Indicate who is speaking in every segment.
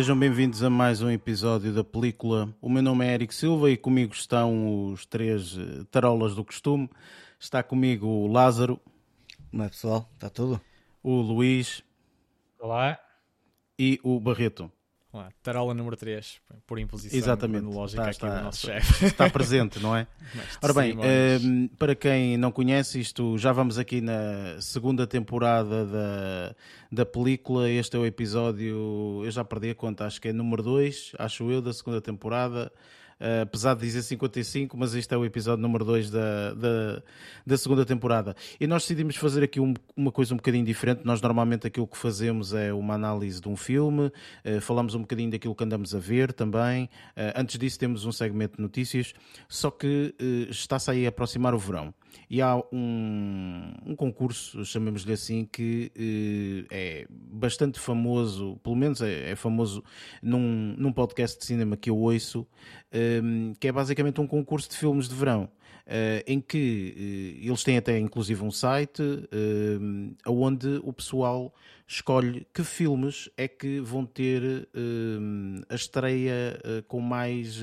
Speaker 1: sejam bem-vindos a mais um episódio da película. O meu nome é Eric Silva e comigo estão os três eh, tarolas do costume. Está comigo o Lázaro.
Speaker 2: Como é pessoal? Está tudo?
Speaker 1: O Luís.
Speaker 3: Olá.
Speaker 1: E o Barreto.
Speaker 3: Olá, tarola número 3, por imposição
Speaker 1: Exatamente.
Speaker 3: cronológica
Speaker 1: está,
Speaker 3: aqui
Speaker 1: está,
Speaker 3: do nosso chefe.
Speaker 1: Está presente, não é? Ora bem, uh, para quem não conhece isto, já vamos aqui na segunda temporada da, da película. Este é o episódio, eu já perdi a conta, acho que é número 2, acho eu, da segunda temporada. Uh, apesar de dizer 55, mas este é o episódio número 2 da, da, da, segunda temporada. E nós decidimos fazer aqui um, uma coisa um bocadinho diferente. Nós normalmente aquilo que fazemos é uma análise de um filme, uh, falamos um bocadinho daquilo que andamos a ver também. Uh, antes disso, temos um segmento de notícias, só que está-se aí a aproximar o verão. E há um, um concurso, chamemos-lhe assim, que é bastante famoso, pelo menos é, é famoso num, num podcast de cinema que eu ouço, que é basicamente um concurso de filmes de verão. Uh, em que uh, eles têm até inclusive um site onde o pessoal escolhe que filmes é que vão ter a estreia com mais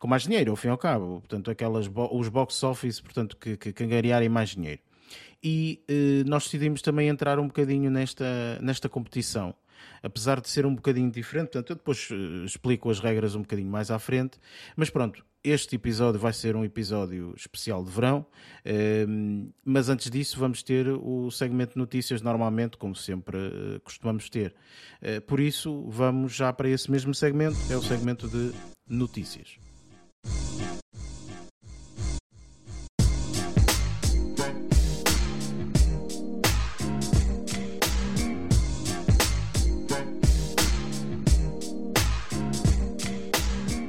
Speaker 1: com mais dinheiro ao fim e ao cabo portanto aquelas os box office portanto que, que, angariarem mais dinheiro e nós decidimos também entrar um bocadinho nesta nesta competição apesar de ser um bocadinho diferente. Portanto, eu depois uh, explico as regras um bocadinho mais à frente. Mas pronto, este episódio vai ser um episódio especial de verão. Uh, mas antes disso, vamos ter o segmento de notícias, normalmente, como sempre uh, costumamos ter. Eh, por isso, vamos já para esse mesmo segmento, é o segmento de notícias.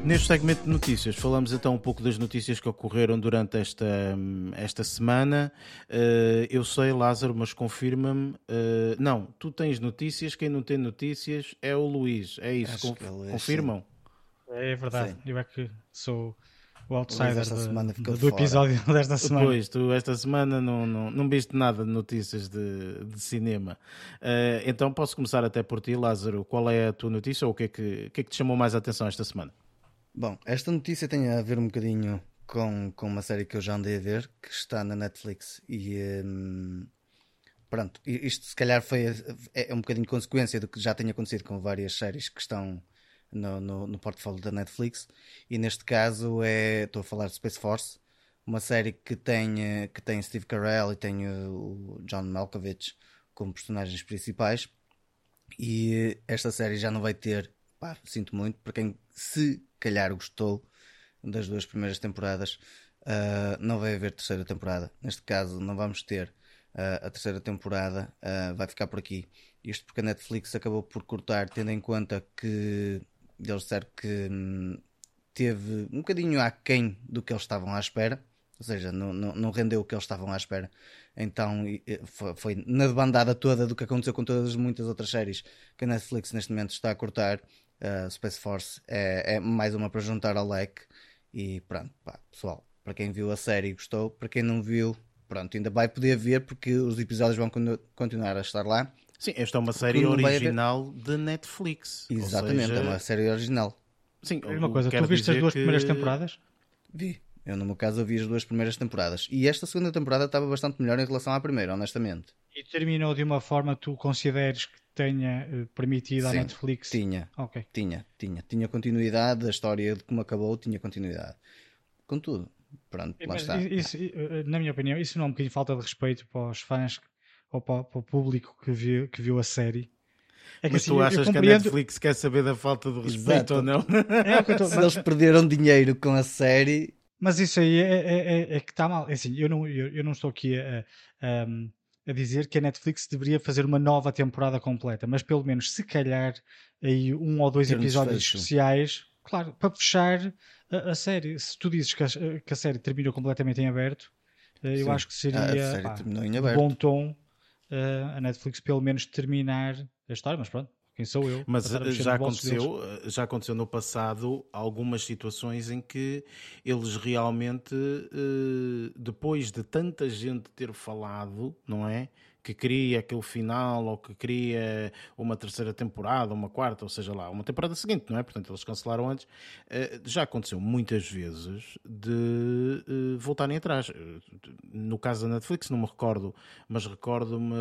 Speaker 1: Neste segmento de notícias, falamos então um pouco das notícias que ocorreram durante esta, esta semana. Uh, eu sei, Lázaro, mas confirma-me. Uh, não, tu tens notícias, quem não tem notícias é o Luís. É isso, Conf é confirmam?
Speaker 3: É verdade, sim. eu é que sou o outsider de, do episódio desta semana.
Speaker 1: Pois, tu esta semana não, não, não viste nada de notícias de, de cinema. Uh, então posso começar até por ti, Lázaro. Qual é a tua notícia ou o que é que, que, é que te chamou mais a atenção esta semana?
Speaker 2: Bom, esta notícia tem a ver um bocadinho com, com uma série que eu já andei a ver, que está na Netflix e hum, pronto, isto se calhar foi é, é um bocadinho consequência do que já tem acontecido com várias séries que estão no, no, no portfólio da Netflix e neste caso é, estou a falar de Space Force, uma série que tem, eh, que tem Steve Carell e tem o John Malkovich como personagens principais e esta série já não vai ter, pá, sinto muito, para quem se calhar gostou das duas primeiras temporadas. Uh, não vai haver terceira temporada. Neste caso, não vamos ter uh, a terceira temporada. Uh, vai ficar por aqui. Isto porque a Netflix acabou por cortar, tendo em conta que eles disseram que hum, teve um bocadinho aquém do que eles estavam à espera. Ou seja, não, não, não rendeu o que eles estavam à espera. Então foi, na bandada toda do que aconteceu com todas as muitas outras séries que a Netflix neste momento está a cortar uh, Space Force é, é, mais uma para juntar ao leque. E pronto, pá, pessoal, para quem viu a série e gostou, para quem não viu, pronto, ainda vai poder ver porque os episódios vão continuar a estar lá.
Speaker 1: Sim, esta é uma série original de Netflix.
Speaker 2: Exatamente, seja... é uma série original.
Speaker 3: Sim, uma coisa, tu viste as duas que... primeiras temporadas?
Speaker 2: Vi. Eu, no meu caso, eu vi as duas primeiras temporadas. E esta segunda temporada estava bastante melhor em relação à primeira, honestamente.
Speaker 3: E terminou de uma forma que tu consideres que tenha eh, permitido à Netflix?
Speaker 2: Tinha. Okay. Tinha, tinha. Tinha continuidade, a história de como acabou tinha continuidade. Contudo, pronto, lá está.
Speaker 3: Isso, eh, na minha opinião, isso não é um bocadinho falta de respeito para os fãs ou para, para o público que viu, que viu a série.
Speaker 1: É que, mas assim, tu achas que a Netflix quer saber da falta de respeito Exato. ou não?
Speaker 2: É tô... Se eles perderam dinheiro com a série.
Speaker 3: Mas isso aí é, é, é, é que está mal. É assim, eu, não, eu, eu não estou aqui a, a, a dizer que a Netflix deveria fazer uma nova temporada completa, mas pelo menos se calhar aí um ou dois episódios especiais, claro, para fechar a, a, série. Se tu dizes que a, que a série terminou completamente em aberto, eh, eu acho que seria pá, um bom tom uh, a Netflix pelo menos terminar a história, mas pronto, quem sou eu?
Speaker 1: Mas eh, já aconteceu, deles. já aconteceu no passado algumas situações em que eles realmente, eh, depois de tanta gente ter falado, não é? Que queria aquele final ou que queria uma terceira temporada, uma quarta, ou seja lá, uma temporada seguinte, não é? Portanto, eles cancelaram antes. Eh, já aconteceu muitas vezes de eh, voltarem atrás. No caso da Netflix, não me recordo, mas recordo-me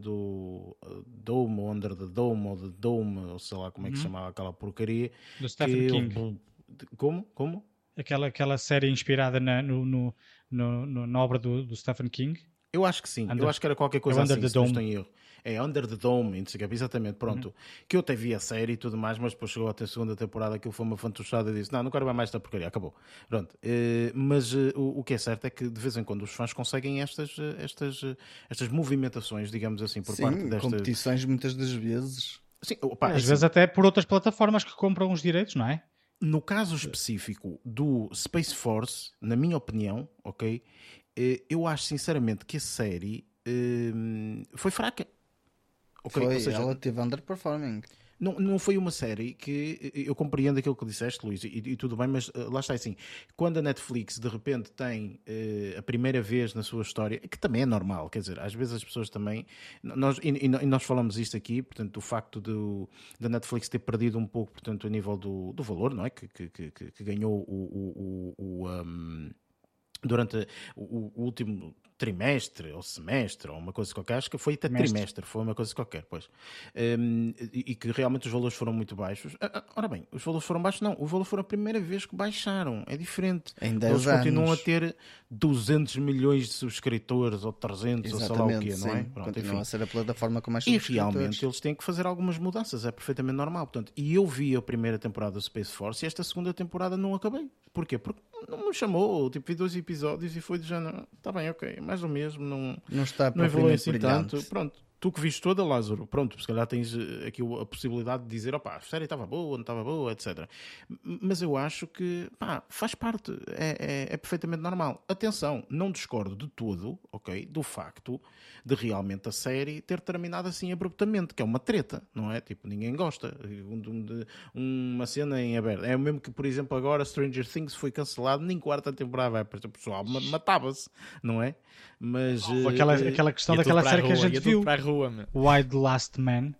Speaker 1: do Dome, ou Under the Dome, ou The Dome, ou sei lá como é que se uhum. chamava aquela porcaria.
Speaker 3: Do Stephen King.
Speaker 1: Como? Como?
Speaker 3: Aquela, aquela série inspirada na, no, no, no, na obra do, do Stephen King.
Speaker 1: Eu acho que sim. Under, eu acho que era qualquer coisa é assim, the se Dome. erro. É Under the Dome, exatamente, pronto. Uhum. Que eu até vi a série e tudo mais, mas depois chegou até a segunda temporada, aquilo foi uma fantochada e disse: Não, não quero mais esta porcaria, acabou. Pronto. Uh, mas uh, o, o, que é certo é que de vez em quando os fãs conseguem estas, uh, estas, estas movimentações, digamos assim, por
Speaker 2: Sim,
Speaker 1: parte destas.
Speaker 2: competições muitas das vezes.
Speaker 3: Sim, opa, Às assim, vezes até por outras plataformas que compram os direitos, não é?
Speaker 1: No caso específico do Space Force, na minha opinião, ok, eu acho sinceramente que a série Hum, foi fraca.
Speaker 2: Okay? Foi, seja, ela teve underperforming.
Speaker 1: Não, não foi uma série que eu compreendo aquilo que disseste, Luís, e, e tudo bem, mas uh, lá está assim. Quando a Netflix de repente tem uh, a primeira vez na sua história, que também é normal, quer dizer, às vezes as pessoas também. Nós, e, e nós falamos isto aqui, portanto, o facto do, da Netflix ter perdido um pouco, portanto, a nível do, do valor, não é? Que, que, que, que ganhou o. o, o, o um, durante o, o último trimestre ou semestre ou uma coisa qualquer, acho que foi até trimestre, trimestre foi uma coisa qualquer, pois. Um, e, que realmente os valores foram muito baixos. Ah, ah, ora bem, os valores foram baixos, não, os valores foram a primeira vez que baixaram, é diferente.
Speaker 2: Em 10 Eles anos.
Speaker 1: continuam a ter 200 milhões de subscritores ou 300 Exatamente, ou sei lá o quê, não é?
Speaker 2: Pronto, Continua a ser a plataforma com mais
Speaker 1: E realmente eles têm que fazer algumas mudanças, é perfeitamente normal. Portanto, e eu vi a primeira temporada do Space Force e esta segunda temporada não acabei. Porquê? Porque não me chamou, tipo, vi dois episódios e foi de género, está bem, ok, mais ou mesmo, não,
Speaker 2: não está não evolui assim tanto.
Speaker 1: Pronto, tu que viste toda, Lázaro, pronto, se calhar tens eh, aqui a possibilidade de dizer, opá, a série estava boa, não estava boa, etc. Mas eu acho que, pá, faz parte, é, é, é, perfeitamente normal. Atenção, não discordo de todo, ok, do facto de realmente a série ter terminado assim abruptamente, que é uma treta, não é? Tipo, ninguém gosta. de uma cena em aberto. É o mesmo que, por exemplo, agora Stranger Things foi cancelado, nem quarta temporada vai, o pessoal matava-se, não é? Mas.
Speaker 3: Oh, aquela, uh, aquela questão daquela série que a gente viu.
Speaker 4: Para a rua,
Speaker 3: the Last Man.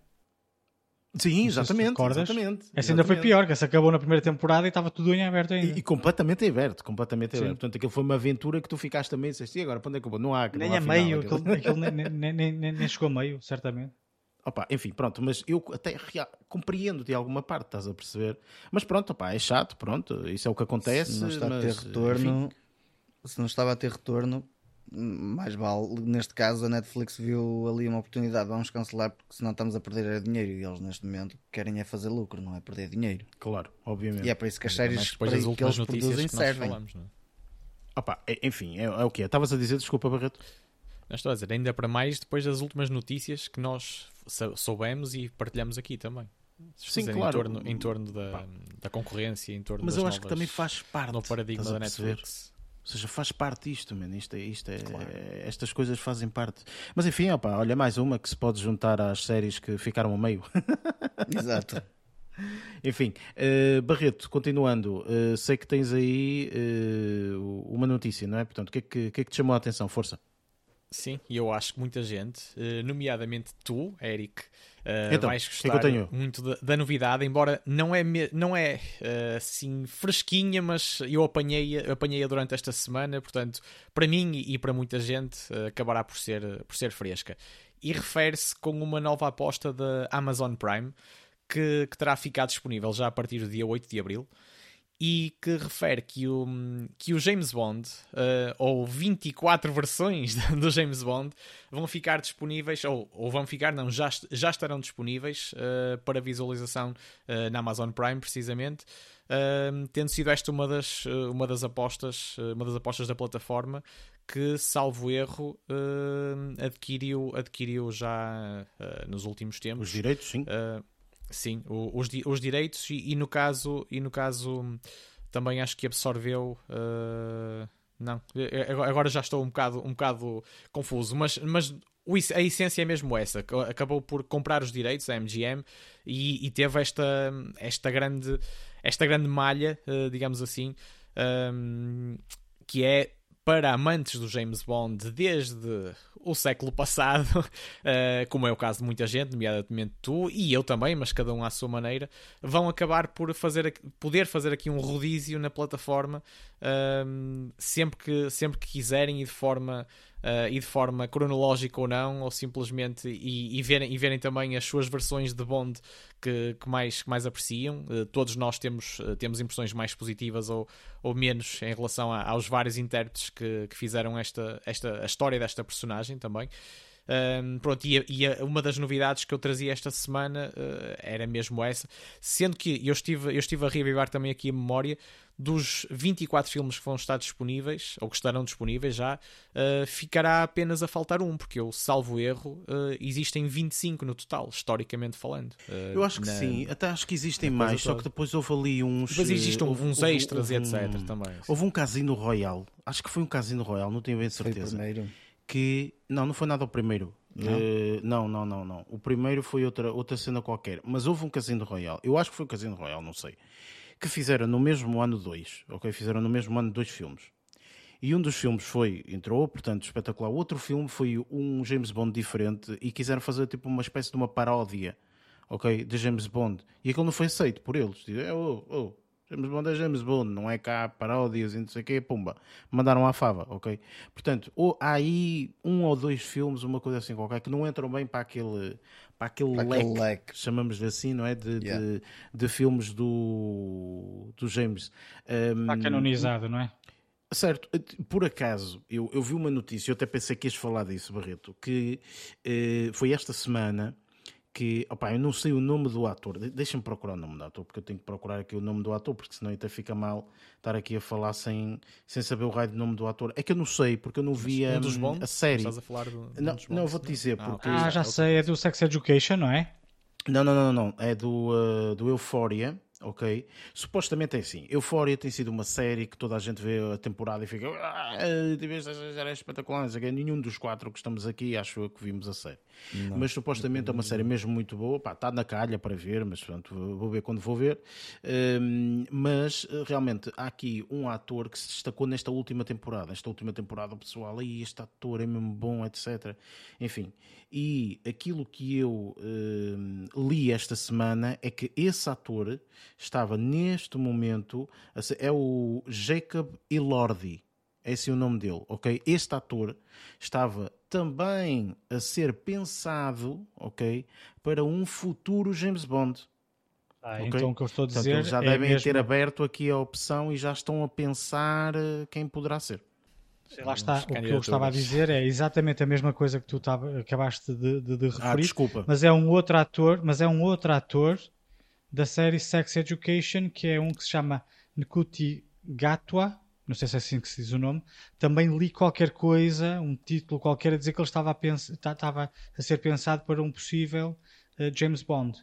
Speaker 1: Sim, exatamente, exatamente.
Speaker 3: Essa ainda foi pior, que essa acabou na primeira temporada e estava tudo em aberto ainda.
Speaker 1: E, e completamente em aberto, completamente em aberto. Portanto, aquilo foi uma aventura que tu ficaste também e disseste, e agora, para onde é que eu vou? Não há
Speaker 3: Nem não há a final, meio, aquilo, aquilo nem, nem, nem, nem, chegou a meio, certamente.
Speaker 1: Opa, enfim, pronto, mas eu até compreendo de alguma parte, estás a perceber? Mas pronto, opa, é chato, pronto, isso é o que acontece. Se
Speaker 2: não está
Speaker 1: mas,
Speaker 2: a ter retorno, enfim. se não estava a ter retorno, mais vale, neste caso a Netflix viu ali uma oportunidade, vamos cancelar porque senão estamos a perder dinheiro e eles neste momento querem é fazer lucro, não é perder dinheiro.
Speaker 1: Claro, obviamente.
Speaker 2: E é por isso que as séries depois das que eles produzem que servem. Falamos, não é?
Speaker 1: Opa, é, enfim, é, é o que é. Estavas a dizer, desculpa Barreto.
Speaker 4: Não estou a dizer, ainda para mais depois das últimas notícias que nós soubemos e partilhamos aqui também.
Speaker 1: Sim, claro.
Speaker 4: Em torno, em torno da, da concorrência, em torno
Speaker 1: Mas
Speaker 4: eu
Speaker 1: acho que também faz parte
Speaker 4: no paradigma da Netflix.
Speaker 1: Ou seja, faz parte isto, man. Isto é, isto é, claro. estas coisas fazem parte. Mas enfim, opa, olha mais uma que se pode juntar às séries que ficaram a meio.
Speaker 2: Exato.
Speaker 1: Enfim, uh, Barreto, continuando, uh, sei que tens aí uh, uma notícia, não é? Portanto, o que é que, que, é que te chamou a atenção? Força.
Speaker 4: Sim, e eu acho que muita gente, nomeadamente tu, Eric,
Speaker 1: então,
Speaker 4: vais gostar
Speaker 1: que é que
Speaker 4: muito da, da, novidade, embora não é, não é uh, assim fresquinha, mas eu apanhei, apanhei-a durante esta semana, portanto, para mim e para muita gente, uh, acabará por ser, por ser fresca. E refere-se com uma nova aposta da Amazon Prime, que, que terá ficado disponível já a partir do dia 8 de abril e que refere que o, que o James Bond, uh, ou 24 versões do James Bond, vão ficar disponíveis, ou, ou vão ficar, não, já, já estarão disponíveis uh, para visualização uh, na Amazon Prime, precisamente, tendo sido esta uma das, uma das apostas, uma das apostas da plataforma que, salvo erro, adquiriu, adquiriu já nos últimos tempos.
Speaker 1: Os direitos, sim
Speaker 4: Sim, os, os direitos e, e, no caso e no caso também acho que absorveu uh, não agora já estou um bocado um bocado confuso mas mas a essência é mesmo essa acabou por comprar os direitos a MGM e, e teve esta esta grande esta grande malha uh, digamos assim um, que é para amantes do James Bond desde o século passado, uh, como é o caso de muita gente, nomeadamente tu e eu também, mas cada um à sua maneira, vão acabar por fazer, poder fazer aqui um rodízio na plataforma uh, sempre, que, sempre que quiserem e de forma uh, e de forma cronológica ou não, ou simplesmente e, e, verem, e verem também as suas versões de Bond que, que mais, que mais apreciam. Uh, todos nós temos, uh, temos impressões mais positivas ou, ou menos em relação a, aos vários intérpretes que, que fizeram esta, esta, a história desta personagem também. Um, pronto, e, e, uma das novidades que eu trazia esta semana uh, era mesmo essa, sendo que eu estive, eu estive a reavivar também aqui a memória dos 24 filmes que vão estar disponíveis, ou que estarão disponíveis já, uh, ficará apenas a faltar um, porque eu, salvo erro, uh, existem 25 no total, historicamente falando.
Speaker 1: eu acho que na, sim, até acho que existem mais, só que depois houve ali uns.
Speaker 4: Depois existem houve, uns houve, extras houve, e etc.
Speaker 1: Um,
Speaker 4: também.
Speaker 1: Houve um Casino Royal, acho que foi um Casino Royal, não tenho bem certeza. Foi primeiro que. Não, não foi nada o primeiro. Não? Uh, não, não, não, não. O primeiro foi outra, outra cena qualquer. Mas houve um Casino Royal. Eu acho que foi o Casino Royal, não sei. Que fizeram no mesmo ano dois. Ok? Fizeram no mesmo ano dois filmes. E um dos filmes foi, entrou, portanto, espetacular. O outro filme foi um James Bond diferente e quiseram fazer tipo uma espécie de uma paródia, ok? De James Bond. E aquilo não foi aceito por eles. Oh, oh, James Bond é James Bond, não é cá paródias e não sei o quê, pumba. Mandaram à fava, ok? Portanto, ou, há aí um ou dois filmes, uma coisa assim qualquer, que não entram bem para aquele, para aquele, para leque, leque, chamamos de assim, não é? De, yeah. de, de, filmes do, do James.
Speaker 3: Um, está canonizado, não é?
Speaker 1: Certo, por acaso, eu, eu vi uma notícia, eu até pensei que ias falar disso, Barreto, que uh, foi esta semana que, opa, eu não sei o nome do ator, deixa-me procurar o nome do ator, porque eu tenho que procurar aqui o nome do ator, porque senão até fica mal estar aqui a falar sem, sem saber o raio do nome do ator. É que eu não sei, porque eu não vi um, dos bons? a série.
Speaker 4: Estás a falar do,
Speaker 1: não, bons, não, vou-te dizer, ah, porque...
Speaker 3: Ah, já sei, é do Sex Education, não é?
Speaker 1: Não, não, não, não, é do, uh, do Euphoria, ok? Supostamente é assim. Euphoria tem sido uma série que toda a gente vê a temporada e fica. Ah, era espetacular. Nenhum dos quatro que estamos aqui acho que vimos a série. Não, mas supostamente é uma série mesmo muito boa. Pá, está na calha para ver, mas pronto, vou ver quando vou ver. Um, mas realmente há aqui um ator que se destacou nesta última temporada. Esta última temporada, o pessoal, aí este ator é mesmo bom, etc. Enfim. E aquilo que eu um, li esta semana é que esse ator estava neste momento, é o Jacob Elordi, esse é o nome dele, ok? Este ator estava também a ser pensado, ok, para um futuro James Bond.
Speaker 3: Ah, okay? então o que eu estou a dizer Portanto,
Speaker 1: já é devem mesmo... ter aberto aqui a opção e já estão a pensar eh, quem poderá ser.
Speaker 3: Lá está, o que eu estava a dizer é exatamente a mesma coisa que tu acabaste de, de, de ah, referir. Ah,
Speaker 1: desculpa.
Speaker 3: Mas é um outro ator, mas é um outro ator da série Sex Education, que é um que se chama Nkuti Gatwa, não sei se é assim que se diz o nome, também li qualquer coisa, um título qualquer, a dizer que ele estava a, pensar, estava a ser pensado para um possível uh, James Bond.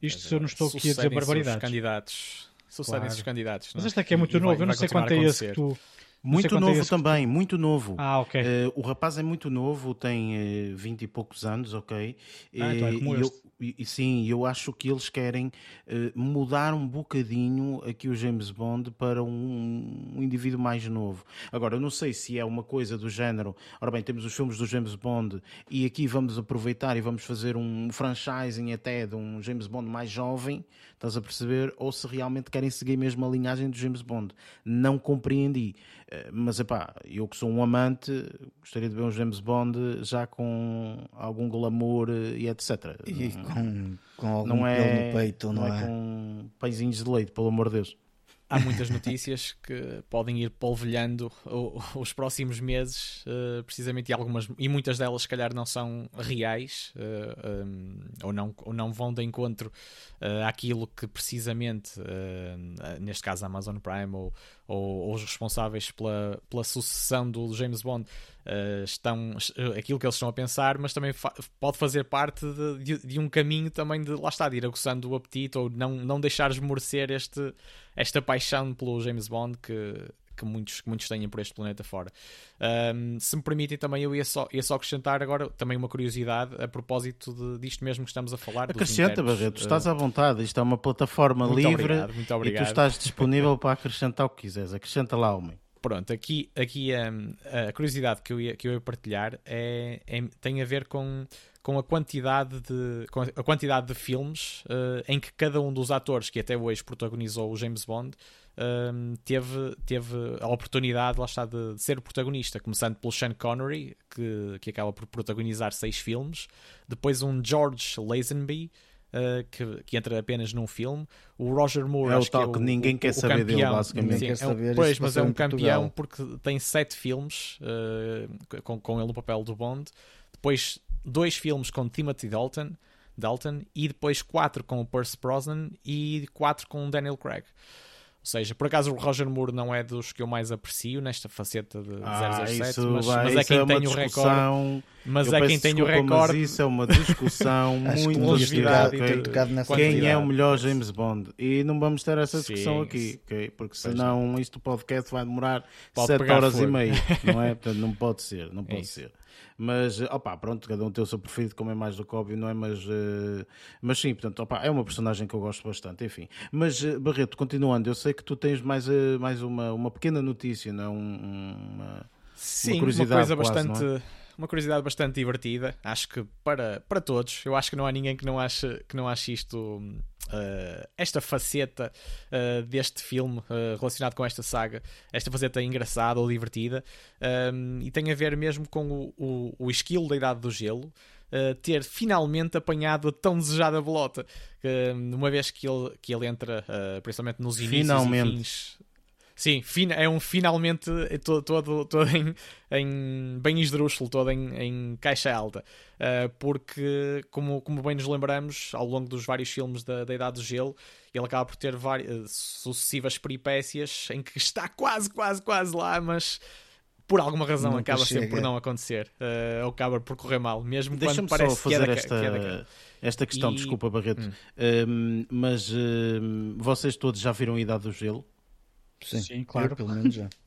Speaker 3: Isto se eu não estou aqui a dizer barbaridades.
Speaker 4: Os candidatos. Sucedem claro. os candidatos.
Speaker 3: Mas este aqui é muito e novo, vai, eu não sei quanto é esse que tu.
Speaker 1: Muito novo é também, muito novo.
Speaker 3: Ah, ok.
Speaker 1: Uh, o rapaz é muito novo, tem uh, 20 e poucos anos, ok?
Speaker 3: Ah, então é como
Speaker 1: e este. Eu, e, sim, eu acho que eles querem uh, mudar um bocadinho aqui o James Bond para um, um, indivíduo mais novo. Agora, eu não sei se é uma coisa do género. Ora bem, temos os filmes do James Bond e aqui vamos aproveitar e vamos fazer um franchising até de um James Bond mais jovem, estás a perceber? Ou se realmente querem seguir mesmo a linhagem do James Bond. Não compreendi. Uh, mas, epá, eu que sou um amante, gostaria de ver um James Bond já com algum glamour e etc.
Speaker 2: E com, com algum não é, no peito, não,
Speaker 1: não é? é? com pãezinhos de leite, pelo amor de Deus
Speaker 4: há muitas notícias que podem ir polvilhando os próximos meses, uh, precisamente, e, algumas, e muitas delas, se calhar, não são reais eh, um, ou, não, ou não vão de encontro àquilo que precisamente, neste caso, a Amazon Prime ou, ou, ou, os responsáveis pela, pela sucessão do James Bond uh, estão aquilo que eles estão a pensar, mas também fa pode fazer parte de, de, de, um caminho também de lá está, de ir aguçando o apetite ou não, não deixar esmorecer este, esta paixão pelo James Bond que, que muitos, que muitos têm por este planeta fora. Um, se me permitem também, eu ia só, ia só acrescentar agora também uma curiosidade a propósito de, disto mesmo que estamos a falar.
Speaker 1: Acrescenta, Barreto, uh, estás à vontade. Isto é uma plataforma
Speaker 4: muito
Speaker 1: livre
Speaker 4: obrigado, muito obrigado.
Speaker 1: e tu estás disponível para acrescentar o que quiseres. Acrescenta lá, homem.
Speaker 4: Pronto, aqui, aqui um, a curiosidade que eu ia, que eu ia partilhar é, é, tem a ver com, com, a quantidade de, com a quantidade de filmes uh, em que cada um dos atores que até hoje protagonizou o James Bond uh, teve, teve a oportunidade, lá está, de, de, ser o protagonista, começando pelo Sean Connery, que, que acaba por protagonizar seis filmes, depois um George Lazenby, Uh, que, que, entra apenas num filme. O Roger Moore
Speaker 1: é o
Speaker 4: tal
Speaker 1: que,
Speaker 4: é
Speaker 1: o, ninguém quer
Speaker 4: o
Speaker 1: saber
Speaker 4: campeão.
Speaker 1: dele, basicamente.
Speaker 2: Sim,
Speaker 1: é
Speaker 2: um,
Speaker 4: pois, mas é um campeão
Speaker 2: Portugal.
Speaker 4: porque tem sete filmes uh, com, com ele no papel do Bond. Depois, dois filmes com Timothy Dalton, Dalton e depois quatro com o Percy Brosnan e quatro com o Daniel Craig. Ou seja, por acaso o Roger Moore não é dos que eu mais aprecio nesta faceta de
Speaker 1: ah,
Speaker 4: 007,
Speaker 1: isso,
Speaker 4: mas,
Speaker 1: vai,
Speaker 4: mas é quem
Speaker 1: é
Speaker 4: tem o recorde. Mas é quem tem o recorde.
Speaker 1: Mas isso é uma discussão muito
Speaker 4: longevidade
Speaker 1: okay?
Speaker 4: e tocado
Speaker 2: nessa
Speaker 1: Quem é o melhor James Bond? E não vamos ter essa discussão
Speaker 4: Sim,
Speaker 1: aqui, okay? porque senão isto o podcast vai demorar
Speaker 4: Pode
Speaker 1: 7
Speaker 4: pegar
Speaker 1: horas
Speaker 4: fogo.
Speaker 1: e meia, não é? Portanto, não pode ser, não pode
Speaker 4: isso.
Speaker 1: ser. Mas, opá, pronto, cada um tem o seu preferido, como é mais do que óbvio, não é? Mas, uh, mas sim, portanto, opá, é uma personagem que eu gosto bastante, enfim. Mas, uh, Barreto, continuando, eu sei que tu tens mais, mais uma, uma pequena notícia, não é? Um, uma,
Speaker 4: Sim,
Speaker 1: uma curiosidade
Speaker 4: coisa
Speaker 1: quase,
Speaker 4: bastante.
Speaker 1: não é?
Speaker 4: Uma curiosidade bastante divertida, acho que para, para todos. Eu acho que não há ninguém que não ache, que não ache isto, uh, esta faceta uh, deste filme uh, relacionado com esta saga, esta faceta engraçada ou divertida, um, e tem a ver mesmo com o, o, o esquilo da Idade do Gelo. Uh, ter finalmente apanhado a tão desejada bolota, uh, uma vez que ele, que ele entra, uh, principalmente nos inícios
Speaker 1: Finalmente.
Speaker 4: e fins Sim, é um finalmente todo, todo, todo em, em bem esdrúxulo, todo em, em caixa alta. Uh, porque, como, como bem nos lembramos, ao longo dos vários filmes da, da Idade do Gelo, ele acaba por ter várias, sucessivas peripécias em que está quase, quase, quase lá, mas por alguma razão
Speaker 2: Nunca
Speaker 4: acaba
Speaker 2: chega.
Speaker 4: sempre por não acontecer. Uh, ou acaba por correr mal, mesmo quando
Speaker 1: Deixa-me só
Speaker 4: parece que é,
Speaker 1: fazer
Speaker 4: da,
Speaker 1: esta,
Speaker 4: que é daquela.
Speaker 1: esta questão,
Speaker 4: E-
Speaker 1: desculpa, Barreto,
Speaker 4: Hum.
Speaker 1: Um, mas um, vocês todos já viram a Idade do Gelo?
Speaker 2: Sim,
Speaker 3: Sim, claro.
Speaker 2: Eu, pelo menos já.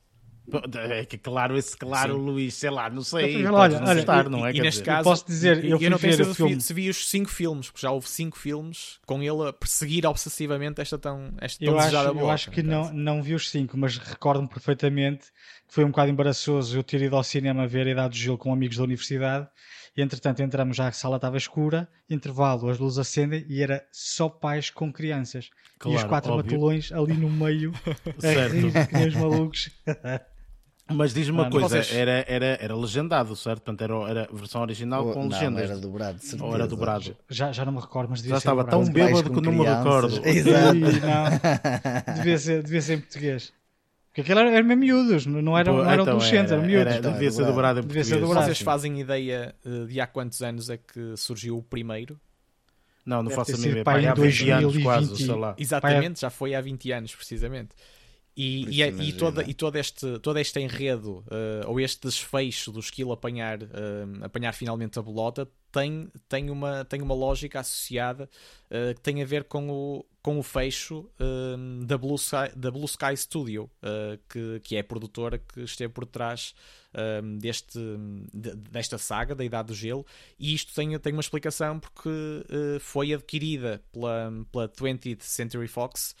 Speaker 1: É que claro, esse claro,
Speaker 4: Sim.
Speaker 1: Luís, sei lá, não sei.
Speaker 3: Olha, olha,
Speaker 1: não
Speaker 3: olha,
Speaker 1: gostar,
Speaker 4: E-
Speaker 1: não é?
Speaker 4: e
Speaker 1: Quer
Speaker 4: neste
Speaker 1: dizer,
Speaker 4: caso,
Speaker 3: posso dizer, eu fui
Speaker 4: não tenho certeza
Speaker 3: filme.
Speaker 4: se vi os cinco filmes, porque já houve cinco filmes com ele a perseguir obsessivamente esta tão, esta tão
Speaker 3: Eu acho,
Speaker 4: desejada
Speaker 3: eu
Speaker 4: bola.
Speaker 3: acho que não, não vi os cinco, mas recordo-me perfeitamente que foi um bocado embaraçoso eu ter ido ao cinema ver a Idade do Gelo com amigos da universidade e entretanto entramos já, a sala estava escura, intervalo, as luzes acendem e era só pais com crianças. e os
Speaker 1: Claro,
Speaker 3: quatro
Speaker 1: óbvio.
Speaker 3: matulões ali no meio,
Speaker 1: Certo.
Speaker 3: rir que nem os malucos.
Speaker 1: Mas diz-me uma coisa,
Speaker 4: vocês-
Speaker 1: era, era, era legendado, certo? Portanto, era, era a versão original
Speaker 2: Ou-
Speaker 1: com
Speaker 2: não,
Speaker 1: legendas.
Speaker 2: era dobrado, de certeza.
Speaker 1: Ou era dobrado.
Speaker 3: Já, já não me recordo, mas devia
Speaker 1: Já
Speaker 3: ser
Speaker 1: estava
Speaker 3: dobrado.
Speaker 1: tão bêbado que não me recordo.
Speaker 2: Exato.
Speaker 3: Ih, não. Devia ser, devia ser em português. Porque aquilo era, era mesmo miúdos, não eram, não eram
Speaker 1: Então,
Speaker 3: adolescentes,
Speaker 1: era-
Speaker 3: eram miúdos.
Speaker 1: era- devia ser
Speaker 2: dobrado.
Speaker 1: em
Speaker 3: Devia ser
Speaker 1: português.
Speaker 3: dobrado.
Speaker 4: Vocês fazem ideia eh, de há quantos anos é que surgiu o primeiro?
Speaker 1: Não, não
Speaker 3: Deve
Speaker 1: faço a mínima ideia.
Speaker 3: em
Speaker 1: Há 20 anos
Speaker 3: 2020.
Speaker 1: quase, sei lá.
Speaker 4: Exatamente, já foi há 20 anos, precisamente. E, e, é- e, toda, e todo, este, todo este enredo, eh, ou este desfecho do esquilo apanhar, eh, apanhar finalmente a bolota, tem, tem, uma, tem uma lógica associada eh, que tem a ver com o, com o fecho eh, da, Blue Sky, da Blue Sky Studio, eh, que, que é a produtora que esteve por trás eh, deste, de- desta saga da Idade do Gelo. E isto tem, tem uma explicação porque eh, foi adquirida pela, pela 20th Century Fox.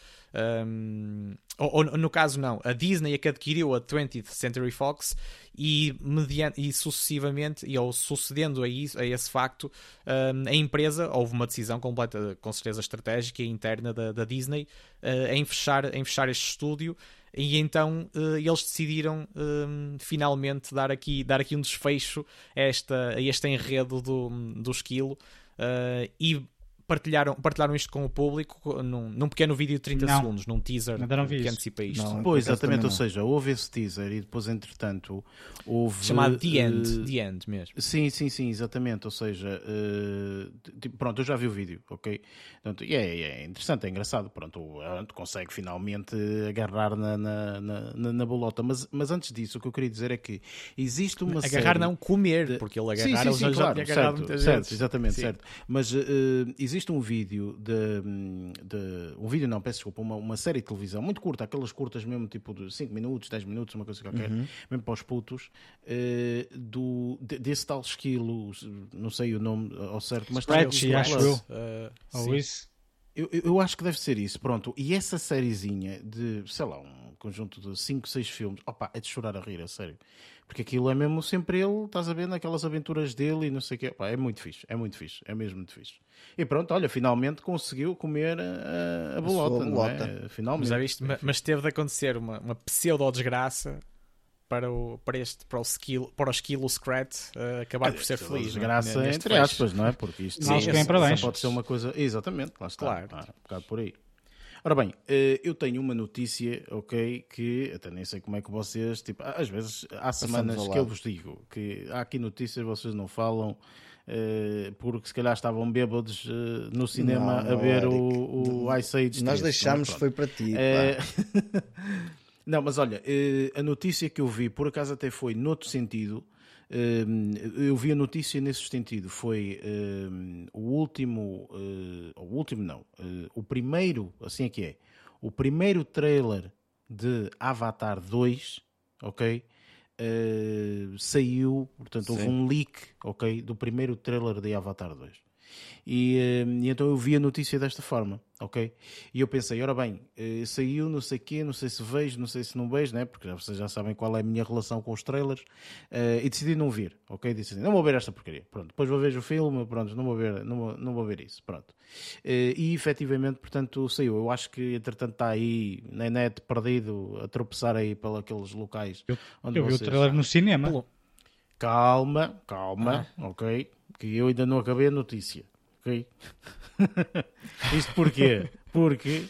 Speaker 4: Um, ou, ou, no caso não, a Disney é que adquiriu a 20th Century Fox e, mediante, e sucessivamente, e ou sucedendo a, isso, a esse facto, um, a empresa, houve uma decisão completa, com certeza estratégica e interna da, da Disney uh, em, fechar, em fechar este estúdio. E então uh, eles decidiram um, finalmente dar aqui, dar aqui um desfecho a, esta, a este enredo do, do esquilo. Uh, e partilharam, partilharam isto com o público num, num pequeno vídeo de 30
Speaker 3: Não.
Speaker 4: segundos, num teaser que
Speaker 3: isso.
Speaker 4: antecipa isto.
Speaker 2: Não.
Speaker 1: Pois, exatamente, ou seja, houve esse teaser e depois, entretanto, houve.
Speaker 4: Chamado The End,
Speaker 1: eh,
Speaker 4: The End mesmo.
Speaker 1: Sim, sim, sim, exatamente. Ou seja, eh, tipo, pronto, eu já vi o vídeo, ok? Portanto, é, é interessante, é engraçado. Pronto, o Ant consegue finalmente agarrar na, na, na, na- bolota. Mas, mas antes disso, o que eu queria dizer é que existe uma
Speaker 4: Agarrar
Speaker 1: série...
Speaker 4: não comer,
Speaker 1: de-
Speaker 4: porque ele
Speaker 1: Sim,
Speaker 4: agarrar
Speaker 1: sim, sim,
Speaker 4: já, já
Speaker 1: claro,
Speaker 4: agarrado
Speaker 1: certo, certo, exatamente,
Speaker 4: Sim.
Speaker 1: certo. Mas eh, existe um vídeo de, de- um vídeo não, peço desculpa, uma, uma série de televisão muito curta, aquelas curtas mesmo, tipo de 5 minutos, 10 minutos, uma coisa qualquer, mesmo para os putos, eh, do, de- desse tal esquilo, não sei o nome ao certo, mas no
Speaker 3: acho eu.
Speaker 4: Uh,
Speaker 3: Ou isso.
Speaker 1: Eu, eu acho que deve ser isso, pronto. E essa sériezinha de, sei lá, um conjunto de 5, 6 filmes, opa, é de chorar a rir, a sério. Porque aquilo é mesmo sempre ele, estás a ver, naquelas aventuras dele e não sei o quê. Opa, é muito fixe, é muito fixe, é mesmo muito fixe. E pronto, olha, finalmente conseguiu comer a, a bolota, não é? Finalmente.
Speaker 4: Mas, visto, mas teve de acontecer uma, uma pseudo-desgraça para o, para este, para o skill, para o skill scrat uh, acabar por ser feliz. É?
Speaker 1: Desgraça é? entre aspas, não é? Porque isto
Speaker 3: Sim,
Speaker 1: pode ser uma coisa. Exatamente, lá está. Claro. Ah, um bocado por aí. Ora bem, eh, eu tenho uma notícia, ok, que até nem sei como é que vocês, tipo, às vezes há semanas que eu vos digo que há aqui notícias vocês não falam eh, porque se calhar estavam bêbados no cinema não, não, a ver Eric, o, o Ice Age.
Speaker 2: Nós deixámos, foi para ti. É...
Speaker 1: Não, mas olha, eh, a notícia que eu vi, por acaso até foi noutro sentido. Eh, eu vi a notícia nesse sentido. Foi eh, o último, o último não, o primeiro, assim é que é, o primeiro trailer de Avatar 2, ok? saiu, portanto, Sim. houve um leak, ok? Do primeiro trailer de Avatar 2. E, eh, e, então eu vi a notícia desta forma, ok? E eu pensei, ora bem, eh, saiu, não sei o quê, não sei se vejo, não sei se não vejo, né? Porque vocês já sabem qual é a minha relação com os trailers. Uh, e decidi não vir, ok? Decidi, não vou ver esta porcaria. Pronto, depois vou ver o filme, pronto, não vou ver, não vou, não vou ver isso, pronto. Uh, e efetivamente, portanto, saiu. Eu acho que, entretanto, está aí na net perdido, a tropeçar aí pelos aqueles locais.
Speaker 3: Eu, onde eu vocês... vi o trailer no cinema.
Speaker 1: Calma, calma, ah. ok? Que eu ainda não acabei a notícia ok? Isto porquê? Porque,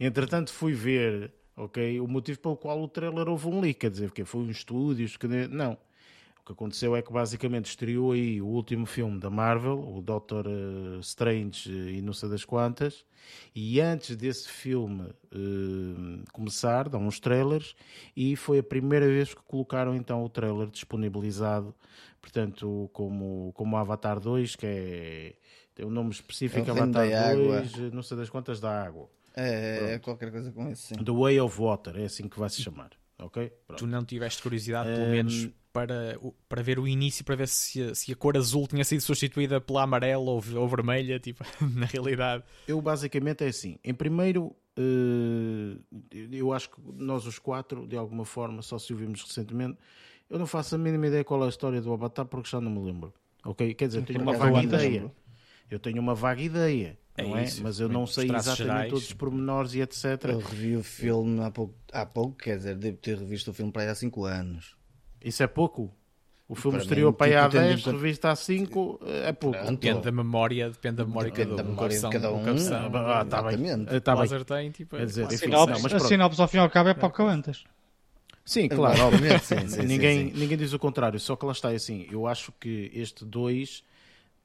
Speaker 1: entretanto, fui ver, ok, o motivo pelo qual o trailer houve um leak, quer dizer, porque foi um estúdio, não. O que aconteceu é que basicamente estreou aí o último filme da Marvel, o Doctor eh, Strange e não sei das quantas, e antes desse filme uh, começar, dão uns trailers, e foi a primeira vez que colocaram então o trailer disponibilizado, portanto, como, como Avatar 2, que é tem um nome específico, é Avatar 2, não sei das quantas da água.
Speaker 2: É, é, qualquer coisa com isso, sim.
Speaker 1: The Way of Water, é assim que vai se chamar. Ok?
Speaker 4: Pronto. Tu não tiveste curiosidade, pelo um... menos, para, para ver o início, para ver se a, se a cor azul tinha sido substituída pela amarela ou, ou vermelha, tipo, na realidade.
Speaker 1: Eu basicamente é assim. Em primeiro, uh, eu acho que nós os quatro, de alguma forma, só se ouvimos recentemente, eu não faço a mínima ideia qual é a história do Avatar porque já não me lembro. Ok? Quer dizer, tenho uma vaga ideia eu tenho uma vaga ideia, é não é? Mas eu não sei exatamente gerais. todos os pormenores e etc.
Speaker 2: Eu revi o filme há pouco, há pouco, quer dizer, devo ter revisto o filme para aí há 5 anos.
Speaker 1: Isso é pouco? O filme para estreou para aí há 10, tipo, revista há 5, é pouco.
Speaker 4: Pronto. Depende da memória, depende da memória
Speaker 2: depende
Speaker 4: da
Speaker 2: memória de cada um.
Speaker 1: Ah, está bem. Está
Speaker 4: bem. Tem, tipo,
Speaker 3: Quer dizer, a sinopse, não, a sinopse ao fim e ao cabo é Pocahontas.
Speaker 1: Sim, claro, obviamente. sim, sim, ninguém, sim, ninguém diz o contrário, só que lá está assim. Eu acho que este 2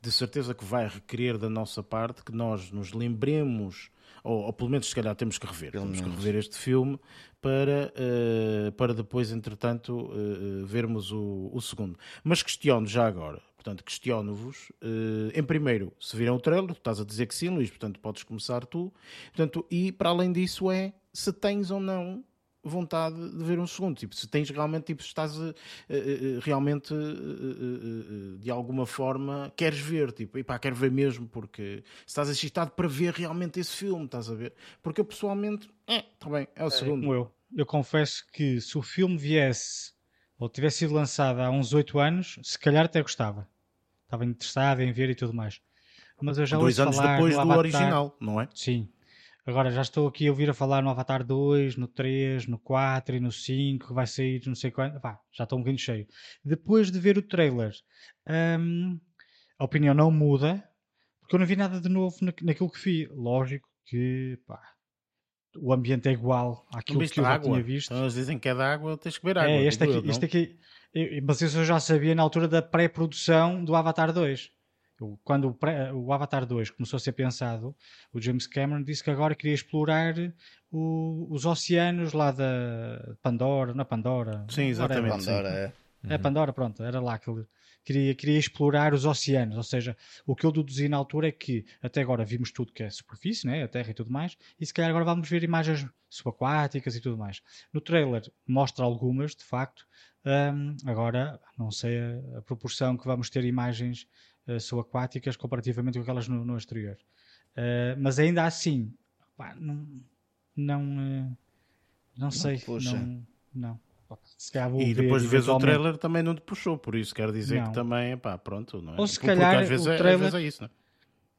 Speaker 1: de certeza que vai requerer da nossa parte que nós nos lembremos, ou, ou pelo menos se calhar temos que rever, pelo temos menos. que rever este filme para, uh, para depois, entretanto, uh, vermos o, o segundo. Mas questiono já agora, portanto, questiono-vos, uh, em primeiro, se viram o trailer, tu estás a dizer que sim, Luís, portanto, podes começar tu, portanto, e para além disso é se tens ou não vontade de ver um segundo. Tipo, se tens realmente, tipo, estás uh, uh, realmente uh, de alguma forma queres ver, tipo, e pá, quero ver mesmo, porque estás excitado para ver realmente esse filme, estás a ver? Porque eu pessoalmente, é, tá bem, é o é, segundo.
Speaker 3: Eu, eu confesso que se o filme viesse ou tivesse sido lançado há uns 8 anos, se calhar até gostava. Estava interessado em ver e tudo mais. Mas eu já
Speaker 1: Dois anos depois do Avatar, original, não é?
Speaker 3: Sim, Agora já estou aqui a ouvir a falar no Avatar 2, no 3, no 4 e no 5, que vai sair não sei quando. Vá, já estou um bocadinho cheio. Depois de ver o trailer, hum, a opinião não muda, porque eu não vi nada de novo naquilo que vi. Lógico que pá, o ambiente é igual àquilo que eu já tinha visto.
Speaker 1: Então, eles dizem que é da água, tens que beber água.
Speaker 3: É, este aqui, eu, este aqui mas isso eu já sabia na altura da pré-produção do Avatar 2 quando o, o, Avatar 2 começou a ser pensado, o James Cameron disse que agora queria explorar o, os oceanos lá da Pandora, na Pandora.
Speaker 1: Sim, exatamente.
Speaker 2: Pandora, é.
Speaker 3: É uhum. Pandora, pronto, era lá que ele queria, queria explorar os oceanos. Ou seja, o que eu deduzi na altura é que até agora vimos tudo que é superfície, né? a terra e tudo mais, e se calhar agora vamos ver imagens subaquáticas e tudo mais. No trailer mostra algumas, de facto. Um, agora, não sei a, a proporção que vamos ter imagens uh, subaquáticas comparativamente com aquelas no, no exterior. Uh, mas ainda assim, pá, não, não, uh, não sei, não, não.
Speaker 1: e depois de vês o trailer também não te puxou, por isso quer dizer não. que também, pá, pronto, não é?
Speaker 3: Ou se calhar às
Speaker 1: vezes,
Speaker 3: o trailer...
Speaker 1: É, às vezes é isso, não é?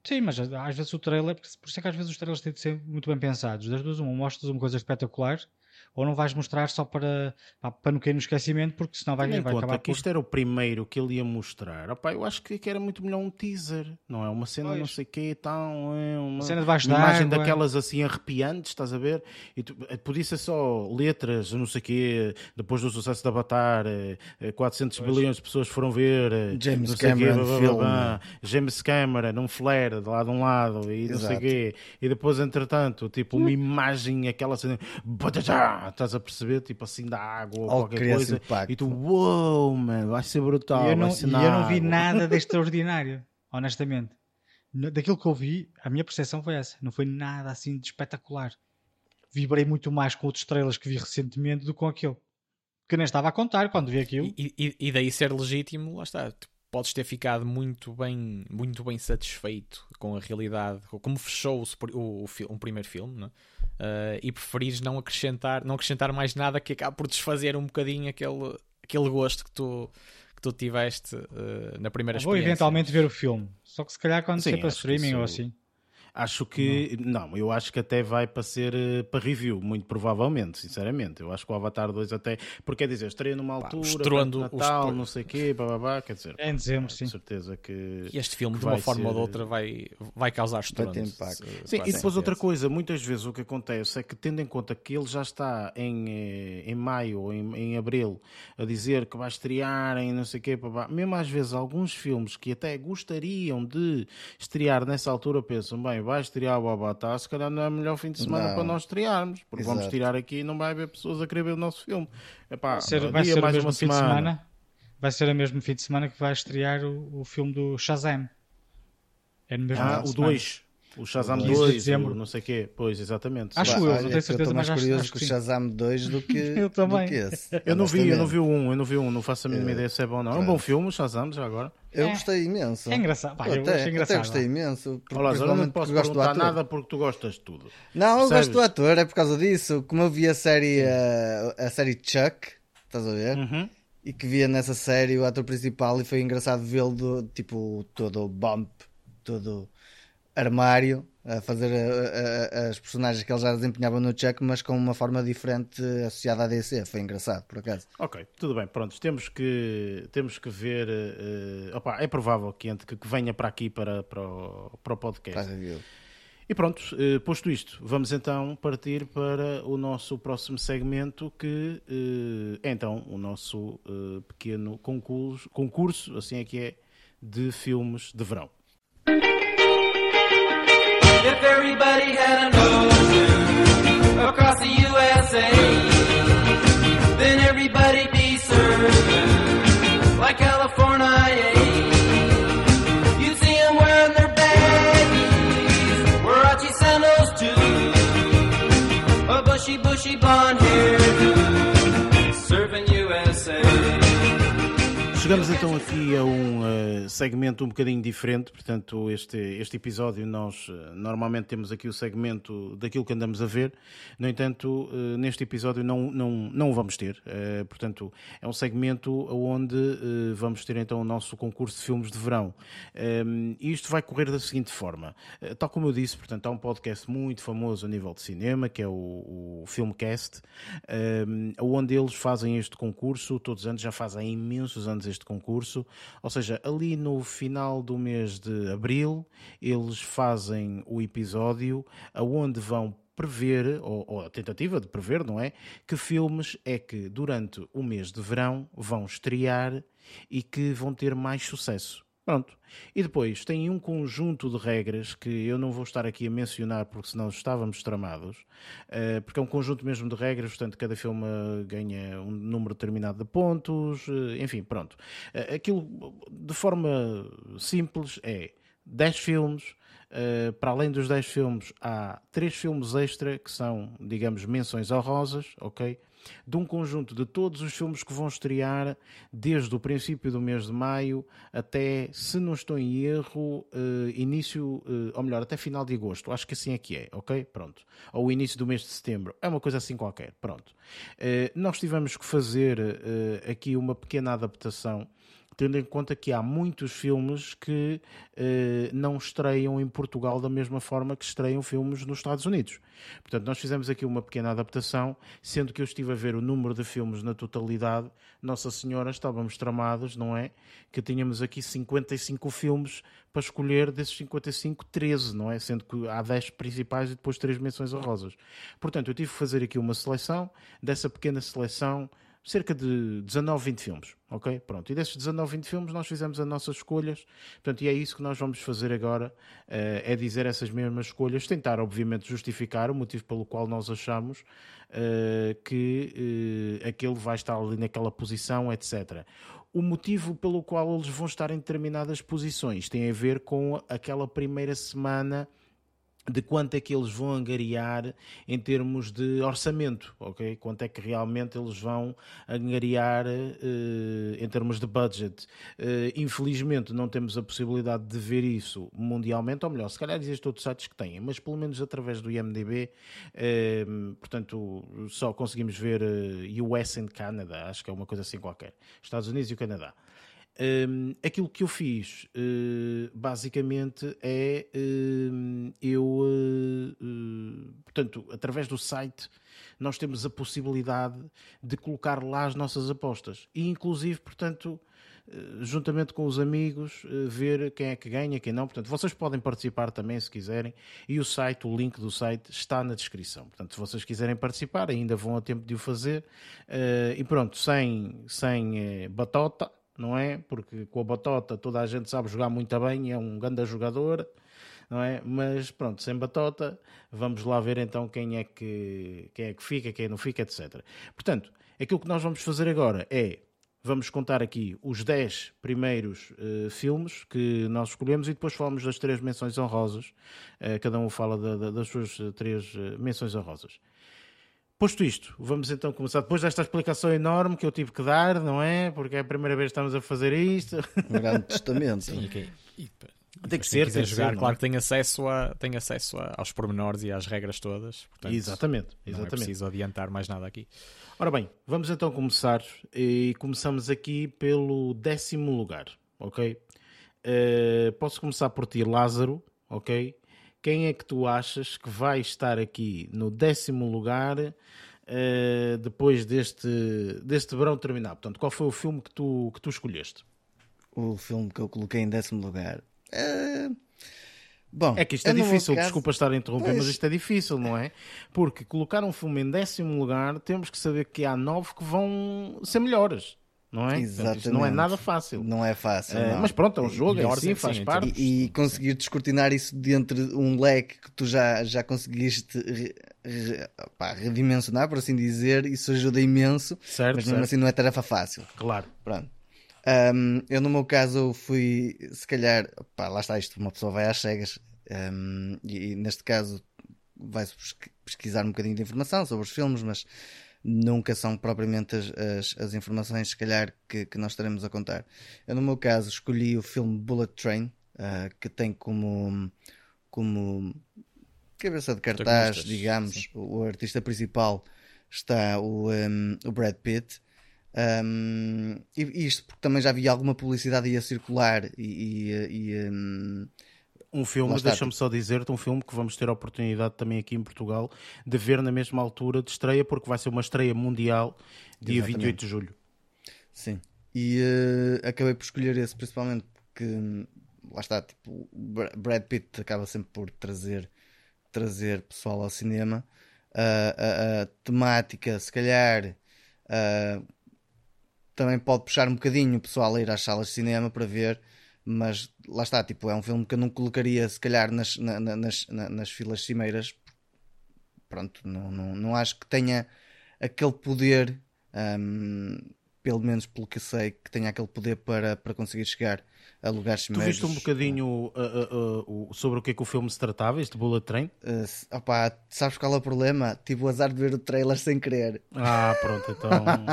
Speaker 3: Sim, mas às vezes o trailer, por isso é que às vezes os trailers têm de ser muito bem pensados. Das duas, uma, mostras uma coisa espetacular ou não vais mostrar só para, para não cair no esquecimento, porque senão vai, vai
Speaker 1: conta
Speaker 3: acabar
Speaker 1: que isto era o primeiro que ele ia mostrar. Opa, eu acho que era muito melhor um teaser, não é? Uma cena pois. não sei o que e tal, é uma,
Speaker 3: cena
Speaker 1: de uma imagem
Speaker 3: água.
Speaker 1: daquelas assim arrepiantes, estás a ver? E tu, eh, podia ser só letras, não sei o quê, depois do sucesso da Avatar, 400 eh, pois. bilhões de pessoas foram ver, eh,
Speaker 2: James Cameron, quê, blá, blá, blá,
Speaker 1: James Cameron, um flare de lado a um lado e Exato. não sei o quê. E depois, entretanto, tipo, uma imagem, aquela cena, estás a perceber? tipo assim da água ou qualquer coisa. Impacto. E tu, uou, wow, mano, vai ser brutal.
Speaker 3: E eu não,
Speaker 1: e
Speaker 3: eu não vi nada de extraordinário, honestamente. Daquilo que eu vi, a minha percepção foi essa. Não foi nada assim de espetacular. Vibrei muito mais com outros estrelas que vi recentemente do que com aquilo. Que nem estava a contar quando vi aquilo.
Speaker 4: E, e, e daí ser legítimo, lá está. Tu podes ter ficado muito bem, muito bem satisfeito com a realidade, como fechou o, o, o um primeiro filme, não é? Uh, e preferires não acrescentar, não acrescentar mais nada que acabe por desfazer um bocadinho aquele, aquele gosto que tu, que tu tiveste uh, na primeira
Speaker 3: Vou eventualmente ver o filme, só que se calhar quando Sim, para streaming isso... ou assim.
Speaker 1: Acho que. Não. não. eu acho que até vai para ser uh, para review, muito provavelmente, sinceramente. Eu acho que o Avatar 2 até. Porque quer dizer, estreia numa altura, Estourando Natal, não sei o quê, bababá, quer dizer.
Speaker 3: É em dezembro, sim.
Speaker 1: certeza que.
Speaker 4: E este filme, de uma forma ser... ou de outra, vai, vai causar estrondo.
Speaker 2: Vai impacto.
Speaker 1: Sim, e depois outra coisa, muitas vezes o que acontece é que, tendo em conta que ele já está em, eh, em maio ou em, em abril a dizer que vai estrear em não sei o quê, babá, mesmo às vezes alguns filmes que até gostariam de estrear nessa altura pensam, bem, vai estrear o Avatar, se calhar não é o melhor fim de semana não. para nós estrearmos, porque Exato. vamos tirar aqui e não vai haver pessoas a querer ver o nosso filme.
Speaker 3: Epá, vai ser, vai ser mais o mesmo fim semana. de semana. Vai ser o mesmo fim de semana que vai estrear o, o filme do Shazam.
Speaker 1: É no mesmo ah, o 2. O Shazam 2, de dezembro. não sei o quê. Pois, exatamente.
Speaker 3: Acho eu, não tenho certeza,
Speaker 2: mas
Speaker 3: acho,
Speaker 2: curioso com o Shazam 2 do que,
Speaker 3: eu também.
Speaker 2: Do que esse.
Speaker 1: Eu não vi, eu não vi o 1, eu não vi o 1, não faço a mínima é. ideia se é bom ou não. É um bom filme, o Shazam, já agora.
Speaker 2: Eu é. gostei imenso.
Speaker 3: É engraçado. Pá, eu até, engraçado,
Speaker 2: até gostei imenso.
Speaker 1: Olá, eu não posso perguntar nada porque tu gostas de tudo.
Speaker 2: Não, eu gosto do ator, é por causa disso. Como eu vi a série, a, a série Chuck, estás a ver?
Speaker 1: Uhum.
Speaker 2: E que via nessa série o ator principal e foi engraçado vê-lo, tipo, todo bump, todo armário a fazer a, a, as personagens que ele já desempenhava no Chuck, mas com uma forma diferente associada à DC. Foi engraçado, por acaso.
Speaker 1: Ok, tudo bem, pronto. Temos que, temos que ver. Uh, opa, é provável que, que, que venha para aqui para, para, o, para o podcast. E pronto, uh, posto isto, vamos então partir para o nosso próximo segmento, que uh, é então o nosso pequeno concurso, concurso, assim é que é, de filmes de verão. If everybody had an ocean across the USA, Chegamos então aqui a um uh, segmento um bocadinho diferente, portanto, este, este episódio nós uh, normalmente temos aqui o segmento daquilo que andamos a ver, no entanto, uh, neste episódio não, não, não o vamos ter, portanto, é um segmento onde vamos ter então o nosso concurso de filmes de verão. E isto vai correr da seguinte forma, tal como eu disse, portanto, há um podcast muito famoso a nível de cinema, que é o, o Filmcast, onde eles fazem este concurso, todos os anos, já fazem imensos anos este este concurso. Ou seja, ali no final do mês de abril, eles fazem o episódio aonde vão prever, ou, ou, a tentativa de prever, não é? Que filmes é que durante o mês de verão vão estrear e que vão ter mais sucesso. Pronto. E depois tem um conjunto de regras que eu não vou estar aqui a mencionar porque senão estávamos tramados, uh, porque é um conjunto mesmo de regras, portanto cada filme ganha um número determinado de pontos, uh, enfim, pronto. Uh, aquilo de forma simples é 10 filmes, Uh, para além dos 10 filmes, há três filmes extra que são, digamos, menções honrosas, ok? de um conjunto de todos os filmes que vão estrear desde o princípio do mês de maio até, se não estou em erro, uh, início, uh, ou melhor, até final de agosto. Acho que assim é que é, ok? Pronto. Ou início do mês de setembro. É uma coisa assim qualquer. Pronto. Nós tivemos que fazer aqui uma pequena adaptação tendo em conta que há muitos filmes que eh, não estreiam em Portugal da mesma forma que estreiam filmes nos Estados Unidos. Portanto, nós fizemos aqui uma pequena adaptação, sendo que eu estive a ver o número de filmes na totalidade. Nossa Senhora, estávamos tramados, não é? Que tínhamos aqui 55 filmes para escolher, desses 55, 13, não é? Sendo que há 10 principais e depois 3 menções honrosas. Portanto, eu tive que fazer aqui uma seleção. Dessa pequena seleção, cerca de 19, 20 filmes, ok? Pronto, e desses 19, 20 filmes nós fizemos as nossas escolhas, portanto, e é isso que nós vamos fazer agora, uh, é dizer essas mesmas escolhas, tentar, obviamente, justificar o motivo pelo qual nós achamos uh, que uh, aquele vai estar ali naquela posição, etc. O motivo pelo qual eles vão estar em determinadas posições tem a ver com aquela primeira semana de quanto é que eles vão angariar em termos de orçamento, ok? Quanto é que realmente eles vão angariar uh, em termos de budget. Uh, infelizmente não temos a possibilidade de ver isso mundialmente, ou melhor, se calhar existem outros sites que têm, mas pelo menos através do IMDB, eh, portanto, só conseguimos ver US e Canada, acho que é uma coisa assim qualquer. Estados Unidos e o Canadá. Um, aquilo que eu fiz uh, basicamente é uh, eu, uh, portanto, através do site, nós temos a possibilidade de colocar lá as nossas apostas e, inclusive, portanto, juntamente com os amigos, ver quem é que ganha, quem não. Portanto, vocês podem participar também se quiserem e o site, o link do site está na descrição. Portanto, se vocês quiserem participar, ainda vão a tempo de o fazer. e pronto, sem, sem batota não é? Porque com a Batota toda a gente sabe jogar muito bem, é um grande jogador, não é? Mas pronto, sem Batota, vamos lá ver então quem é que, quem é que fica, quem não fica, etc. Portanto, aquilo que nós vamos fazer agora é vamos contar aqui os 10 primeiros uh, filmes que nós escolhemos e depois falamos das três menções honrosas. Uh, cada um fala da, da, das suas uh, três menções honrosas. Posto isto, vamos então começar. Depois desta explicação enorme que eu tive que dar, não é? Porque é a primeira vez que estamos a fazer isto.
Speaker 2: Um grande testamento.
Speaker 4: Sim, okay. e,
Speaker 1: tem que ser,
Speaker 4: quiser
Speaker 1: tem
Speaker 4: jogar,
Speaker 1: ser,
Speaker 4: claro é? que tem acesso, a, tem acesso a, aos pormenores e às regras todas. Portanto,
Speaker 1: exatamente,
Speaker 4: exatamente. Não é preciso adiantar mais nada aqui.
Speaker 1: Ora bem, vamos então começar e começamos aqui pelo décimo lugar, ok? Uh, posso começar por ti, Lázaro, ok? Quem é que tu achas que vai estar aqui no décimo lugar uh, depois deste, deste verão terminar? Portanto, qual foi o filme que tu, que tu escolheste?
Speaker 2: O filme que eu coloquei em décimo lugar. Uh... Bom,
Speaker 1: é que isto é difícil, caso... desculpa estar a interromper, pois... mas isto é difícil, não é? Porque colocar um filme em décimo lugar, temos que saber que há nove que vão ser melhores não é? Exatamente. não é nada fácil.
Speaker 2: Não é fácil.
Speaker 1: É, mas pronto, é um jogo, é assim, faz sim, parte.
Speaker 2: E, e, conseguir descortinar isso dentro de um leque que tu já, já conseguiste re, re, pá, redimensionar, por assim dizer, isso ajuda imenso. Certo, mas mesmo certo. assim não é tarefa fácil.
Speaker 1: Claro.
Speaker 2: Pronto. Um, eu, no meu caso, fui, se calhar, pá, lá está isto, uma pessoa vai às cegas um, e, e, neste caso vai-se pesquisar um bocadinho de informação sobre os filmes, mas nunca são propriamente as, as, as informações, se calhar, que, que, nós estaremos a contar. Eu, no meu caso, escolhi o filme Bullet Train, uh, que tem como, como cabeça de cartaz, digamos, o, o, artista principal está o, um, o Brad Pitt. Um, e isto porque também já vi alguma publicidade a circular e, e, e um,
Speaker 1: um filme, deixa-me só dizer-te, um filme que vamos ter a oportunidade também aqui em Portugal de ver na mesma altura de estreia, porque vai ser uma estreia mundial dia Exatamente. 28 de julho.
Speaker 2: Sim. E uh, acabei por escolher esse principalmente porque lá está, tipo, Brad Pitt acaba sempre por trazer, trazer pessoal ao cinema. Uh, a, a, temática, se calhar, uh, também pode puxar um bocadinho o pessoal a ir às salas de cinema para ver mas lá está, tipo, é um filme que eu não colocaria se calhar nas, na, nas, na, nas filas cimeiras. Pronto, não, não, não acho que tenha aquele poder um, pelo menos pelo que sei, que tenha aquele poder para, para conseguir chegar a lugares
Speaker 1: Tu viste um bocadinho uh, uh, uh, sobre o que é que o filme se tratava, este Bullet Train?
Speaker 2: Uh, opa, sabes qual é o problema? Tive o azar de ver o trailer sem querer.
Speaker 1: Ah, pronto, então.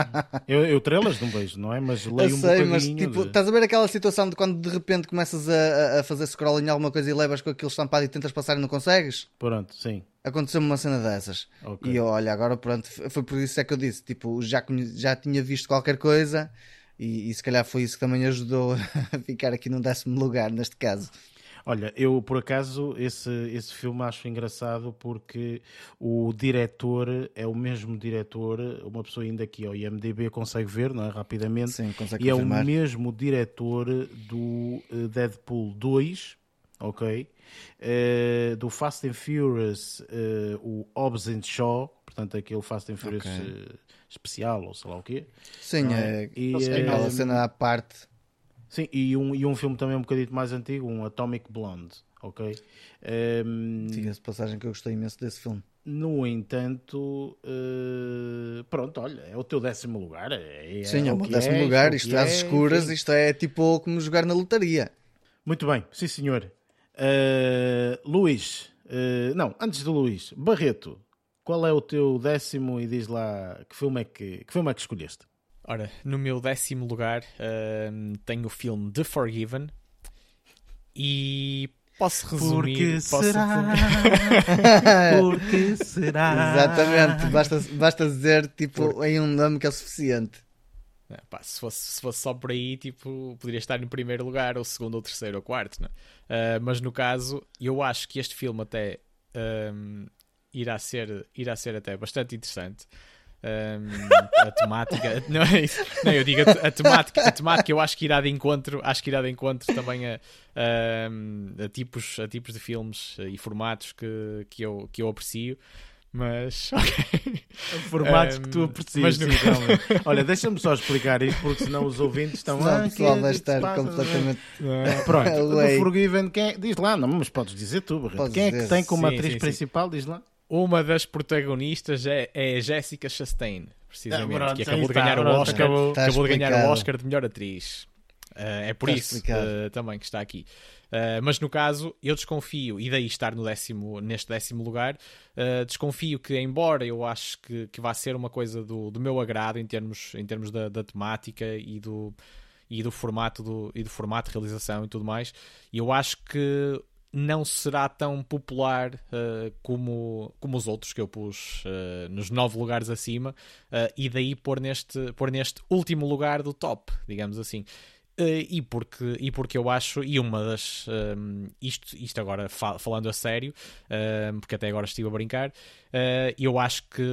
Speaker 1: eu, eu trailers não vejo, não é? Mas leio
Speaker 2: eu
Speaker 1: um
Speaker 2: sei,
Speaker 1: bocadinho.
Speaker 2: mas tipo,
Speaker 1: de...
Speaker 2: estás a ver aquela situação de quando de repente começas a, a fazer scroll em alguma coisa e levas com aquilo estampado e tentas passar e não consegues?
Speaker 1: Pronto, sim.
Speaker 2: Aconteceu-me uma cena dessas.
Speaker 1: Ok.
Speaker 2: E eu, olha, agora pronto, foi por isso é que eu disse, tipo, já, já tinha visto qualquer coisa e, e se calhar foi isso que também ajudou a ficar aqui no décimo lugar, neste caso.
Speaker 1: Olha, eu por acaso esse, esse filme acho engraçado porque o diretor é o mesmo diretor, uma pessoa ainda aqui ao IMDB consegue ver, não é? Rapidamente.
Speaker 2: Sim, consegue
Speaker 1: e é
Speaker 2: confirmar.
Speaker 1: o mesmo diretor do eh, Deadpool 2, ok? Eh, do Fast and Furious, eh, o Hobbs and Shaw, portanto aquele Fast and Furious
Speaker 2: Ok.
Speaker 1: eh, especial, ou sei lá o quê.
Speaker 2: Sim, é,
Speaker 1: é? E,
Speaker 2: é aquela cena à parte.
Speaker 1: Sim, e um, e um filme também um bocadinho mais antigo, um Atomic Blonde, ok? Ehm,
Speaker 2: Diga-se de passagem que eu gostei imenso desse filme.
Speaker 1: no entanto, eh, pronto, olha, é o teu décimo lugar. É, é
Speaker 2: Sim, é
Speaker 1: o
Speaker 2: o meu
Speaker 1: que
Speaker 2: décimo
Speaker 1: é,
Speaker 2: lugar,
Speaker 1: é
Speaker 2: isto
Speaker 1: que
Speaker 2: às
Speaker 1: é,
Speaker 2: escuras,
Speaker 1: enfim.
Speaker 2: isto é tipo como jogar na lotaria.
Speaker 1: Muito bem, sim senhor. Eh, Luís, eh, não, antes do Luís, Barreto, qual é o teu décimo e diz lá que filme é que, que, filme é que escolheste?
Speaker 4: Ora, no meu décimo lugar ahm, tenho o filme The Forgiven e posso resumir. posso
Speaker 1: Porque será?
Speaker 2: Exatamente, basta, basta dizer tipo em um nome que é suficiente.
Speaker 4: Ah, pá, se, fosse, se fosse só por aí, tipo, poderia estar no primeiro lugar, ou segundo, ou terceiro, ou quarto, é? Ah, mas no caso, eu acho que este filme até ahm, irá, ser, irá ser até bastante interessante. Ahm, a temática, não é isso? Não, eu digo a, a temática, a temática eu acho que irá de encontro, acho que irá de encontro também a, ahm, a tipos, a tipos de filmes e formatos que, que, eu, que eu aprecio. Mas, ok.
Speaker 1: Formatos que tu
Speaker 4: Um,
Speaker 1: aprecias.
Speaker 4: mas no-
Speaker 1: sim, realmente. Olha, deixa-me só explicar isto, porque senão os ouvintes estão
Speaker 2: Senão
Speaker 1: "Ah,
Speaker 2: o pessoal vai
Speaker 1: se
Speaker 2: estar
Speaker 1: passa?"
Speaker 2: completamente.
Speaker 1: Pronto,
Speaker 2: Away.
Speaker 1: do Forgiven, quem é? diz lá, não, mas podes dizer tu, Barreto.
Speaker 2: Podes
Speaker 1: Quem é que
Speaker 2: dizer.
Speaker 1: tem como
Speaker 4: Sim,
Speaker 1: atriz
Speaker 4: sim, sim.
Speaker 1: principal? Diz lá.
Speaker 4: Uma das protagonistas é, é Jessica Chastain, precisamente,
Speaker 1: Ah, pronto,
Speaker 4: que acabou de
Speaker 1: está,
Speaker 4: ganhar o
Speaker 1: pronto,
Speaker 4: Oscar,
Speaker 1: acabou.
Speaker 2: Está
Speaker 4: acabou de ganhar o. Oscar de melhor atriz. Ah, é por
Speaker 2: Está
Speaker 4: isso ah, também que está aqui. Ah, mas no caso, eu desconfio, e daí estar no décimo, neste décimo lugar, ah, desconfio que, embora eu acho que, que vá ser uma coisa do, do meu agrado em termos, em termos da, da temática e do, e do formato do, e do formato de realização e tudo mais, eu acho que não será tão popular uh, como, como os outros que eu pus uh, nos nove lugares acima uh, e daí pôr neste, pôr neste último lugar do top, digamos assim. Uh, e, porque, e porque eu acho, e uma das. um, isto, isto agora fal- falando a sério, um, porque até agora estive a brincar, uh, eu acho que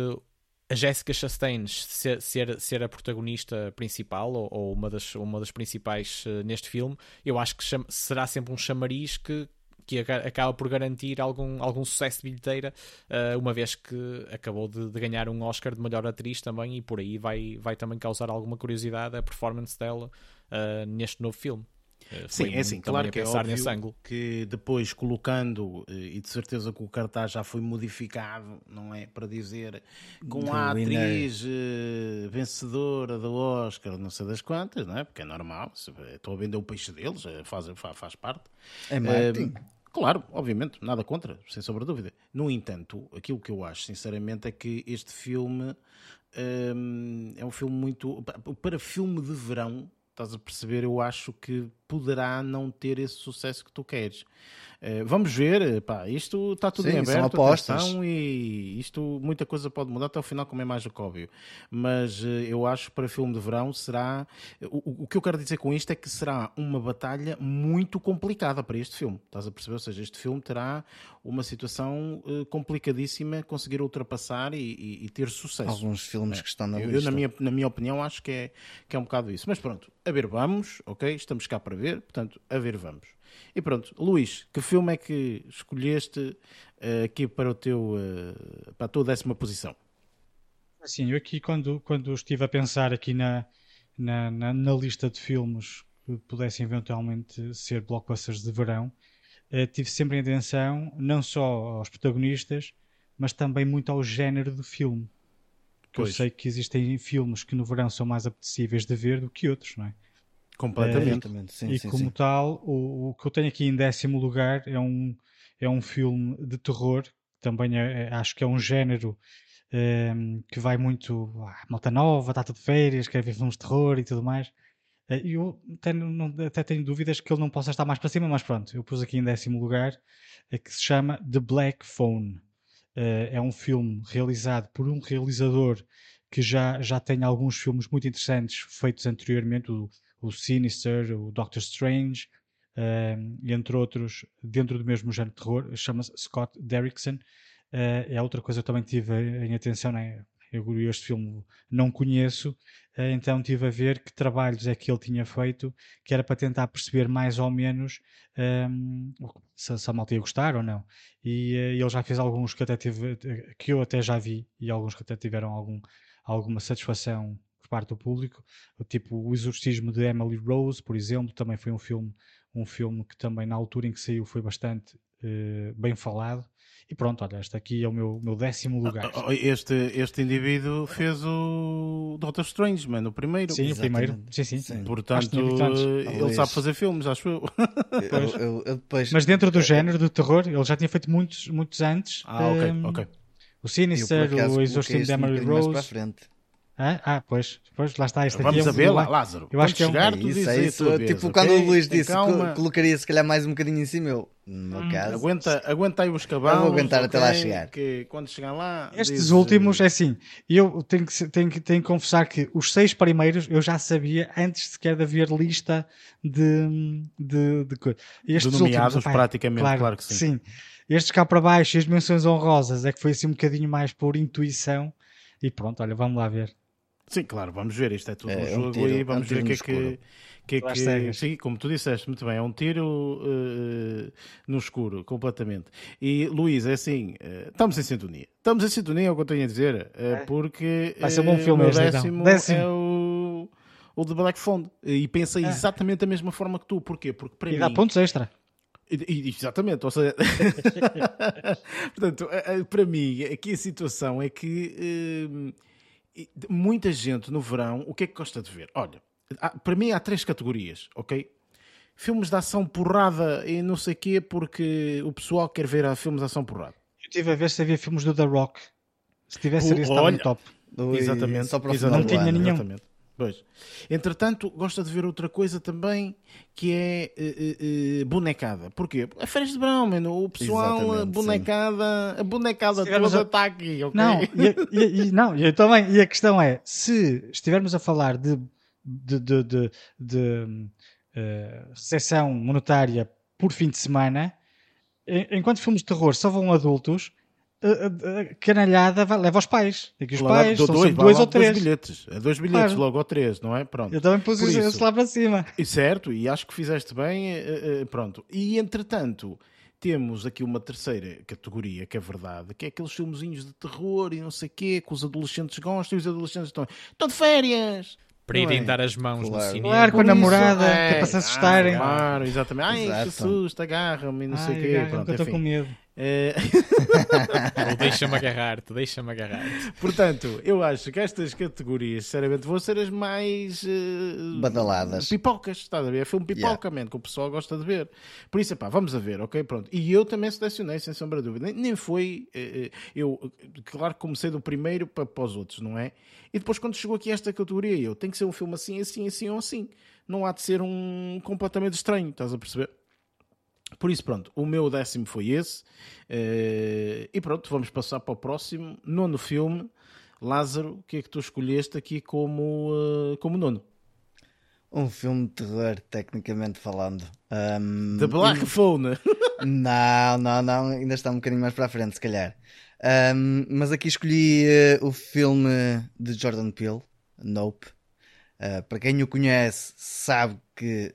Speaker 4: a Jessica Chastain ser, ser, ser a protagonista principal ou, ou uma, das, uma das principais uh, neste filme, eu acho que será sempre um chamariz que, que aca- acaba por garantir algum, algum sucesso de bilheteira, uh, uma vez que acabou de, de ganhar um Oscar de melhor atriz também, e por aí vai, vai também causar alguma curiosidade a performance dela uh, neste novo filme. Uh,
Speaker 1: Sim, é assim, claro que é óbvio que depois colocando, eh, e de certeza que o cartaz já foi modificado, não é? Para dizer com a atriz eh, vencedora do Oscar, não sei das quantas, não é? Porque é normal, estou a vender o peixe deles, eh, faz, fa- faz parte.
Speaker 2: É marketing.
Speaker 1: Eh, Claro, obviamente, nada contra, sem sombra de dúvida. No entanto, aquilo que eu acho, sinceramente, é que este filme hum, é um filme muito. pa- Para filme de verão, estás a perceber, eu acho que poderá não ter esse sucesso que tu queres. Eh, vamos ver, eh, pá, isto está tudo
Speaker 2: Sim,
Speaker 1: em
Speaker 2: são
Speaker 1: aberto,
Speaker 2: apostas.
Speaker 1: atenção, e isto, muita coisa pode mudar até ao final, como é mais óbvio. Mas eh, eu acho que para filme de verão será. O, o- o que eu quero dizer com isto é que será uma batalha muito complicada para este filme. Estás a perceber? Ou seja, este filme terá uma situação complicadíssima conseguir ultrapassar e, e- e ter sucesso.
Speaker 2: Alguns filmes que estão na
Speaker 1: Eu,
Speaker 2: lista.
Speaker 1: eu, na, minha, na minha opinião, acho que é, que é um bocado isso. Mas pronto, a ver vamos, ok? Estamos cá para ver, portanto, a ver vamos. E pronto, Luís, que filme é que escolheste eh, aqui para, o teu, eh, para a tua décima posição?
Speaker 3: Assim, eu aqui quando, quando estive a pensar aqui na, na, na, na lista de filmes que pudessem eventualmente ser blockbusters de verão, eh, tive sempre em atenção não só aos protagonistas, mas também muito ao género do filme. eu sei que existem filmes que no verão são mais apetecíveis de ver do que outros, não é?
Speaker 1: Completamente.
Speaker 3: É, sim, e sim, como sim. tal, o, o, que eu tenho aqui em décimo lugar é um, é um filme de terror, também é, é, acho que é um género é, que vai muito. Ah, malta nova, data de férias, quer ver filmes de terror e tudo mais. Eh, eu tenho, não, até tenho dúvidas que ele não possa estar mais para cima, mas pronto, eu pus aqui em décimo lugar, é que se chama The Black Phone. Uh, é um filme realizado por um realizador que já, já tem alguns filmes muito interessantes feitos anteriormente, o, o Sinister, o Doctor Strange, uh, entre outros, dentro do mesmo género de terror, chama-se Scott Derrickson. Uh, é outra coisa que eu também tive em atenção, né? eu este filme não conheço, uh, então tive a ver que trabalhos é que ele tinha feito, que era para tentar perceber mais ou menos um, se, se, a malta ia gostar ou não. E ele já fez alguns que até tive, que eu até já vi, e alguns que até tiveram algum, alguma satisfação parte do público, tipo O Exorcismo de Emily Rose, por exemplo, também foi um filme, um filme que também na altura em que saiu foi bastante uh, bem falado. E pronto, olha, este aqui é o meu, meu décimo lugar.
Speaker 1: Ah, ah, este, este indivíduo fez o Doctor Strange, mano, o primeiro.
Speaker 3: Sim, Exatamente. o primeiro. Sim, sim. sim.
Speaker 1: Portanto, ele sabe fazer filmes, acho eu.
Speaker 3: eu, eu, eu depois... Mas dentro do género do terror, ele já tinha feito muitos, muitos antes.
Speaker 1: Ah, ok, um, ok.
Speaker 3: O Sinister, o Exorcismo de Emily Rose. Ah, ah, pois, pois, lá está. Este
Speaker 1: Vamos
Speaker 3: aqui
Speaker 1: a ver, lá, Lázaro.
Speaker 3: Eu acho que é um...
Speaker 2: É isso, é isso. Tipo, quando okay? o Luís disse que colocaria se calhar mais um bocadinho em cima, eu, no hum, caso.
Speaker 1: Aguenta, aguenta aí os cavalos.
Speaker 2: Eu vou aguentar okay, até lá chegar.
Speaker 1: Que quando chegar lá.
Speaker 3: Estes diz... últimos, é assim, eu tenho que, tenho, que, tenho que confessar que os seis primeiros eu já sabia antes sequer de haver lista de. de, de, de
Speaker 1: Estes de nomeados, últimos, praticamente, claro, claro que sim.
Speaker 3: sim. Estes cá para baixo, as menções honrosas, é que foi assim um bocadinho mais por intuição. E pronto, olha, vamos lá ver.
Speaker 1: Sim, claro, vamos ver. Isto é tudo é, um jogo um tiro, e vamos é um ver o que é que. Que, é que, sim, como tu disseste muito bem, é um tiro uh, no escuro, completamente. E Luís, é assim, uh, estamos em sintonia. Estamos em sintonia, é o que eu tenho a dizer, uh, é. porque
Speaker 3: Vai ser um bom filme
Speaker 1: o
Speaker 3: então.
Speaker 1: décimo, décimo, é o, o de Black Phone. E pensei exatamente da mesma forma que tu. Porquê? Porque para
Speaker 3: e
Speaker 1: mim.
Speaker 3: dá pontos extra.
Speaker 1: Exatamente, ou seja, portanto, para mim, aqui a situação é que muita gente no verão, o que é que gosta de ver? Olha, para mim há três categorias, ok? Filmes de ação porrada e não sei quê, porque o pessoal quer ver filmes de ação porrada.
Speaker 3: Eu estive a ver se havia filmes do The Rock. Se tivesse, seria estava no top.
Speaker 1: Exatamente, só para
Speaker 3: exatamente, não tinha nenhum.
Speaker 1: Exatamente. Pois. Entretanto, gosta de ver outra coisa também que é uh, uh, bonecada. Porquê? A férias de verão, mano. O pessoal, Exatamente, a bonecada, sim. a bonecada toda a... está aqui, ok?
Speaker 3: Não, e, e, não, eu também. E a questão é: se estivermos a falar de, de, de, de, de uh, recessão monetária por fim de semana, enquanto filmes de terror só vão adultos a, canalhada vai, leva aos pais. Tem que os claro, pais, são dois, dois ou três.
Speaker 1: Dois bilhetes, é dois bilhetes claro. logo ou três, não é? Pronto.
Speaker 3: Eu também pus isso, isso lá para cima.
Speaker 1: E certo, e acho que fizeste bem, eh, eh, pronto. E entretanto, temos aqui uma terceira categoria, que é verdade, que é aqueles filmezinhos de terror e não sei o quê, que os adolescentes gostam e os adolescentes estão, estão de férias,
Speaker 4: para irem é? dar as mãos
Speaker 3: claro.
Speaker 4: no cinema.
Speaker 3: Claro, com a namorada, é, que é para se assustarem. Ah,
Speaker 1: claro, exatamente. Ai, Exato. que susto, agarra-me e não Ai, sei o quê. Pronto,
Speaker 3: eu estou com medo.
Speaker 1: É...
Speaker 4: deixa-me agarrar-te, deixa-me agarrar
Speaker 1: Portanto, eu acho que estas categorias, sinceramente, vão ser as mais uh...
Speaker 2: badaladas.
Speaker 1: Pipocas, estás a ver? Foi um pipoca, yeah. que o pessoal gosta de ver. Por isso, pá, vamos a ver, ok? Pronto. E eu também selecionei, sem sombra de dúvida. Nem, nem foi. Uh, eu, claro que comecei do primeiro para, para os outros, não é? E depois, quando chegou aqui esta categoria, eu tenho que ser um filme assim, assim, assim ou assim. Não há de ser um completamente estranho, estás a perceber? Por isso, pronto, o meu décimo foi esse. Uh, e pronto, vamos passar para o próximo. Nono filme. Lázaro, o que é que tu escolheste aqui como, uh, como nono?
Speaker 2: Um filme de terror, tecnicamente falando. Um,
Speaker 1: The Black Phone.
Speaker 2: não, não, não, ainda está um bocadinho mais para a frente, se calhar. Um, mas aqui escolhi uh, o filme de Jordan Peele, Nope. Uh, para quem o conhece, sabe que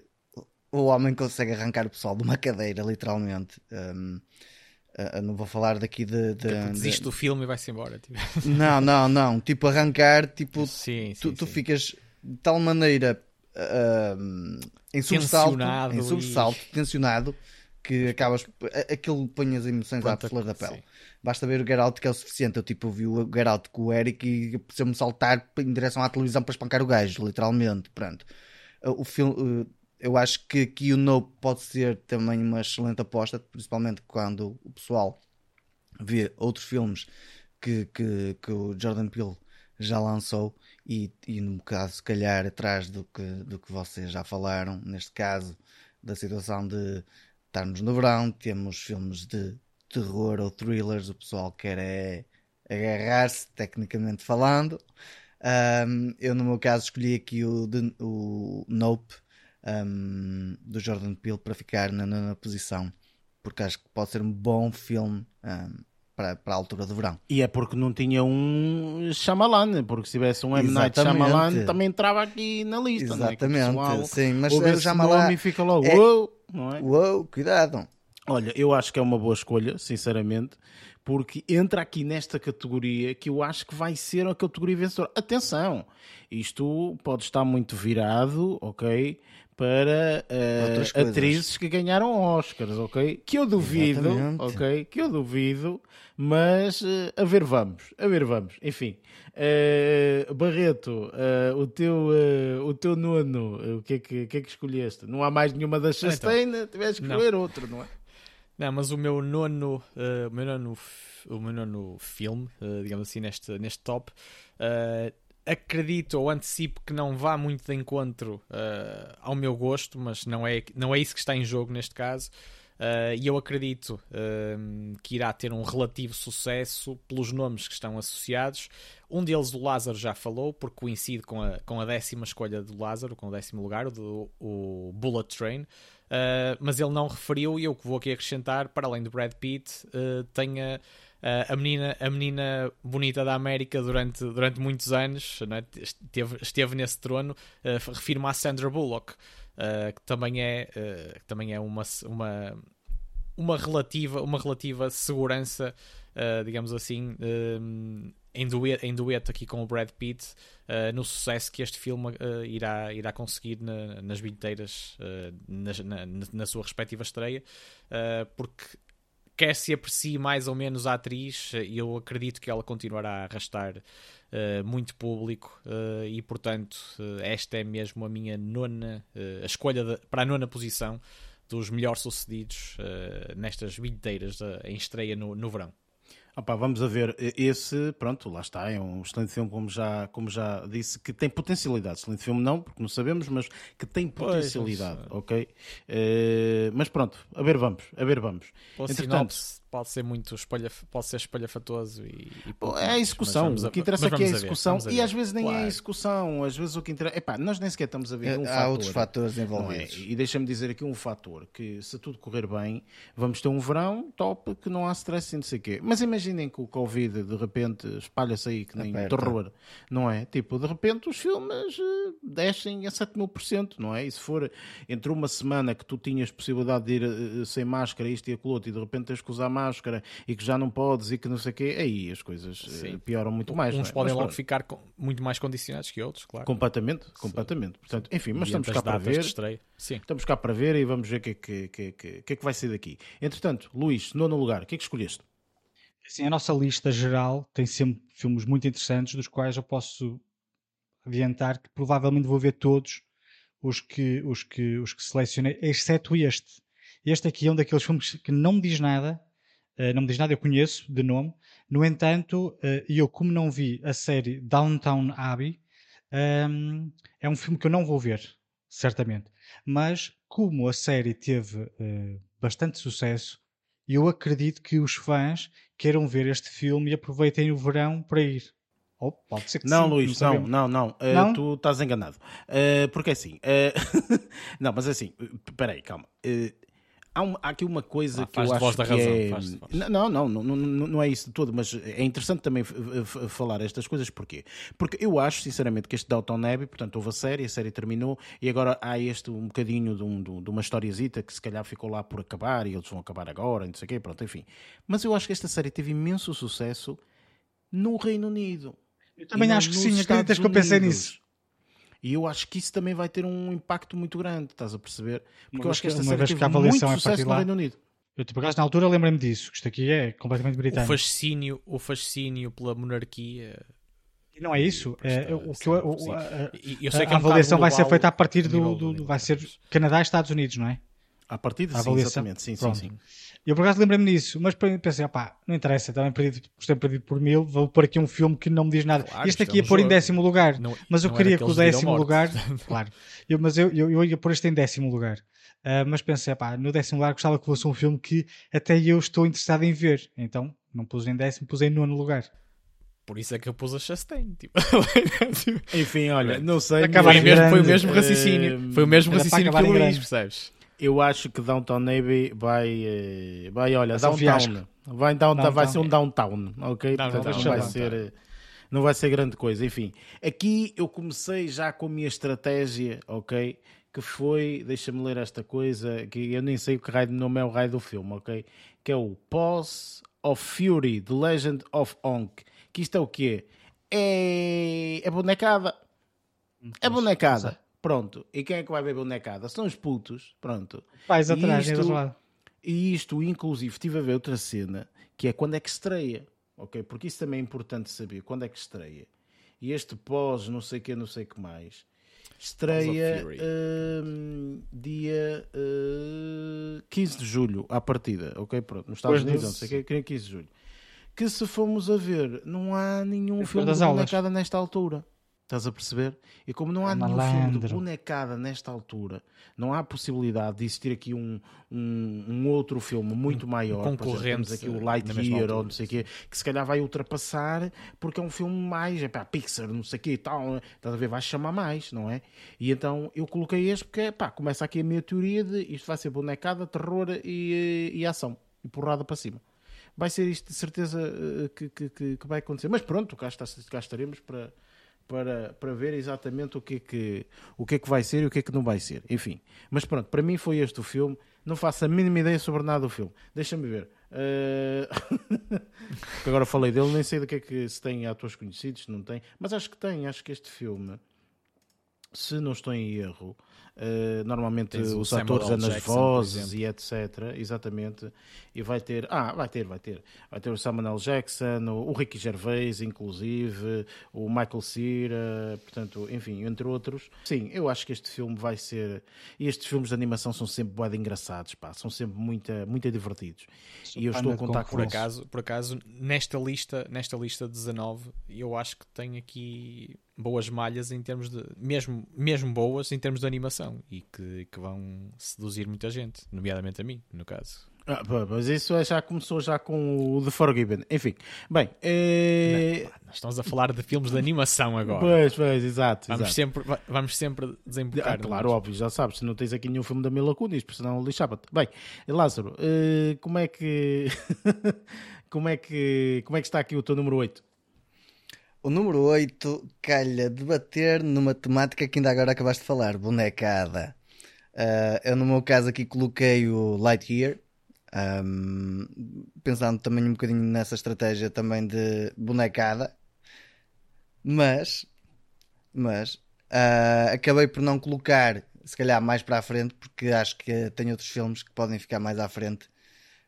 Speaker 2: o homem consegue arrancar o pessoal de uma cadeira, literalmente. Um, uh, não vou falar daqui de. de,
Speaker 4: tipo, desiste de... do filme e vai-se embora. Tipo.
Speaker 2: Não, não, não. Tipo, arrancar, tipo, sim, sim, tu, tu ficas de tal maneira uh, em sobressalto, em sobressalto, e... tensionado, que acabas. Aquilo põe as emoções Pronto, à flor da pele. Sim. Basta ver o Get Out que é o suficiente. Eu tipo vi o Get Out com o Eric e precisou-me saltar em direção à televisão para espancar o gajo, literalmente. Pronto. O filme. Eu acho que aqui o No pode ser também uma excelente aposta, principalmente quando o pessoal vê outros filmes que, que, que o Jordan Peele já lançou e, e no caso, se calhar, atrás do que, do que vocês já falaram, neste caso, da situação de estarmos no verão, temos filmes de terror ou thrillers, o pessoal quer é agarrar-se, tecnicamente falando. Um, eu, no meu caso, escolhi aqui o, o Nope um, do Jordan Peele para ficar na nona posição, porque acho que pode ser um bom filme um, para, para a altura do verão.
Speaker 1: E é porque não tinha um Shyamalan, porque se tivesse um M. Night Shyamalan também entrava aqui na lista.
Speaker 2: Exatamente,
Speaker 1: não
Speaker 2: é? sim, mas o Shyamalan...
Speaker 1: fica logo, é... uou, não é?
Speaker 2: Uou, cuidado.
Speaker 1: Olha, eu acho que é uma boa escolha, sinceramente, porque entra aqui nesta categoria que eu acho que vai ser a categoria vencedora. Atenção, isto pode estar muito virado, ok? Para uh, atrizes que ganharam Oscars, ok? Que eu duvido, Exatamente. ok? Que eu duvido, mas uh, a ver vamos, a ver vamos. Enfim, uh, Barreto, o, teu, o teu nono, o que é que, que, é que escolheste? Não há mais nenhuma das Chastain, então, tiveste que escolher outro, não é?
Speaker 4: Não, mas o meu nono, o meu nono, o meu nono filme, digamos assim, neste, neste top, acredito ou antecipo que não vá muito de encontro uh, ao meu gosto, mas não é, não é isso que está em jogo neste caso. Uh, e eu acredito uh, que irá ter um relativo sucesso pelos nomes que estão associados. Um deles, o Lázaro, já falou, porque coincide com a, com a décima escolha do Lázaro, com o décimo lugar, do, o Bullet Train. Mas ele não referiu, e eu que vou aqui acrescentar, para além do Brad Pitt, tenha a, menina, a menina bonita da América durante, durante muitos anos é? esteve, esteve nesse trono. Uh, refiro-me à Sandra Bullock, uh, que também é, uh, também é uma, uma, uma, relativa, uma relativa segurança, uh, digamos assim. em dueto, em dueto aqui com o Brad Pitt uh, no sucesso que este filme uh, irá, irá conseguir na, nas bilheteiras uh, na, na, sua respectiva estreia, porque quer se aprecie mais ou menos a atriz, eu acredito que ela continuará a arrastar uh, muito público uh, e, portanto, uh, esta é mesmo a minha nona, a escolha de, para a nona posição dos melhores sucedidos nestas bilheteiras em estreia no, no verão.
Speaker 1: Opa, vamos a ver, esse, pronto, lá está, é um excelente filme, como já, como já disse, que tem potencialidade. Excelente filme não, porque não sabemos, mas que tem potencialidade, pois, ok? Uh, mas pronto, a ver vamos, a ver vamos.
Speaker 4: Entretanto, pode ser muito espalha, pode ser espalhafatoso e, e pouco,
Speaker 1: é a execução. O que interessa aqui é a execução e às vezes nem claro. é a execução. Às vezes o que interessa. Epá, nós nem sequer estamos a ver é, um
Speaker 2: Há
Speaker 1: fator,
Speaker 2: outros fatores
Speaker 1: é?
Speaker 2: envolvidos.
Speaker 1: É? E deixa-me dizer aqui um fator que se tudo correr bem, vamos ter um verão top que não há stress e não sei o quê. Mas imaginem que o Covid de repente espalha-se aí que nem Aperta. terror, não é? Tipo, de repente os filmes eh, descem a 7 mil por cento, não é? E se for entre uma semana que tu tinhas possibilidade de ir uh, sem máscara, isto e aquilo outro, e de repente tens que usar máscara e que já não podes e que não sei o quê, aí as coisas eh, Sim. pioram muito mais.
Speaker 4: Uns
Speaker 1: é?
Speaker 4: podem mas, logo ficar muito mais condicionados que outros, claro.
Speaker 1: Completamente, completamente. Portanto, enfim, mas estamos cá para ver. Estamos cá para ver e vamos ver o que, é que, que, que, que, é que vai ser daqui. Entretanto, Luís, nono lugar, o que é que escolheste?
Speaker 3: Assim, a nossa lista geral tem sempre filmes muito interessantes, dos quais eu posso adiantar que provavelmente vou ver todos os que, os que, os que selecionei, exceto este. Este aqui é um daqueles filmes que não me diz nada, não me diz nada, eu conheço de nome. No entanto, uh, eu, como não vi a série Downtown Abbey, ehm, é um filme que eu não vou ver, certamente. Mas, como a série teve uh, bastante sucesso, eu acredito que os fãs queiram ver este filme e aproveitem o verão para ir. Oh, pode ser que
Speaker 1: não,
Speaker 3: sim,
Speaker 1: Luís, não, não, não, uh, não, tu estás enganado. Uh, porque é assim, uh, não, mas é assim, espera aí, calma. Há, um, há, aqui uma coisa ah, que eu acho que razão, é... Faz, faz. Não, não, não, não, não é isso de todo, mas é interessante também falar estas coisas, porquê? Porque eu acho, sinceramente, que este Dalton Abbey, portanto, houve a série, a série terminou, e agora há este um bocadinho de, um, de uma historiazita que se calhar ficou lá por acabar, e eles vão acabar agora, não sei o quê, pronto, enfim. Mas eu acho que esta série teve imenso sucesso no Reino Unido.
Speaker 3: Eu também acho que sim, acreditas que eu pensei nisso.
Speaker 1: E eu acho que isso também vai ter um impacto muito grande, estás a perceber? Porque
Speaker 3: Uma
Speaker 1: eu acho que esta
Speaker 3: que-
Speaker 1: série
Speaker 3: vez
Speaker 1: teve
Speaker 3: que a avaliação
Speaker 1: muito
Speaker 3: é a partir
Speaker 1: sucesso no
Speaker 3: lá.
Speaker 1: Reino Unido.
Speaker 3: Eu, por acaso, na altura lembrei-me disso. Isto aqui é completamente
Speaker 4: O
Speaker 3: britânico.
Speaker 4: fascínio, o fascínio pela monarquia.
Speaker 3: E não é isso. É, o que eu- o- a,
Speaker 4: eu
Speaker 3: a-
Speaker 4: sei que
Speaker 3: a
Speaker 4: é um
Speaker 3: avaliação vai ser feita a partir
Speaker 4: a
Speaker 3: do, do-
Speaker 4: de
Speaker 3: vai ser. Canadá e Estados Unidos, não é?
Speaker 1: À partida,
Speaker 3: A
Speaker 1: sim,
Speaker 3: avaliação.
Speaker 1: exatamente. Sim, sim,
Speaker 3: Pronto.
Speaker 1: Sim.
Speaker 3: Eu por acaso lembrei-me disso, mas pensei, opá, não interessa, também perdi, por ter perdido por mil, vou pôr aqui um filme que não me diz nada.
Speaker 4: Claro,
Speaker 3: este
Speaker 4: isto
Speaker 3: aqui
Speaker 4: é
Speaker 3: ia
Speaker 4: um
Speaker 3: pôr em décimo lugar,
Speaker 4: Não-
Speaker 3: mas eu
Speaker 4: é
Speaker 3: queria que o décimo lugar, claro, eu, mas eu, eu, eu ia pôr este em décimo lugar. Ah, mas pensei, pá, no décimo lugar gostava que fosse um filme que até eu estou interessado em ver, então não pus em décimo, pus em nono lugar.
Speaker 4: Por isso é que eu pus a Chastain. Tipo, tipo,
Speaker 1: Enfim, olha, não sei.
Speaker 3: Acabar
Speaker 4: foi, mesmo, foi o mesmo raciocínio.
Speaker 1: Eh,
Speaker 4: Foi o mesmo raciocínio que o Luís, percebes?
Speaker 1: Eu acho que Downtown Navy vai, eh, vai olha,
Speaker 3: Vai ser um
Speaker 1: downtown. vai, downtown, vai
Speaker 3: Downtown.
Speaker 1: ser um downtown, ok?
Speaker 4: Não,
Speaker 1: Portanto,
Speaker 4: não,
Speaker 1: vai ser,
Speaker 4: não.
Speaker 1: eh, não vai ser grande coisa. Enfim, aqui eu comecei já com a minha estratégia, ok? Que foi, deixa-me ler esta coisa, que eu nem sei o que raio de nome é o raio do filme, ok? Que é o Pause of Fury, The Legend of Onk. Que isto é o quê? É, é bonecada. É bonecada. Pronto. E quem é que vai ver bonecada? São os putos. Pronto.
Speaker 3: Vais
Speaker 1: E
Speaker 3: atrás,
Speaker 1: isto-
Speaker 3: isto... lado.
Speaker 1: E isto, inclusive, estive a ver outra cena, que é quando é que estreia. Ok? Porque isso também é importante saber. Quando é que estreia. E este pós, não sei o que, não sei o que mais, estreia hum, dia uh, 15 de julho, à partida. Ok? Pronto. Nos Estados
Speaker 3: Depois
Speaker 1: Unidos,
Speaker 3: do-
Speaker 1: não sei o que, que é 15 de julho. Que se formos a ver, não há nenhum
Speaker 3: Depois
Speaker 1: filme
Speaker 3: das
Speaker 1: de
Speaker 3: aulas.
Speaker 1: bonecada nesta altura. Estás a perceber? E como não há nenhum filme de bonecada nesta altura, não há possibilidade de existir aqui um, um, um outro filme muito maior. por exemplo,
Speaker 4: concorrente
Speaker 1: aqui o
Speaker 4: mesma
Speaker 1: Lightyear ou não sei o quê, que se calhar vai ultrapassar porque é um filme mais, é pá, Pixar, não sei o quê e tal. Estás a ver? Vai chamar mais, não é? E então eu coloquei este porque, pá, começa aqui a minha teoria de isto vai ser bonecada, terror e, e ação. E porrada para cima. Vai ser isto de certeza eh, que, que, que, que vai acontecer. Mas pronto, cá, está, cá estaremos para, para, para ver exatamente o que, é que, o que é que vai ser e o que é que não vai ser. Enfim, mas pronto, para mim foi este o filme. Não faço a mínima ideia sobre nada do filme. Deixa-me ver. Porque agora falei dele, nem sei do que é que se tem atores conhecidos, não tem, mas acho que tem. Acho que este filme, se não estou em erro, eh, normalmente
Speaker 4: Tens
Speaker 1: os atores é nas
Speaker 4: Jackson,
Speaker 1: vozes e etc. Exatamente. E vai ter, ah, vai ter, vai ter. Vai ter o Samuel L. Jackson, o, o Ricky Gervais, inclusive, o Michael Cera, portanto, enfim, entre outros. Sim, eu acho que este filme vai ser. E estes filmes de animação são sempre de engraçados, pá, são sempre muito, muito divertidos. e eu estou a contar com
Speaker 4: Por acaso, por acaso nesta lista, nesta lista de 19, eu acho que tem aqui boas malhas em termos de mesmo, mesmo boas em termos de animação e que, que vão seduzir muita gente, nomeadamente a mim, no caso.
Speaker 1: Ah, mas isso é- já começou já com o The Forgiven. Enfim, bem, é...
Speaker 4: Nós estamos a falar de filmes de animação agora.
Speaker 1: pois, pois, exato,
Speaker 4: Vamos
Speaker 1: exato.
Speaker 4: sempre, va- vamos sempre desembocar.
Speaker 1: Ah, claro, óbvio, já sabes, se não tens aqui nenhum filme da Mila Kunis, porque senão lixava-te. Bem, Lázaro, eh, como é que como é que como é que está aqui o teu número 8?
Speaker 2: O número 8 calha debater numa temática que ainda agora acabaste de falar, bonecada. Ah, eu, no meu caso, aqui coloquei o Lightyear, ahm, pensando também um bocadinho nessa estratégia também de bonecada, mas, mas ah, acabei por não colocar, se calhar, mais para a frente, porque acho que tem outros filmes que podem ficar mais à frente.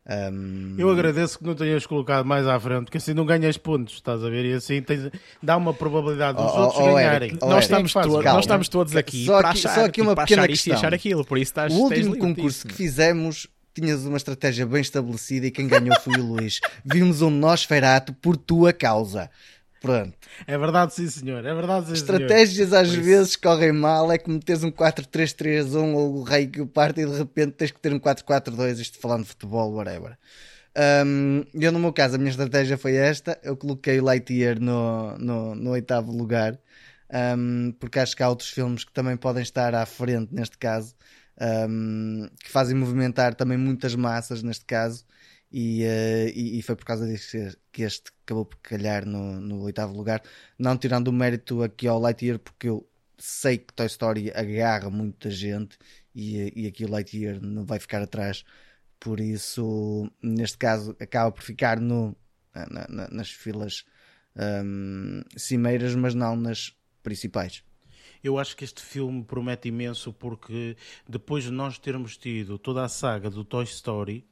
Speaker 2: Ahm,
Speaker 1: Eu agradeço que não tenhas colocado mais à frente, porque assim não ganhas pontos, estás a ver? E assim tens, dá uma probabilidade dos
Speaker 2: Oh,
Speaker 1: outros
Speaker 2: oh, oh,
Speaker 1: ganharem.
Speaker 2: Oh,
Speaker 4: nós, estamos todos,
Speaker 2: Calma.
Speaker 4: nós estamos todos aqui
Speaker 2: Só
Speaker 4: para
Speaker 2: aqui-
Speaker 4: achar,
Speaker 2: só aqui uma pequena questão.
Speaker 4: achar aquilo, por isso estás,
Speaker 2: O último concurso que fizemos tinhas uma estratégia bem estabelecida e quem ganhou foi o Luís. Vimos um Nosferato por tua causa. Pronto.
Speaker 1: É verdade, sim, senhor. É verdade, sim, senhor.
Speaker 2: Estratégias às
Speaker 4: Por isso-
Speaker 2: vezes correm mal. É como teres um 4-3-3-1 ou o rei que o parte e de repente tens que ter um 4-4-2. Isto falando de futebol, whatever. Um, eu, no meu caso, a minha estratégia foi esta. Eu coloquei o Lightyear no, no, no oitavo lugar. um, porque acho que há outros filmes que também podem estar à frente, neste caso, um, que fazem movimentar também muitas massas, neste caso. E, eh, e, e foi por causa disso que- este acabou por calhar no, no oitavo lugar. Não tirando o mérito aqui ao Lightyear, porque eu sei que Toy Story agarra muita gente e, e aqui o Lightyear não vai ficar atrás. Por isso, neste caso, acaba por ficar no, na- na- nas filas hum, cimeiras, mas não nas principais.
Speaker 1: Eu acho que este filme promete imenso porque depois de nós termos tido toda a saga do Toy Story,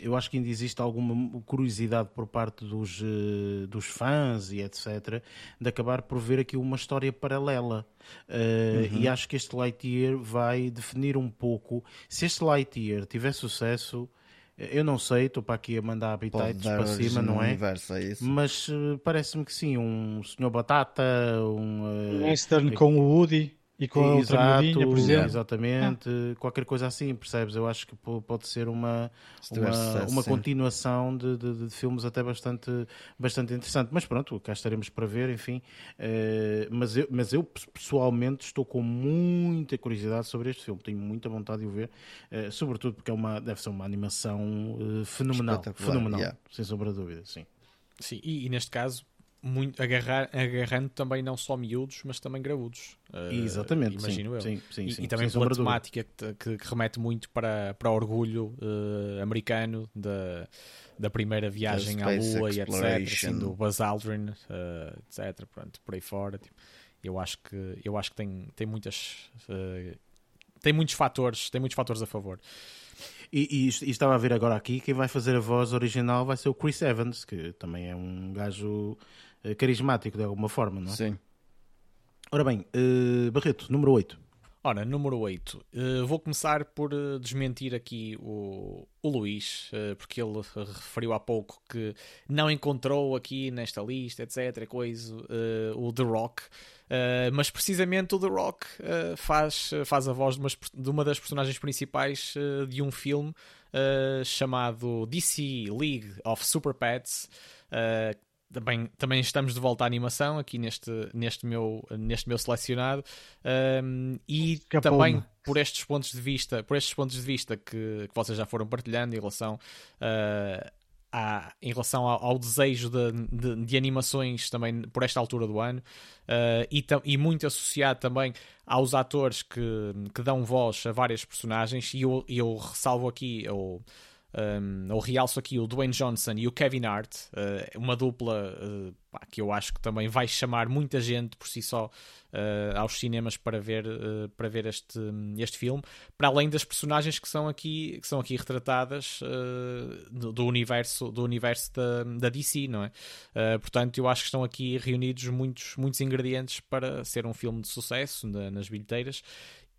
Speaker 1: eu acho que ainda existe alguma curiosidade por parte dos, eh, dos fãs e etc. de acabar por ver aqui uma história paralela. Eh, uhum. E acho que este Lightyear vai definir um pouco. Se este Lightyear tiver sucesso, eu não sei, estou para aqui a mandar habitats para cima, não é?
Speaker 2: Universo, é
Speaker 1: Mas uh, parece-me que sim, um Senhor Batata, um.
Speaker 3: Uh, Western com o Woody. E com a outra por exemplo.
Speaker 1: Exatamente, ah. qualquer coisa assim, percebes? Eu acho que pode ser uma, uma, uma continuação de, de, de, filmes até bastante, bastante interessante. Mas pronto, cá estaremos para ver, enfim. Uh, mas, eu, mas eu pessoalmente estou com muita curiosidade sobre este filme, tenho muita vontade de o ver, uh, sobretudo porque é uma, deve ser uma animação uh, fenomenal, fenomenal yeah. sem sombra de dúvida, sim.
Speaker 4: Sim, e, e neste caso muito, agarrar, agarrando também não só miúdos, mas também graúdos.
Speaker 1: Uh, Exatamente,
Speaker 4: imagino
Speaker 1: sim,
Speaker 4: eu.
Speaker 1: Sim, sim,
Speaker 4: e,
Speaker 1: sim,
Speaker 4: e também pela temática que, que, que, remete muito para, para o orgulho uh, americano da, da primeira viagem à Lua e etc. Assim, do Buzz Aldrin, uh, etc. Pronto, por aí fora. Tipo, eu acho que, eu acho que tem, tem muitas. tem muitos fatores, tem muitos fatores a favor.
Speaker 1: E, e, e, estava a ver agora aqui, quem vai fazer a voz original vai ser o Chris Evans, que também é um gajo eh, carismático de alguma forma, não é?
Speaker 2: Sim.
Speaker 1: Ora bem, uh, Barreto, número 8.
Speaker 4: Ora, número 8. Uh, eh, vou começar por uh, desmentir aqui o, o Luís, uh, porque ele referiu há pouco que não encontrou aqui nesta lista, etc. Coisa, o The Rock. mas precisamente o The Rock faz, faz a voz de uma, de uma das personagens principais de um filme chamado DC League of Super Pets, também, também estamos de volta à animação aqui neste, neste, meu, neste meu selecionado. Um, e também por estes pontos de vista por estes pontos de vista que, que vocês já foram partilhando em relação uh, à, em relação ao, ao desejo de, de, de, animações também por esta altura do ano uh, e, e muito associado também aos atores que, que dão voz a várias personagens. E eu, eu ressalvo aqui eu, um, ou realço aqui o Dwayne Johnson e o Kevin Hart, uh, uma dupla uh, pá, que eu acho que também vai chamar muita gente por si só uh, aos cinemas para ver, para ver este, este filme, para além das personagens que são aqui, que são aqui retratadas do, do, universo, do universo da, da DC, não é? portanto, eu acho que estão aqui reunidos muitos, muitos ingredientes para ser um filme de sucesso na, nas bilheteiras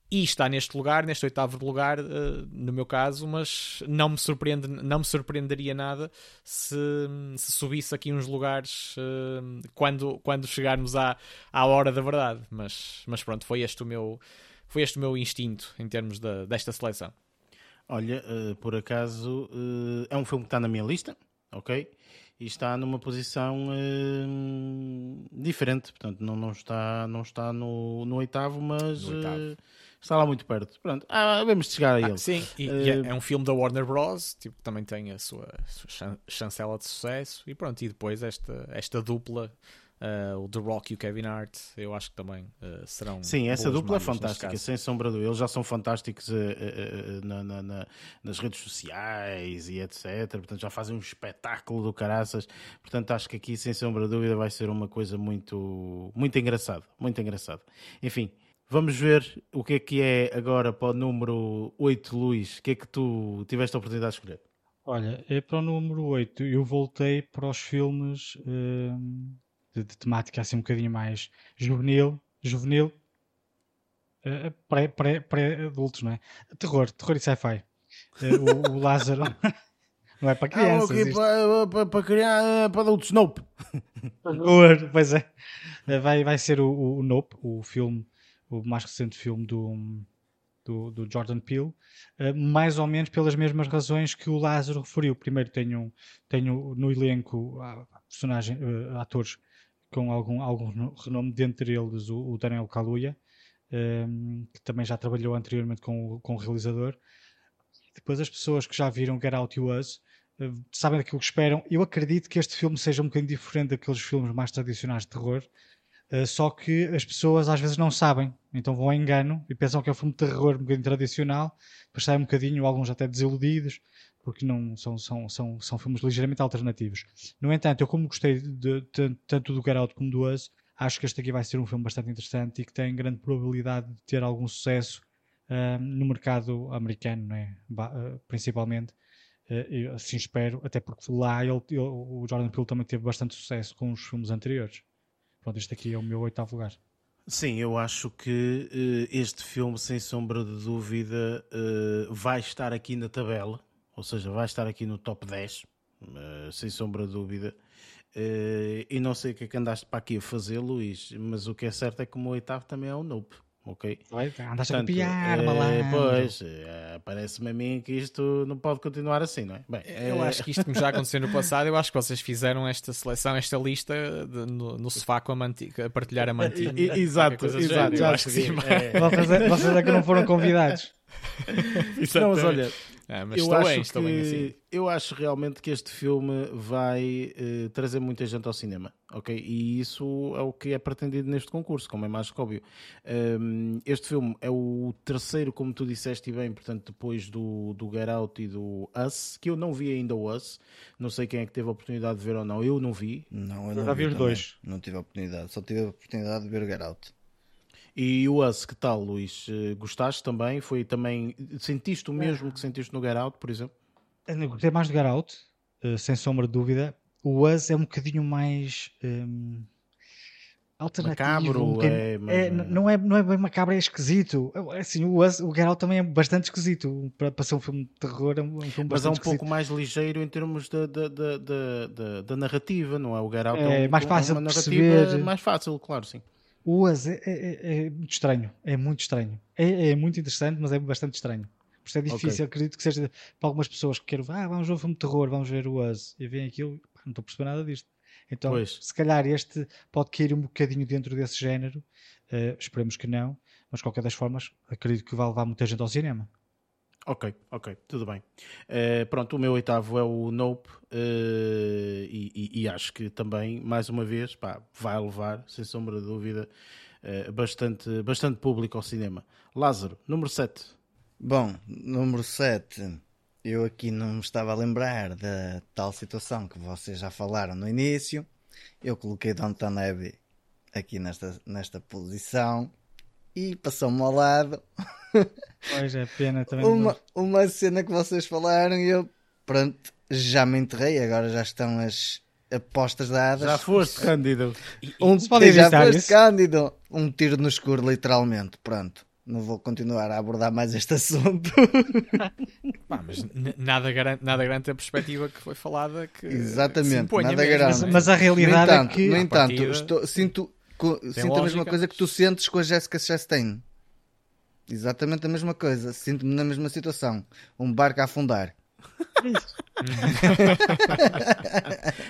Speaker 4: e está neste lugar, neste oitavo lugar, uh, no meu caso, mas não me, surpreende, não me surpreenderia nada se, se subisse aqui uns lugares uh, quando, quando chegarmos à, à hora da verdade. Mas, mas pronto, foi este o meu, foi este o meu instinto em termos de, desta seleção.
Speaker 1: Olha, uh, por acaso, é um filme que está na minha lista, ok? E está numa posição diferente, portanto, não, não está, não está no, no oitavo, mas. No oitavo está lá muito perto. Pronto, ah, vamos chegar a ah, ele.
Speaker 4: sim, e, uh, e é, é, um filme da Warner Bros. Tipo, também tem a sua, sua chancela de sucesso. E pronto, e depois esta, esta dupla. Uh, o The Rock e o Kevin Hart, eu acho que também uh, serão.
Speaker 1: Sim, essa dupla é fantástica, sem sombra de Eles já são fantásticos uh, na, na, na, nas redes sociais e etc. Portanto, já fazem um espetáculo do caraças. Portanto, acho que aqui, sem sombra de dúvida, vai ser uma coisa muito, muito engraçada. Muito engraçada. Enfim, Vamos ver o que é que é agora para o número 8, Luís. O que é que tu tiveste a oportunidade de escolher?
Speaker 3: Olha, é para o número 8. Eu voltei para os filmes hum, de, de, temática assim um bocadinho mais juvenil, juvenil, uh, pré-adultos, pré, não é? Terror, terror e sci-fi. Uh, o, o Lázaro. Não é para crianças. Ah,
Speaker 1: okay, para, para, para, criar, para adultos, Nope.
Speaker 3: pois é. Vai, vai ser o, o Nope, o filme o mais recente filme do, do, do Jordan Peele, uh, mais ou menos pelas mesmas razões que o Lázaro referiu. Primeiro tenho, tenho no elenco personagem, uh, atores com algum, algum renome, dentre eles o, o Daniel Kaluuya, ehm, que também já trabalhou anteriormente com, com o realizador. Depois as pessoas que já viram Get Out You Us uh, sabem daquilo que esperam. Eu acredito que este filme seja um bocadinho diferente daqueles filmes mais tradicionais de terror, só que as pessoas às vezes não sabem, então vão a engano e pensam que é um filme de terror um bocadinho tradicional, depois saem um bocadinho, alguns até desiludidos, porque não são, são, são, são filmes ligeiramente alternativos. No entanto, eu como gostei de, de, tanto do Get Out como do Us, acho que este aqui vai ser um filme bastante interessante e que tem grande probabilidade de ter algum sucesso uh, no mercado americano, não é? Uh, principalmente. Uh, assim espero, até porque lá ele, ele, o Jordan Peele também teve bastante sucesso com os filmes anteriores. Pronto, este aqui é o meu oitavo lugar.
Speaker 1: Sim, eu acho que uh, este filme, sem sombra de dúvida, uh, vai estar aqui na tabela, ou seja, vai estar aqui no top 10, uh, sem sombra de dúvida. e não sei o que é que andaste para aqui a fazer, Luís, mas o que é certo é que o meu oitavo também é o Nope ok?
Speaker 3: Andaste a copiar, é,
Speaker 1: Pois, é, parece-me a mim que isto não pode continuar assim, não é?
Speaker 4: Bem, eu é... acho que isto como já aconteceu no passado, eu acho que vocês fizeram esta seleção, esta lista de, no, no, sofá com a, mantica, a partilhar a mantinha.
Speaker 1: Exato, exato, já acho que sim.
Speaker 3: É. Vocês é que não foram convidados.
Speaker 1: não, mas olha,
Speaker 4: é, mas eu estou acho bem, estou que, bem assim.
Speaker 1: Eu acho realmente que este filme vai uh, trazer muita gente ao cinema, ok? E isso é o que é pretendido neste concurso, como é mais que óbvio. Um, este filme é o terceiro, como tu disseste bem, portanto, depois do, do Get Out e do Us, que eu não vi ainda o Us. Não sei quem é que teve a oportunidade de ver ou não. Eu não vi.
Speaker 2: Não, eu, não
Speaker 3: já vi, vi os dois.
Speaker 2: Não tive a oportunidade, só tive a oportunidade de ver o Get Out.
Speaker 1: E o Us, que tal, Luís? Eh, gostaste também? Foi também. Sentiste o mesmo que sentiste no Get Out, por exemplo?
Speaker 3: Eu gostei mais do Get Out, eh, sem sombra de dúvida. O Us é um bocadinho mais. Um, alternativo. Macabro, um é, mas... é, não, é, não é bem macabro, é esquisito. Assim, o, Us, o Get Out também é bastante esquisito. Para, para ser um filme de terror, é um, filme
Speaker 1: Mas
Speaker 3: é
Speaker 1: um
Speaker 3: esquisito.
Speaker 1: pouco mais ligeiro em termos da, da, da, da, narrativa, não é? O Get Out é,
Speaker 3: é mais fácil
Speaker 1: uma
Speaker 3: narrativa
Speaker 1: mais fácil, claro, sim.
Speaker 3: O Us é, é, é, muito estranho, é muito estranho. É, é, muito interessante, mas é bastante estranho. Por isso é difícil, okay. acredito que seja para algumas pessoas que querem, ah, vamos ver um filme de terror, vamos ver o Us, e veem aquilo, não estou a perceber nada disto. Então, pois. se calhar este pode cair um bocadinho dentro desse género, uh, esperemos que não, mas de qualquer das formas, acredito que vai levar muita gente ao cinema.
Speaker 1: Ok, ok, tudo bem. Uh, pronto, o meu oitavo é o Nope uh, e, e, e, acho que também, mais uma vez, pá, vai levar, sem sombra de dúvida, uh, bastante, bastante público ao cinema. Lázaro, número 7.
Speaker 2: Bom, número 7, eu aqui não me estava a lembrar da tal situação que vocês já falaram no início. Eu coloquei Downton Abbey aqui nesta, nesta posição e passou-me ao lado.
Speaker 3: Pois é, pena também.
Speaker 2: uma, uma cena que vocês falaram e eu, pronto, já me enterrei. Agora já estão as apostas dadas.
Speaker 1: Já foste cândido.
Speaker 2: Um, tiro, já foste isso? cândido. Um tiro no escuro, literalmente. Pronto. Não vou continuar a abordar mais este assunto.
Speaker 4: Pá, mas nada garante, nada garante a perspectiva que foi falada. Que
Speaker 2: Exatamente, nada garante.
Speaker 3: Mas, mas, a realidade
Speaker 2: no entanto,
Speaker 3: é que.
Speaker 2: No entanto, partida... estou, sinto sinto a mesma coisa que tu sentes com a Jessica Chastain. Exatamente a mesma coisa. Sinto-me na mesma situação. Um barco a afundar.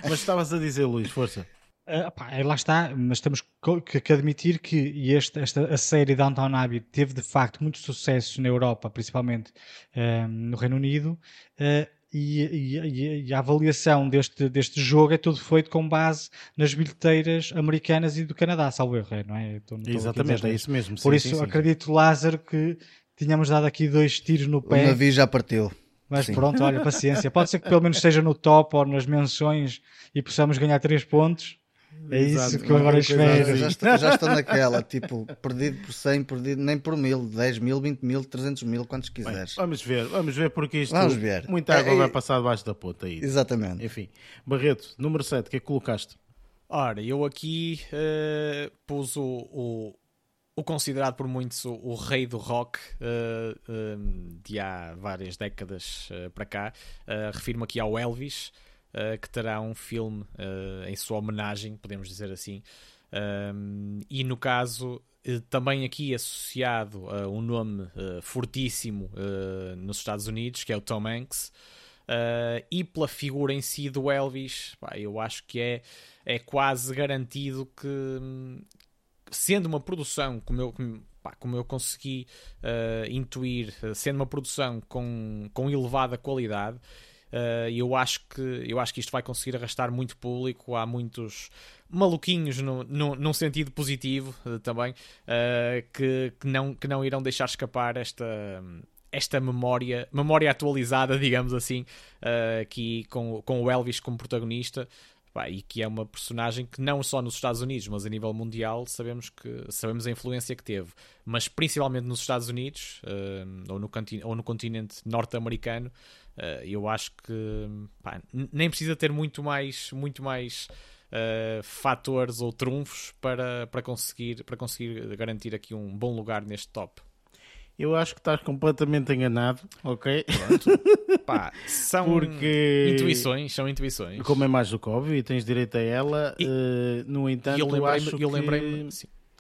Speaker 1: mas estavas a dizer, Luís, força.
Speaker 3: Uh, pá, lá está, mas temos que, que admitir que este, esta, a série Downtown Abbey teve de facto muito sucesso na Europa, principalmente uh, no Reino Unido, uh, e, e, e, a avaliação deste, deste jogo é tudo feito com base nas bilheteiras americanas e do Canadá, salvo erro, é, não é?
Speaker 1: Estou, Exatamente, é isso mesmo.
Speaker 3: Por sim, isso sim, acredito, sim. Lázaro, que tínhamos dado aqui dois tiros no pé.
Speaker 2: O navio já partiu.
Speaker 3: Mas pronto, olha, paciência. Pode ser que pelo menos esteja no top ou nas menções e possamos ganhar três pontos. É Exato, isso que eu agora espero.
Speaker 2: Já estou, já estou naquela, tipo, perdido por 100, perdido nem por mil, 10 mil, 20 mil, 300 mil, quantos quiseres.
Speaker 1: Bem, vamos ver, vamos ver, porque isto vamos ver. muita água é, vai passar debaixo da ponta aí.
Speaker 2: Exatamente.
Speaker 1: Enfim, Barreto, número 7, o que é que colocaste?
Speaker 4: Ora, eu aqui uh, pus o, o, o, considerado por muitos o, o rei do rock uh, uh, de há várias décadas para cá. refiro-me aqui ao Elvis. Eh, que terá um filme uh, em sua homenagem, podemos dizer assim. Um, e no caso, eh, também aqui associado a um nome fortíssimo nos Estados Unidos, que é o Tom Hanks. e pela figura em si do Elvis, pá, eu acho que é, é quase garantido que, sendo uma produção, como eu, pá, como eu consegui uh, intuir, sendo uma produção com, com elevada qualidade, Uh, eu acho que eu acho que isto vai conseguir arrastar muito público. Há muitos maluquinhos no, no, num sentido positivo uh, também uh, que, que, não, que não irão deixar escapar esta esta memória memória atualizada digamos assim aqui com, com o Elvis como protagonista Pá, e que é uma personagem que não só nos Estados Unidos, mas a nível mundial, sabemos que sabemos a influência que teve, mas principalmente nos Estados Unidos uh, ou, no ou, no continente norte-americano, uh, eu acho que pá, nem precisa ter muito mais, muito mais uh, fatores ou trunfos para, para, conseguir, para conseguir garantir aqui um bom lugar neste top.
Speaker 1: Eu acho que estás completamente enganado, ok?
Speaker 4: Pá, são Porque... intuições, são intuições.
Speaker 1: Como é mais do que óbvio e tens direito a ela, e... uh, no entanto, eu, eu acho eu que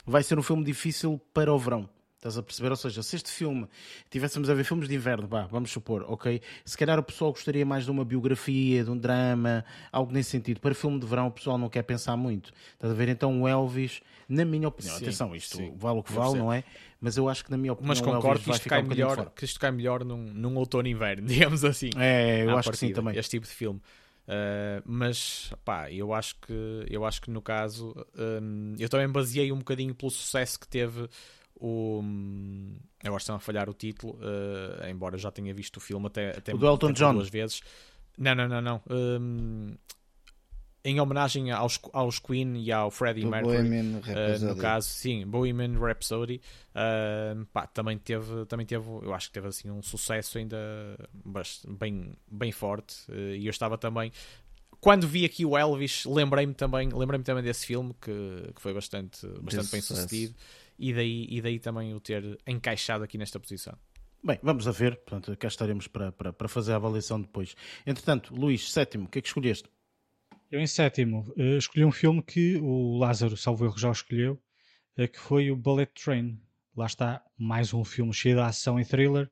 Speaker 1: vai ser um filme difícil para o verão. Estás a perceber? Ou seja, se este filme tivéssemos a ver filmes de inverno, bah, vamos supor, ok? Se calhar o pessoal gostaria mais de uma biografia, de um drama, algo nesse sentido. Para filme de verão, o pessoal não quer pensar muito. Estás a ver? Então, o Elvis, na minha opinião, sim, atenção, isto sim. vale o que vale, não é? Mas eu acho que, na minha opinião,
Speaker 4: mas concordo que isto cai, um melhor, que isto cai melhor num, num outono inverno, digamos assim.
Speaker 1: É, eu acho partida, que sim também.
Speaker 4: Este tipo de filme. Uh, mas pá, eu acho que eu acho que no caso um, eu também baseei um bocadinho pelo sucesso que teve o, agora estão a falhar o título, uh, embora já tenha visto o filme até, até,
Speaker 1: o do Elton
Speaker 4: até
Speaker 1: John.
Speaker 4: duas vezes. Não, não, não, não. Um, em homenagem aos, aos Queen e ao Freddie do Mercury, uh, no caso, sim, Bohemian Rhapsody, uh, pá, também teve, também teve, eu acho que teve assim um sucesso ainda bem, bem forte. Uh, e eu estava também, quando vi aqui o Elvis, lembrei-me também, lembrei-me também desse filme que, que foi bastante, bastante bem sucedido e daí, e daí também o ter encaixado aqui nesta posição.
Speaker 1: Bem, vamos a ver, portanto, cá estaremos para, para, para fazer a avaliação depois. Entretanto, Luís, sétimo, o que é que escolheste?
Speaker 3: Eu, em sétimo, uh, escolhi um filme que o Lázaro Salvo já escolheu, uh, que foi o Bullet Train. Lá está mais um filme cheio de ação e thriller,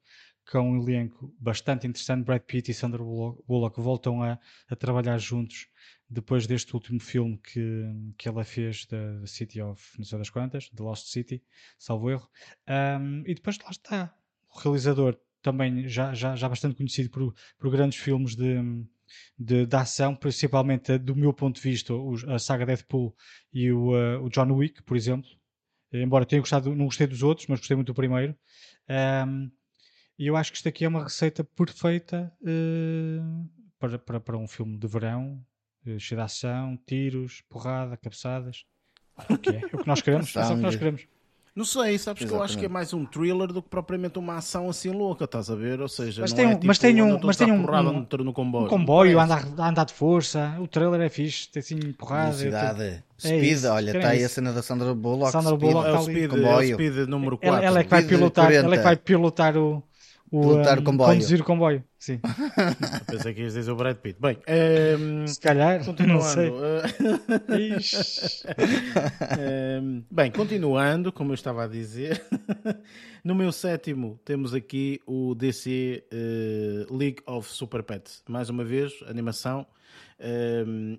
Speaker 3: com um elenco bastante interessante. Brad Pitt e Sandra Bullock voltam a, a trabalhar juntos depois deste último filme que, que ela fez da City of não sei das quantas, The Lost City, salvo erro. Um, e depois lá está o realizador também já, já, já bastante conhecido por, por grandes filmes de, de, de ação, principalmente do meu ponto de vista, a saga Deadpool e o, uh, o John Wick, por exemplo. Embora tenha gostado, não gostei dos outros, mas gostei muito do primeiro. Um, e eu acho que isto aqui é uma receita perfeita uh, para, para, para um filme de verão, cheio de ação, tiros, porrada, cabeçadas. É o que é, é o que nós queremos. é o que nós queremos.
Speaker 1: Não sei, sabes Exatamente. que eu acho que é mais um thriller do que propriamente uma ação assim louca, estás a ver? Ou seja,
Speaker 3: mas
Speaker 1: tem
Speaker 3: um,
Speaker 1: é tipo,
Speaker 3: mas tem um, mas tem um,
Speaker 1: um, no, comboio.
Speaker 3: Um comboio, andar, andar de força, o trailer é fixe, tem assim porrada.
Speaker 2: Velocidade. É speed, é olha, está aí a cena da Sandra Bullock.
Speaker 3: Sandra Bullock
Speaker 1: é o speed, comboio. É o speed número 4.
Speaker 3: Ela, ela, é que vai pilotar, ela é que vai pilotar o, o,
Speaker 2: pilotar o comboio.
Speaker 3: conduzir o comboio. Sim.
Speaker 1: Pensei que ias dizer o Brad Pitt. Bem, um,
Speaker 3: ehm, se calhar, continuando.
Speaker 1: um, ehm, bem, continuando, como eu estava a dizer, no meu sétimo temos aqui o DC uh, eh, League of Super Pets. Mais uma vez, animação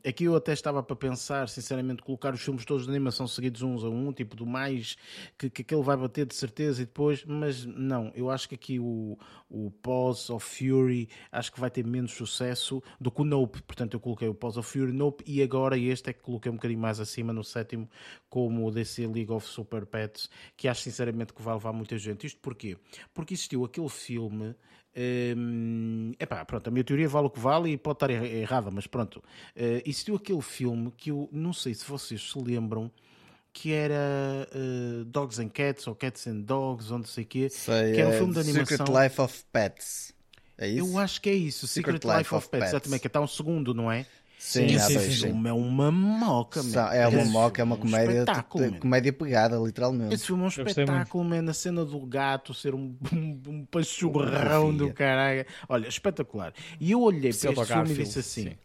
Speaker 1: aqui eu até estava para pensar, sinceramente, colocar os filmes todos de animação seguidos uns a um, tipo do mais que, que aquele vai bater de certeza e depois, mas não, eu acho que aqui o, o Pause of Fury acho que vai ter menos sucesso do que o Nope, portanto eu coloquei o Pause of Fury, Nope e agora este é que coloquei um bocadinho mais acima no sétimo, como o DC League of Super Pets, que acho sinceramente que vai levar muita gente. Isto porquê? Porque existiu aquele filme é epá, pronto, a minha teoria vale o que vale e pode estar errada, mas pronto. Uh, existiu aquele filme que eu não sei se vocês se lembram que era uh, Dogs and Cats ou Cats and Dogs, ou não sei o quê.
Speaker 2: Sei,
Speaker 1: que
Speaker 2: era um filme de animação. Secret Life of Pets. É isso?
Speaker 1: Eu acho que é isso, Secret, Secret Life, Life, of, Pets. Pets. Exatamente, que está um segundo, não é?
Speaker 2: Sim,
Speaker 1: esse filme é uma moca,
Speaker 2: man. É uma moca, é uma comédia, um comédia pegada, literalmente.
Speaker 1: Esse filme é um espetáculo, man. A cena do gato ser um, um, um pachorrão do caralho. Olha, espetacular. E eu olhei para este filme e disse assim: sim.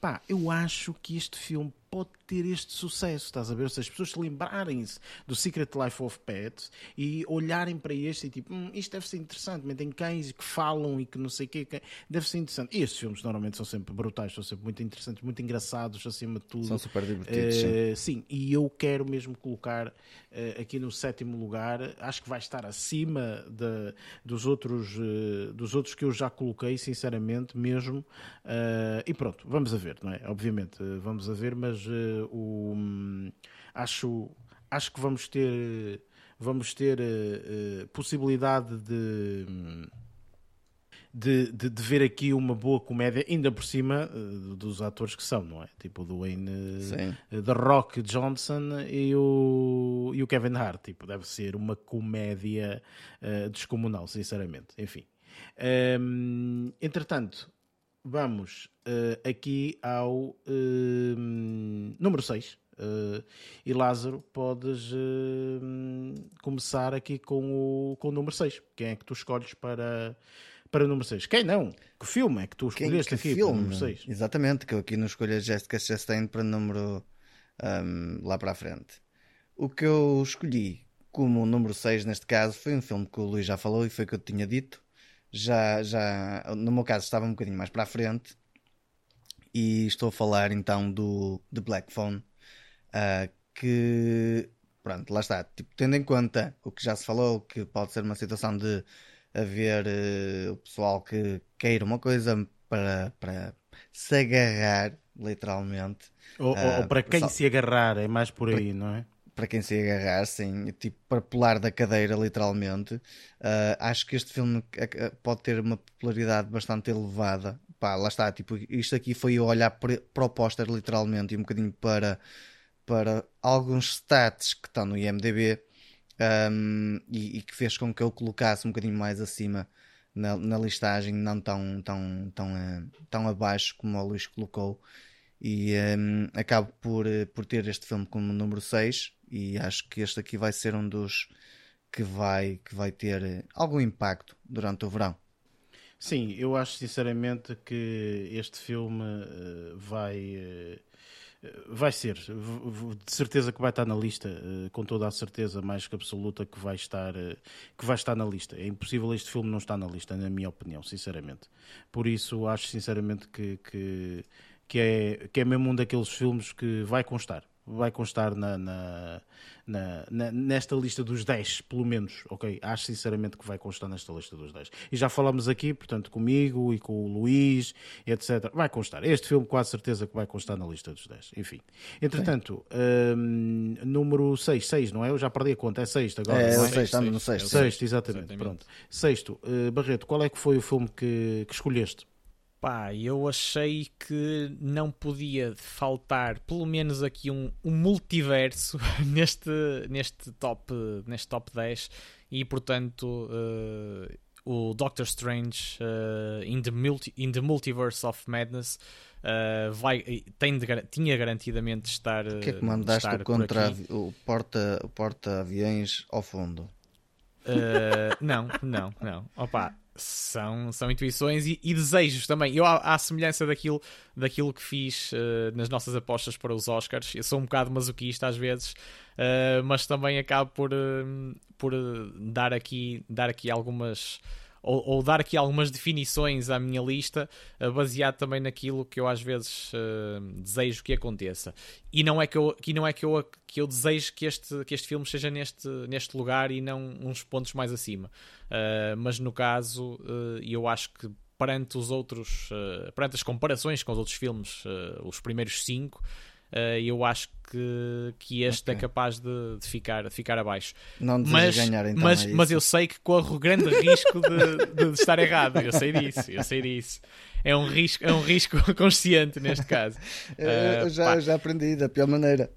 Speaker 1: pá, eu acho que este filme pode ter este sucesso, estás a ver? Se as pessoas se lembrarem-se do Secret Life of Pets e olharem para este e tipo, hum, isto deve ser interessante, mas tem cães que falam e que não sei o quê, deve ser interessante. E estes filmes normalmente são sempre brutais, são sempre muito interessantes, muito engraçados acima de tudo.
Speaker 2: São super divertidos. Uh,
Speaker 1: sim. sim. e eu quero mesmo colocar uh, aqui no sétimo lugar, acho que vai estar acima de, dos, outros, uh, dos outros que eu já coloquei, sinceramente, mesmo. e pronto, vamos a ver, não é? Obviamente, vamos a ver, mas o, acho, acho que vamos ter, vamos ter uh, possibilidade de, de, de, de, ver aqui uma boa comédia, ainda por cima uh, dos atores que são, não é? Tipo o Dwayne uh, The Rock Johnson e o, e o Kevin Hart. Tipo, deve ser uma comédia uh, descomunal, sinceramente. Enfim. Um, entretanto, vamos aqui ao número 6. Uh, e Lázaro, podes uh, começar aqui com o, com o número 6. Quem é que tu escolhes para, para o número 6? Quem não? Que filme é que tu escolheste Quem, que aqui filme? para o número 6?
Speaker 2: Exatamente, que eu aqui não escolho a Jessica Chastain para o número um, lá para a frente. O que eu escolhi como número 6 neste caso foi um filme que o Luís já falou e foi o que eu tinha dito. Já, já, no meu caso estava um bocadinho mais para a frente e estou a falar então do The Black Phone Uh, que, pronto, lá está. Tipo, tendo em conta o que já se falou, que pode ser uma situação de haver uh, o pessoal que queira uma coisa para, para se agarrar, literalmente.
Speaker 1: Ou, uh, ou para quem pessoal, se agarrar, é mais por aí,
Speaker 2: para,
Speaker 1: não é?
Speaker 2: Para quem se agarrar, sim, tipo, para pular da cadeira, literalmente. Uh, acho que este filme pode ter uma popularidade bastante elevada. Pá, lá está, tipo, isto aqui foi eu olhar para o póster, literalmente, e um bocadinho para para alguns stats que estão no IMDB um, e, e, que fez com que eu colocasse um bocadinho mais acima na, na listagem, não tão, tão, tão, uh, tão abaixo como o Luís colocou. E um, acabo por, por ter este filme como número 6 e acho que este aqui vai ser um dos que vai, que vai ter uh, algum impacto durante o verão.
Speaker 1: Sim, eu acho sinceramente que este filme vai Vai ser, de certeza que vai estar na lista, eh, com toda a certeza mais que absoluta que vai estar, eh, que vai estar na lista. É impossível este filme não estar na lista, na minha opinião, sinceramente. Por isso acho sinceramente que, que, que, é, que é mesmo um daqueles filmes que vai constar vai constar na, na, na, nesta lista dos 10, pelo menos, ok? Acho sinceramente que vai constar nesta lista dos 10. E já falamos aqui, portanto, comigo e com o Luís, etc. Vai constar. Este filme, quase certeza que vai constar na lista dos 10. Enfim. Entretanto, hum, número 6, 6, não é? Eu já perdi a conta, é sexto agora.
Speaker 2: É, é? 6, estamos no sexto.
Speaker 1: Sexto, exatamente. exatamente. Pronto. Sexto, uh, Barreto, qual é que foi o filme que, que escolheste?
Speaker 4: Pá, eu achei que não podia faltar pelo menos aqui um, um multiverso neste, neste, top, neste top 10 e portanto uh, o Doctor Strange uh, in, the multi, in the Multiverse of Madness uh, vai, tem de, tinha garantidamente de estar.
Speaker 2: O que é que mandaste o, contra o porta-aviões porta ao fundo?
Speaker 4: não, não, não. Opa, são, são intuições e, e desejos também. Eu, à, à, semelhança daquilo, daquilo que fiz uh, nas nossas apostas para os Oscars, eu sou um bocado masoquista às vezes, uh, mas também acabo por, uh, por dar, aqui, dar aqui algumas ou, ou, dar aqui algumas definições à minha lista, uh, baseado também naquilo que eu às vezes uh, desejo que aconteça. E não é que eu, que não é que eu, que eu desejo que este, que este filme esteja neste, neste lugar e não uns pontos mais acima. Uh, mas no caso, eu acho que perante os outros, perante as comparações com os outros filmes, os primeiros cinco, eu acho que, que este é okay. é capaz de, de, ficar, de ficar abaixo.
Speaker 2: Não mas, ganhar então.
Speaker 4: Mas,
Speaker 2: é
Speaker 4: mas eu sei que corro grande risco de, de, estar errado. Eu sei disso, eu sei disso. É um risco, é um risco consciente neste caso.
Speaker 2: Eu já, já aprendi da pior maneira.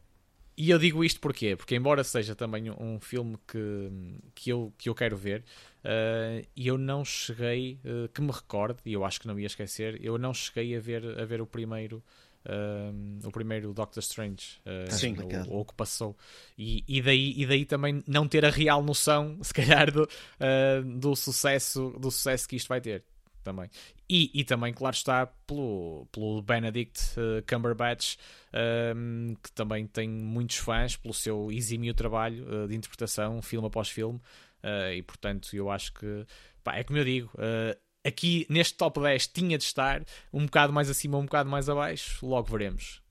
Speaker 4: E eu digo isto porquê? Porque embora seja também um filme que, que, eu, que eu quero ver, uh, eu não cheguei, uh, que me recorde, e eu acho que não ia esquecer, eu não cheguei a ver, a ver o primeiro o primeiro Doctor Strange, uh, Sim, ou, o que passou, e, e, daí, e daí também não ter a real noção, se calhar, do, uh, do, sucesso, do sucesso que isto vai ter. Também. E, e também, claro está, pelo, pelo Benedict uh, Cumberbatch, um, que também tem muitos fãs pelo seu exímio trabalho de interpretação, filme após filme, uh, e portanto eu acho que, pá, é como eu digo, aqui neste top 10 tinha de estar, um bocado mais acima, um bocado mais abaixo, logo veremos.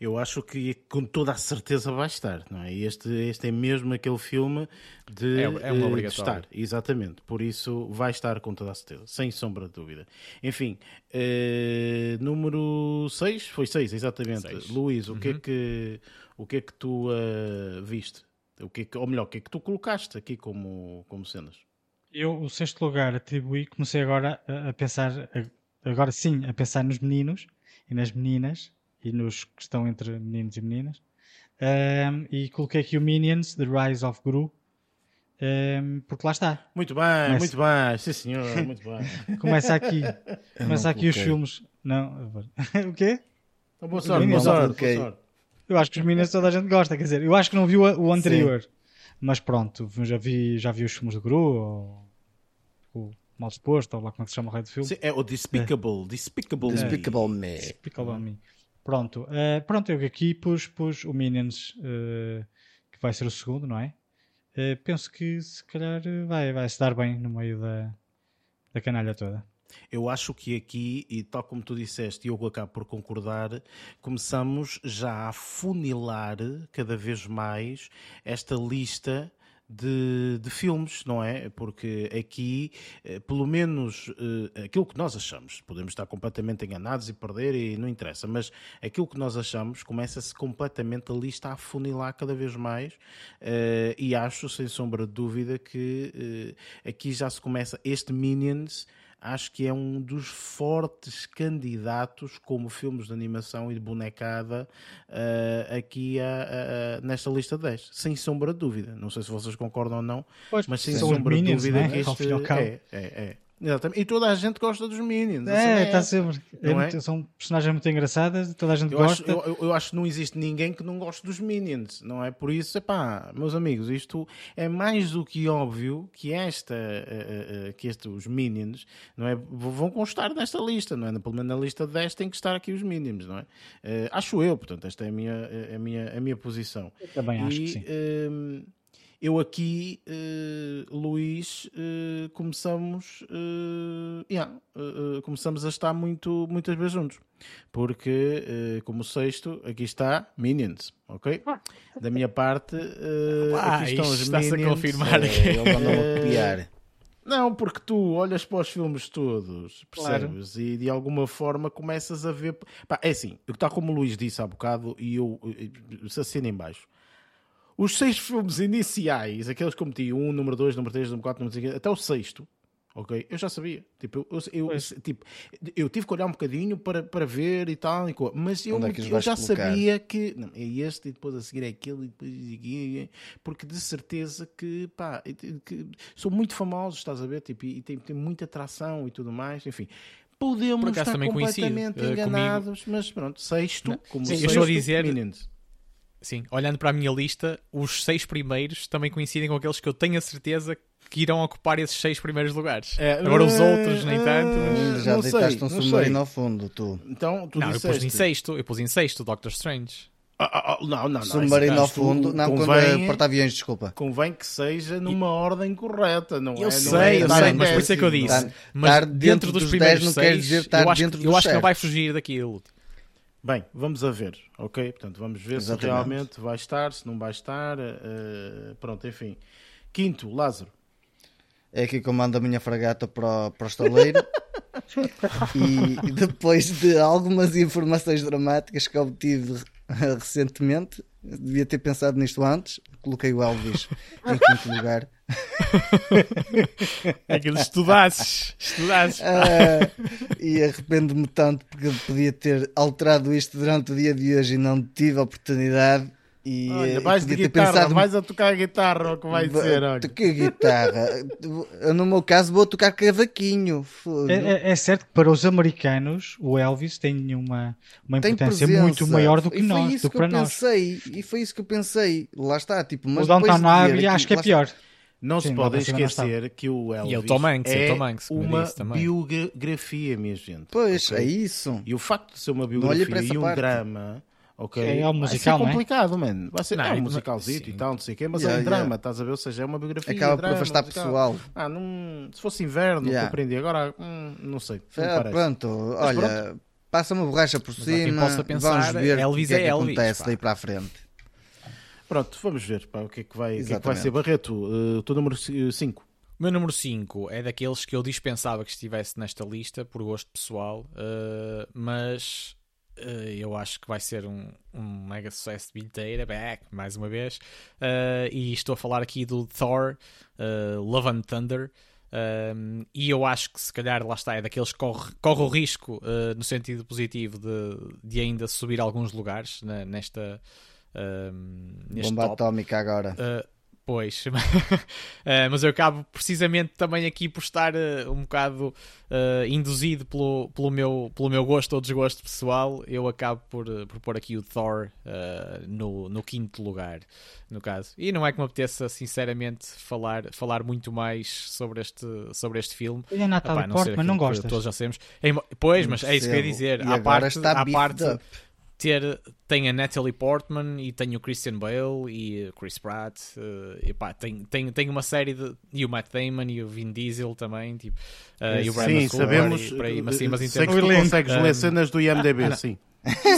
Speaker 1: Eu acho que com toda a certeza vai estar, não é? Este, este é mesmo aquele filme de,
Speaker 4: é, é um de
Speaker 1: estar, exatamente. Por isso vai estar com toda a certeza, sem sombra de dúvida. Enfim, uh, número 6, foi 6, exatamente. Seis. Luís, o, uhum. que é uhum. que, o que é que tu uh, viste? O que, é que ou melhor, o que é que tu colocaste aqui como, como cenas?
Speaker 3: Eu, o sexto lugar, atribuí, comecei agora a, a pensar, a, agora sim, a pensar nos meninos e nas meninas e nos que estão entre meninos e meninas. Um, e coloquei aqui o Minions, The Rise of Gru, um, porque lá está.
Speaker 1: Muito bem, começa... muito bem, sim senhor, muito bem.
Speaker 3: começa aqui, começa aqui os filmes. Não, o quê?
Speaker 1: Então, boa sorte, boa sorte, boa sorte.
Speaker 3: Eu acho que os Minions toda a gente gosta, quer dizer, eu acho que não vi o, o anterior. Sim. Mas pronto, já vi, já vi os filmes de Gru, ou o Mal Disposto, ou lá como é que se chama o rei do filme.
Speaker 1: Sim, é o Despicable, é. Despicable,
Speaker 2: Despicable Me.
Speaker 3: Despicable Me. Pronto, uh, pronto, eu aqui pus, pus o Minions, uh, que vai ser o segundo, não é? Uh, penso que se calhar vai, vai se dar bem no meio da, da canalha toda.
Speaker 1: Eu acho que aqui, e tal como tu disseste, e eu acabo por concordar, começamos já a funilar cada vez mais esta lista de, de, filmes, não é? Porque aqui, eh, pelo menos eh, aquilo que nós achamos, podemos estar completamente enganados e perder e não interessa, mas aquilo que nós achamos começa-se completamente a lista a funilar cada vez mais eh, e acho, sem sombra de dúvida, que aqui já se começa este Minions acho que é um dos fortes candidatos como filmes de animação e de bonecada uh, aqui uh, uh, nesta lista de 10, sem sombra de dúvida. Não sei se vocês concordam ou não, pois, mas sem sombra de dúvida né? que este é, é, é. Exatamente. E toda a gente gosta dos Minions.
Speaker 3: É, está assim, sempre. É muito, é? São personagens muito engraçadas, toda a gente
Speaker 1: eu
Speaker 3: gosta.
Speaker 1: Acho, eu, eu, acho que não existe ninguém que não goste dos Minions, não é? Por isso, epá, meus amigos, isto é mais do que óbvio que esta, uh, uh, que este, os Minions, não é? Vão constar nesta lista, não é? Pelo menos na lista de 10 tem que estar aqui os Minions, não é? Acho eu, portanto, esta é a minha, a minha, a minha posição.
Speaker 3: Eu também acho
Speaker 1: e,
Speaker 3: que sim.
Speaker 1: Ehm, eu aqui, uh, Luís, uh, começamos, uh, yeah, começamos a estar muito, muitas vezes juntos. Porque, como sexto, aqui está Minions, ok? Da minha parte, ah, aqui estão os Minions.
Speaker 4: a confirmar que
Speaker 2: ele andou a copiar.
Speaker 1: Não, porque tu olhas para os filmes todos, percebes? Claro. E de alguma forma começas a ver. Pá, é assim, está como o Luís disse há bocado, e eu, se assina em baixo os seis filmes iniciais, aqueles que eu meti, um, número 2, número 3, número 4, número 5, até o sexto, ok? Eu já sabia. Tipo, eu, eu, eu tipo, eu tive que olhar um bocadinho para, para ver e tal, mas eu, é eu já colocar? sabia que não, é este e depois a seguir é aquele e depois aqui, porque de certeza que, pá, que são muito famosos, estás a ver? Tipo, e tem, tem muita atração e tudo mais, enfim podemos estar completamente coincide, enganados, uh, mas pronto, sexto, não. como Sim, sexto, eu estou a dizer, Minions.
Speaker 4: Sim, olhando para a minha lista, os seis primeiros também coincidem com aqueles que eu tenho a certeza que irão ocupar esses seis primeiros lugares. É, Agora os outros, nem tanto.
Speaker 2: Mas... Já não deitaste sei, um submarino ao fundo, tu.
Speaker 1: Então, tu
Speaker 4: não, disseste... eu pus em sexto, eu pus em sexto Doctor Strange.
Speaker 1: Ah, ah, ah, não, não, não.
Speaker 2: Submarino ao fundo, não, convém, quando é porta-aviões, desculpa.
Speaker 1: Convém que seja numa e... ordem correta, não
Speaker 4: eu
Speaker 1: é?
Speaker 4: Sei, não é, eu sei, mas por isso é que eu disse. Tá, mas dentro, dentro dos, dos primeiros 10 não seis, quer dizer estar eu acho, dentro eu acho que não vai fugir daquilo.
Speaker 1: Bem, vamos a ver, ok? Portanto, vamos ver Exatamente. se realmente vai estar, se não vai estar. Uh, pronto, enfim. Quinto, Lázaro.
Speaker 2: É aqui que eu mando a minha fragata para, para o estaleiro. e depois de algumas informações dramáticas que obtive recentemente, devia ter pensado nisto antes, coloquei o Elvis em quinto lugar.
Speaker 4: É que estudasses, estudasses.
Speaker 2: Uh, e arrependo-me tanto porque podia ter alterado isto durante o dia de hoje e não tive a oportunidade. E,
Speaker 1: olha, vais de guitarra, pensado... vais a tocar a guitarra, o que vai dizer? Olha.
Speaker 2: Toquei guitarra. no meu caso, vou tocar cavaquinho.
Speaker 3: É, é, é, certo que para os americanos o Elvis tem uma, uma importância muito maior do que nós, do que para nós.
Speaker 2: Pensei, e foi isso que eu pensei. Lá está, tipo, mas
Speaker 3: o Downtown Abbey acho que é pior. Está.
Speaker 1: Não Sim, se podem esquecer que o Elvis
Speaker 4: e o Tom Hanks,
Speaker 1: é
Speaker 4: Tom Hanks,
Speaker 1: uma biografia, minha gente.
Speaker 2: Pois, okay? é isso.
Speaker 1: E o facto de ser uma biografia e um parte. drama... Ok,
Speaker 3: é, um musical,
Speaker 1: vai ser complicado, é? mano. Vai ser não, é um musicalzinho e tal, não sei o quê, mas yeah, é um drama, yeah. estás a ver? Ou seja, é uma biografia.
Speaker 2: Acaba
Speaker 1: drama,
Speaker 2: por afastar musical. pessoal.
Speaker 1: Ah, não, se fosse inverno, yeah. compreendi. Agora, hum, não sei.
Speaker 2: Não pronto, olha, pronto. passa uma borracha por mas cima. Vamos ver
Speaker 4: Elvis
Speaker 2: o que é,
Speaker 4: é
Speaker 2: que
Speaker 4: Elvis,
Speaker 2: acontece
Speaker 4: pá.
Speaker 2: daí para a frente.
Speaker 1: Pronto, vamos ver pá, o, que é que vai, que é que vai ser. Barreto, uh, o teu número 5.
Speaker 4: O meu número 5 é daqueles que eu dispensava que estivesse nesta lista, por gosto pessoal, uh, mas uh, eu acho que vai ser um, um mega sucesso de bilheteira, back, mais uma vez. Uh, e estou a falar aqui do Thor Love and Thunder. Um, e eu acho que se calhar lá está, é daqueles que corre, corre o risco uh, no sentido positivo de, de ainda subir alguns lugares na, nesta uh,
Speaker 2: bomba top. atómica agora.
Speaker 4: Uh, Pois, uh, mas eu acabo precisamente também aqui por estar uh, um bocado uh, induzido pelo, pelo, meu, pelo meu gosto ou desgosto pessoal. Eu acabo por, por pôr aqui o Thor no, no quinto lugar, no caso. E não é que me apeteça, sinceramente, falar, falar muito mais sobre este, sobre este filme.
Speaker 3: Ele é Natalie Portman, não gostas?
Speaker 4: Todos já sabemos. Pois, mas é isso que eu ia dizer.
Speaker 2: E à parte, está
Speaker 4: à parte ter, tem a Natalie Portman e tem o Christian Bale e o Chris Pratt uh, e pá, tem, tem, tem uma série de e o Matt Damon e o Vin Diesel também tipo, uh, e o
Speaker 1: Sim, sabemos e, aí, mas, sim, mas sei que tu consegues ler cenas do IMDB, ah, sim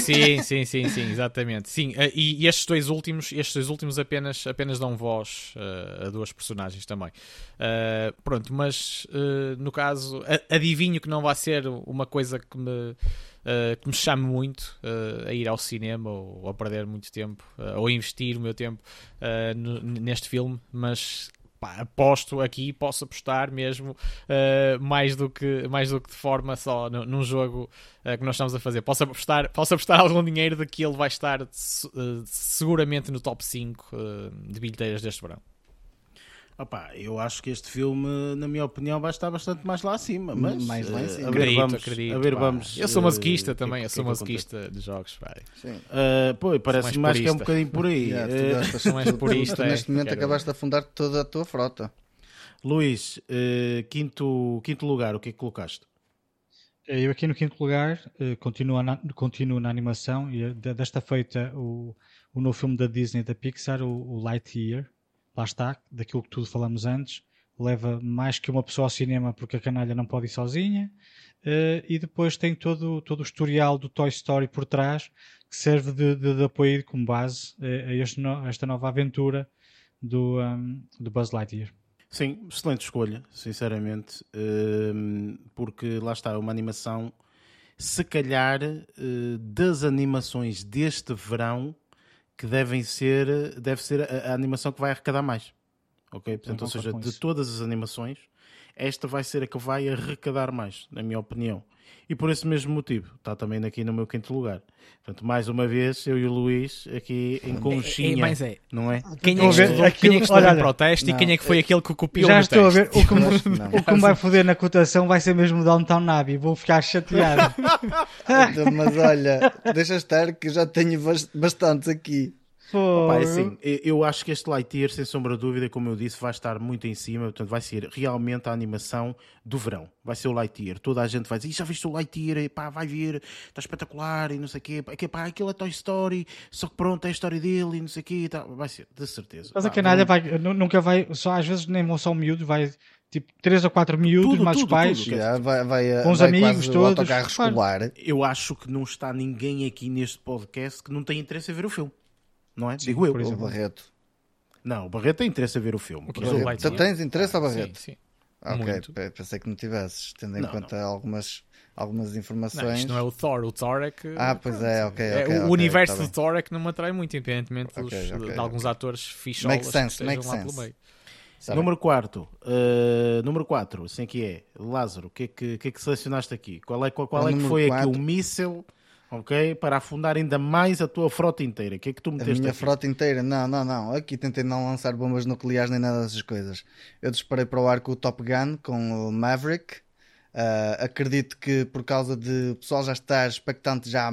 Speaker 4: sim, sim, sim, sim, exatamente. Sim, uh, e, estes dois últimos, estes dois últimos apenas, apenas dão voz uh, a duas personagens também. Uh, pronto, mas no caso, adivinho que não vai ser uma coisa que me uh, que me chame muito uh, a ir ao cinema ou, ou, a perder muito tempo uh, ou a investir o meu tempo neste filme, mas pá, aposto aqui, posso apostar mesmo mais, do que, mais do que de forma só num jogo que nós estamos a fazer. Posso apostar, posso apostar algum dinheiro de que ele vai estar seguramente no top 5 de bilheteiras deste verão.
Speaker 1: Opa, eu acho que este filme, na minha opinião, vai estar bastante mais lá acima. Mas,
Speaker 2: mais lá em cima.
Speaker 1: A ver, acredito, vamos, acredito, a ver, vamos.
Speaker 4: Eu sou masoquista uh, também, que, eu sou masoquista de jogos.
Speaker 1: Sim. Uh, pô, parece mais, que é um bocadinho por aí.
Speaker 2: Yeah, tu, uh, mais purista, tu, tu, neste momento acabaste de afundar toda a tua frota.
Speaker 1: Luís, uh, quinto, quinto lugar, o que é que colocaste?
Speaker 3: Eu aqui no quinto lugar continuo, na, continuo na animação e desta feita o, o novo filme da Disney da Pixar, o, o Lightyear lá está, daquilo que tudo falamos antes, leva mais que uma pessoa ao cinema porque a canalha não pode ir sozinha. Uh, e depois tem todo, todo o historial do Toy Story por trás que serve de, de, de apoio como base uh, a, este no, a, esta nova aventura do, um, do Buzz Lightyear.
Speaker 1: Sim, excelente escolha, sinceramente, uh, porque lá está, é uma animação, se calhar, uh, das animações deste verão, que devem ser, deve ser a, a animação que vai arrecadar mais. Ok? Portanto, ou seja, de todas as animações, esta vai ser a que vai arrecadar mais, na minha opinião. E por esse mesmo motivo, está também aqui no meu quinto lugar. Portanto, mais uma vez, eu e o Luís aqui em conchinha. É,
Speaker 4: mas é.
Speaker 1: Não é?
Speaker 4: Quem é que estudou, quem é que estudou olha, protesto não, e quem é que foi aquele que copiou
Speaker 3: Já estou a ver. O que, me, o que me vai foder na cotação vai ser mesmo Downtown Nabi. Vou ficar chateado.
Speaker 2: Então, mas olha, deixa estar que já tenho bastantes aqui.
Speaker 1: Opa, é assim, eu acho que este Lightyear, sem sombra de dúvida, como eu disse, vai estar muito em cima. Portanto, vai ser realmente a animação do verão. Vai ser o Lightyear. Toda a gente vai dizer: já viste o Lightyear? E, pá, vai ver, está espetacular e não sei o quê. Que, pá, aquilo é Toy Story, só que pronto, é a história dele e não sei o quê. Tá. Vai ser, de certeza.
Speaker 3: Mas a canalha vai, nunca vai, só às vezes nem vão só miúdos, vai tipo 3 ou 4 miúdos, tudo, mais tudo, os pais, tudo,
Speaker 2: yeah, vai, vai,
Speaker 3: com os amigos todos.
Speaker 2: Escolar.
Speaker 1: Eu acho que não está ninguém aqui neste podcast que não tem interesse em ver o filme não é? Sim, Digo eu.
Speaker 2: O Barreto.
Speaker 1: Não, o Barreto tem interesse a ver o filme.
Speaker 2: O Barreto. Tu tens interesse ao Barreto? Sim, sim. Ok, Muito. pensei que não tivesses, tendo em não, conta não. algumas algumas informações. Não,
Speaker 4: isto não é o Thor, o Thor é que.
Speaker 2: Ah, pois é, ok. É, okay
Speaker 4: o
Speaker 2: okay,
Speaker 4: universo
Speaker 2: tá
Speaker 4: do Thor é que não me atrai muito, independentemente okay, dos, de alguns atores ficholas make sense, que make lá sense. pelo meio.
Speaker 1: Tá número 4, uh, número 4, assim que é, Lázaro, o que é que, que, é que selecionaste aqui? Qual é, qual, qual é que foi quatro... aqui o míssel ok? Para afundar ainda mais a tua frota inteira. O que é que tu meteste
Speaker 2: A minha
Speaker 1: aqui?
Speaker 2: frota inteira? Não, não, não. Aqui tentei não lançar bombas nucleares nem nada dessas coisas. Eu disparei para o ar com o Top Gun, com o Maverick. Uh, acredito que por causa de o pessoal já estar expectante já há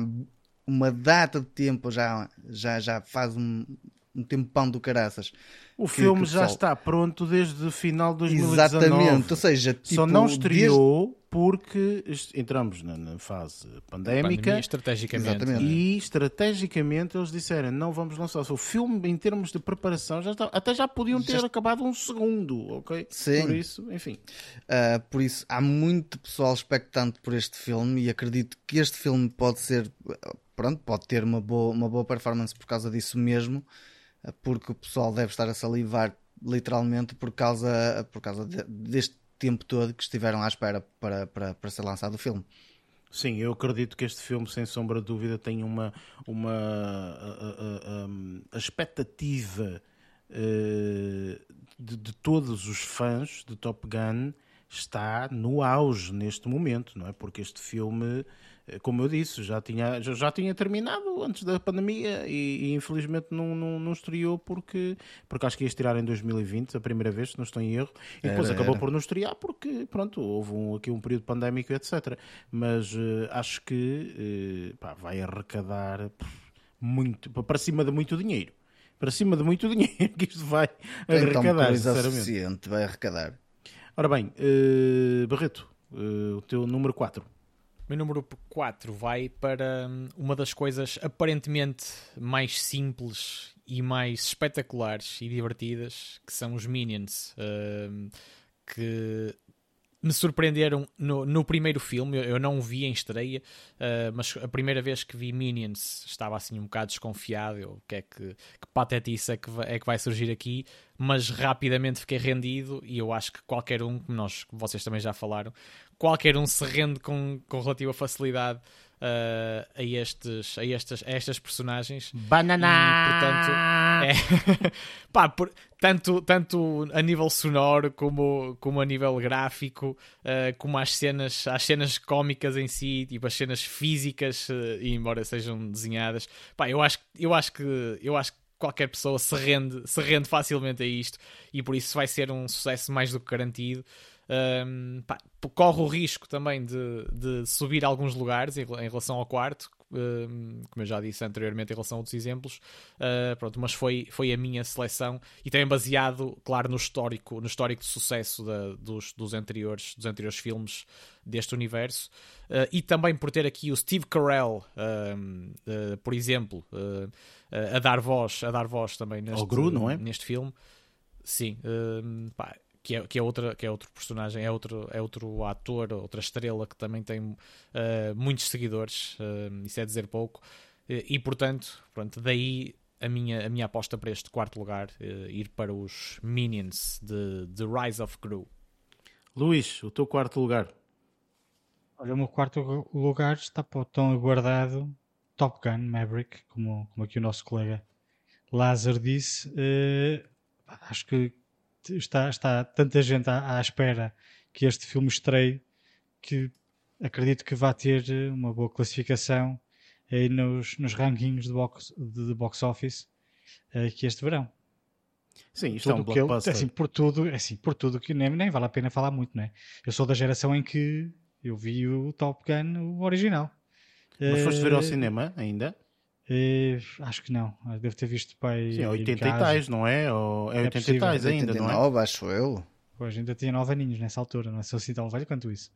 Speaker 2: uma data de tempo, já, já, já faz um, um tempão do caraças.
Speaker 1: O que, filme que já está pronto desde o final de 2019.
Speaker 2: Exatamente, ou seja, tipo,
Speaker 1: só não estreou desde... porque entramos na, na fase pandémica Pandemia,
Speaker 4: estrategicamente.
Speaker 1: Exatamente. e estrategicamente eles disseram não vamos lançar o filme em termos de preparação já está, até já podiam ter já... acabado um segundo, ok?
Speaker 2: Sim.
Speaker 1: Por isso, enfim.
Speaker 2: Uh, por isso há muito pessoal expectante por este filme e acredito que este filme pode ser pronto, pode ter uma boa, uma boa performance por causa disso mesmo porque o pessoal deve estar a salivar literalmente por causa, por causa de, deste tempo todo que estiveram à espera para, para, para ser lançado o filme.
Speaker 1: Sim, eu acredito que este filme, sem sombra de dúvida, tem uma, uma a, a, a, expectativa uh, de, de, todos os fãs de Top Gun está no auge neste momento, não é? Porque este filme, eh, como eu disse, já tinha, já, já tinha terminado antes da pandemia e, e infelizmente não, não, não, estreou porque, porque acho que ia estrear em 2020, a primeira vez, se não estou em erro, e depois era, acabou era. por não estrear porque, pronto, houve um, aqui um período pandémico, etc. Mas uh, acho que uh, pá, vai arrecadar muito, para cima de muito dinheiro. Para cima de muito dinheiro que isto vai arrecadar,
Speaker 2: então, sinceramente. vai arrecadar.
Speaker 1: Ora bem, uh, Barreto, o teu número 4.
Speaker 4: Meu número 4 vai para hum, uma das coisas aparentemente mais simples e mais espetaculares e divertidas, que são os Minions. Uh, que me surpreenderam no, no primeiro filme. Eu, eu, não o vi em estreia, uh, mas a primeira vez que vi Minions estava assim um bocado desconfiado. O que é que, que patetice é que, vai, é que vai surgir aqui? Mas rapidamente fiquei rendido e eu acho que qualquer um, como nós, vocês também já falaram, qualquer um se rende com, com relativa facilidade uh, a, estes, a, estas, a estas personagens.
Speaker 1: Banana!
Speaker 4: E, portanto, é, pá, por, tanto, tanto a nível sonoro como, como a nível gráfico, uh, como as cenas, as cenas cómicas em si, tipo as cenas físicas, uh, embora sejam desenhadas, pá, eu acho, eu acho que eu acho que qualquer pessoa se rende, se rende facilmente a isto e por isso vai ser um sucesso mais do que garantido. Um, pá, corre o risco também de, de subir alguns lugares em, em relação ao quarto, como eu já disse anteriormente em relação a outros exemplos, uh, pronto, mas foi, foi a minha seleção e também baseado, claro, no histórico, no histórico de sucesso da, dos, dos, anteriores, dos anteriores filmes deste universo uh, e também por ter aqui o Steve Carell, uh, por exemplo, a dar voz, a dar voz também neste,
Speaker 1: Gru, não é?
Speaker 4: neste filme. Sim, pá, que é, que é, outra, que é outro personagem, é outro, é outro ator, outra estrela que também tem uh, muitos seguidores, uh, isso é dizer pouco, uh, e portanto, pronto, daí a minha, a minha aposta para este quarto lugar, ir para os Minions de The Rise of Gru.
Speaker 1: Luís, o teu quarto lugar?
Speaker 3: Olha, o meu quarto lugar está para o tão aguardado Top Gun Maverick, como, como aqui o nosso colega Lázaro disse. acho que está, está tanta gente à, à espera que este filme estreie que acredito que vai ter uma boa classificação aí nos, nos rankings de box, de, box office uh, que este verão.
Speaker 1: Sim, isto tudo é um blockbuster.
Speaker 3: Ele, assim, por tudo, assim, por tudo que nem, nem vale a pena falar muito, né? Eu sou da geração em que eu vi o Top Gun, o original.
Speaker 1: Mas foste ver ao eh, cinema ainda?
Speaker 3: Uh, acho que não. Devo ter visto pai.
Speaker 1: Sim, 80 e tais, não é? Ou é 80 é e tais ainda, 89,
Speaker 2: não é? acho eu.
Speaker 3: Pois, ainda tinha 9 aninhos nessa altura, não é? Sou assim tão velho quanto isso.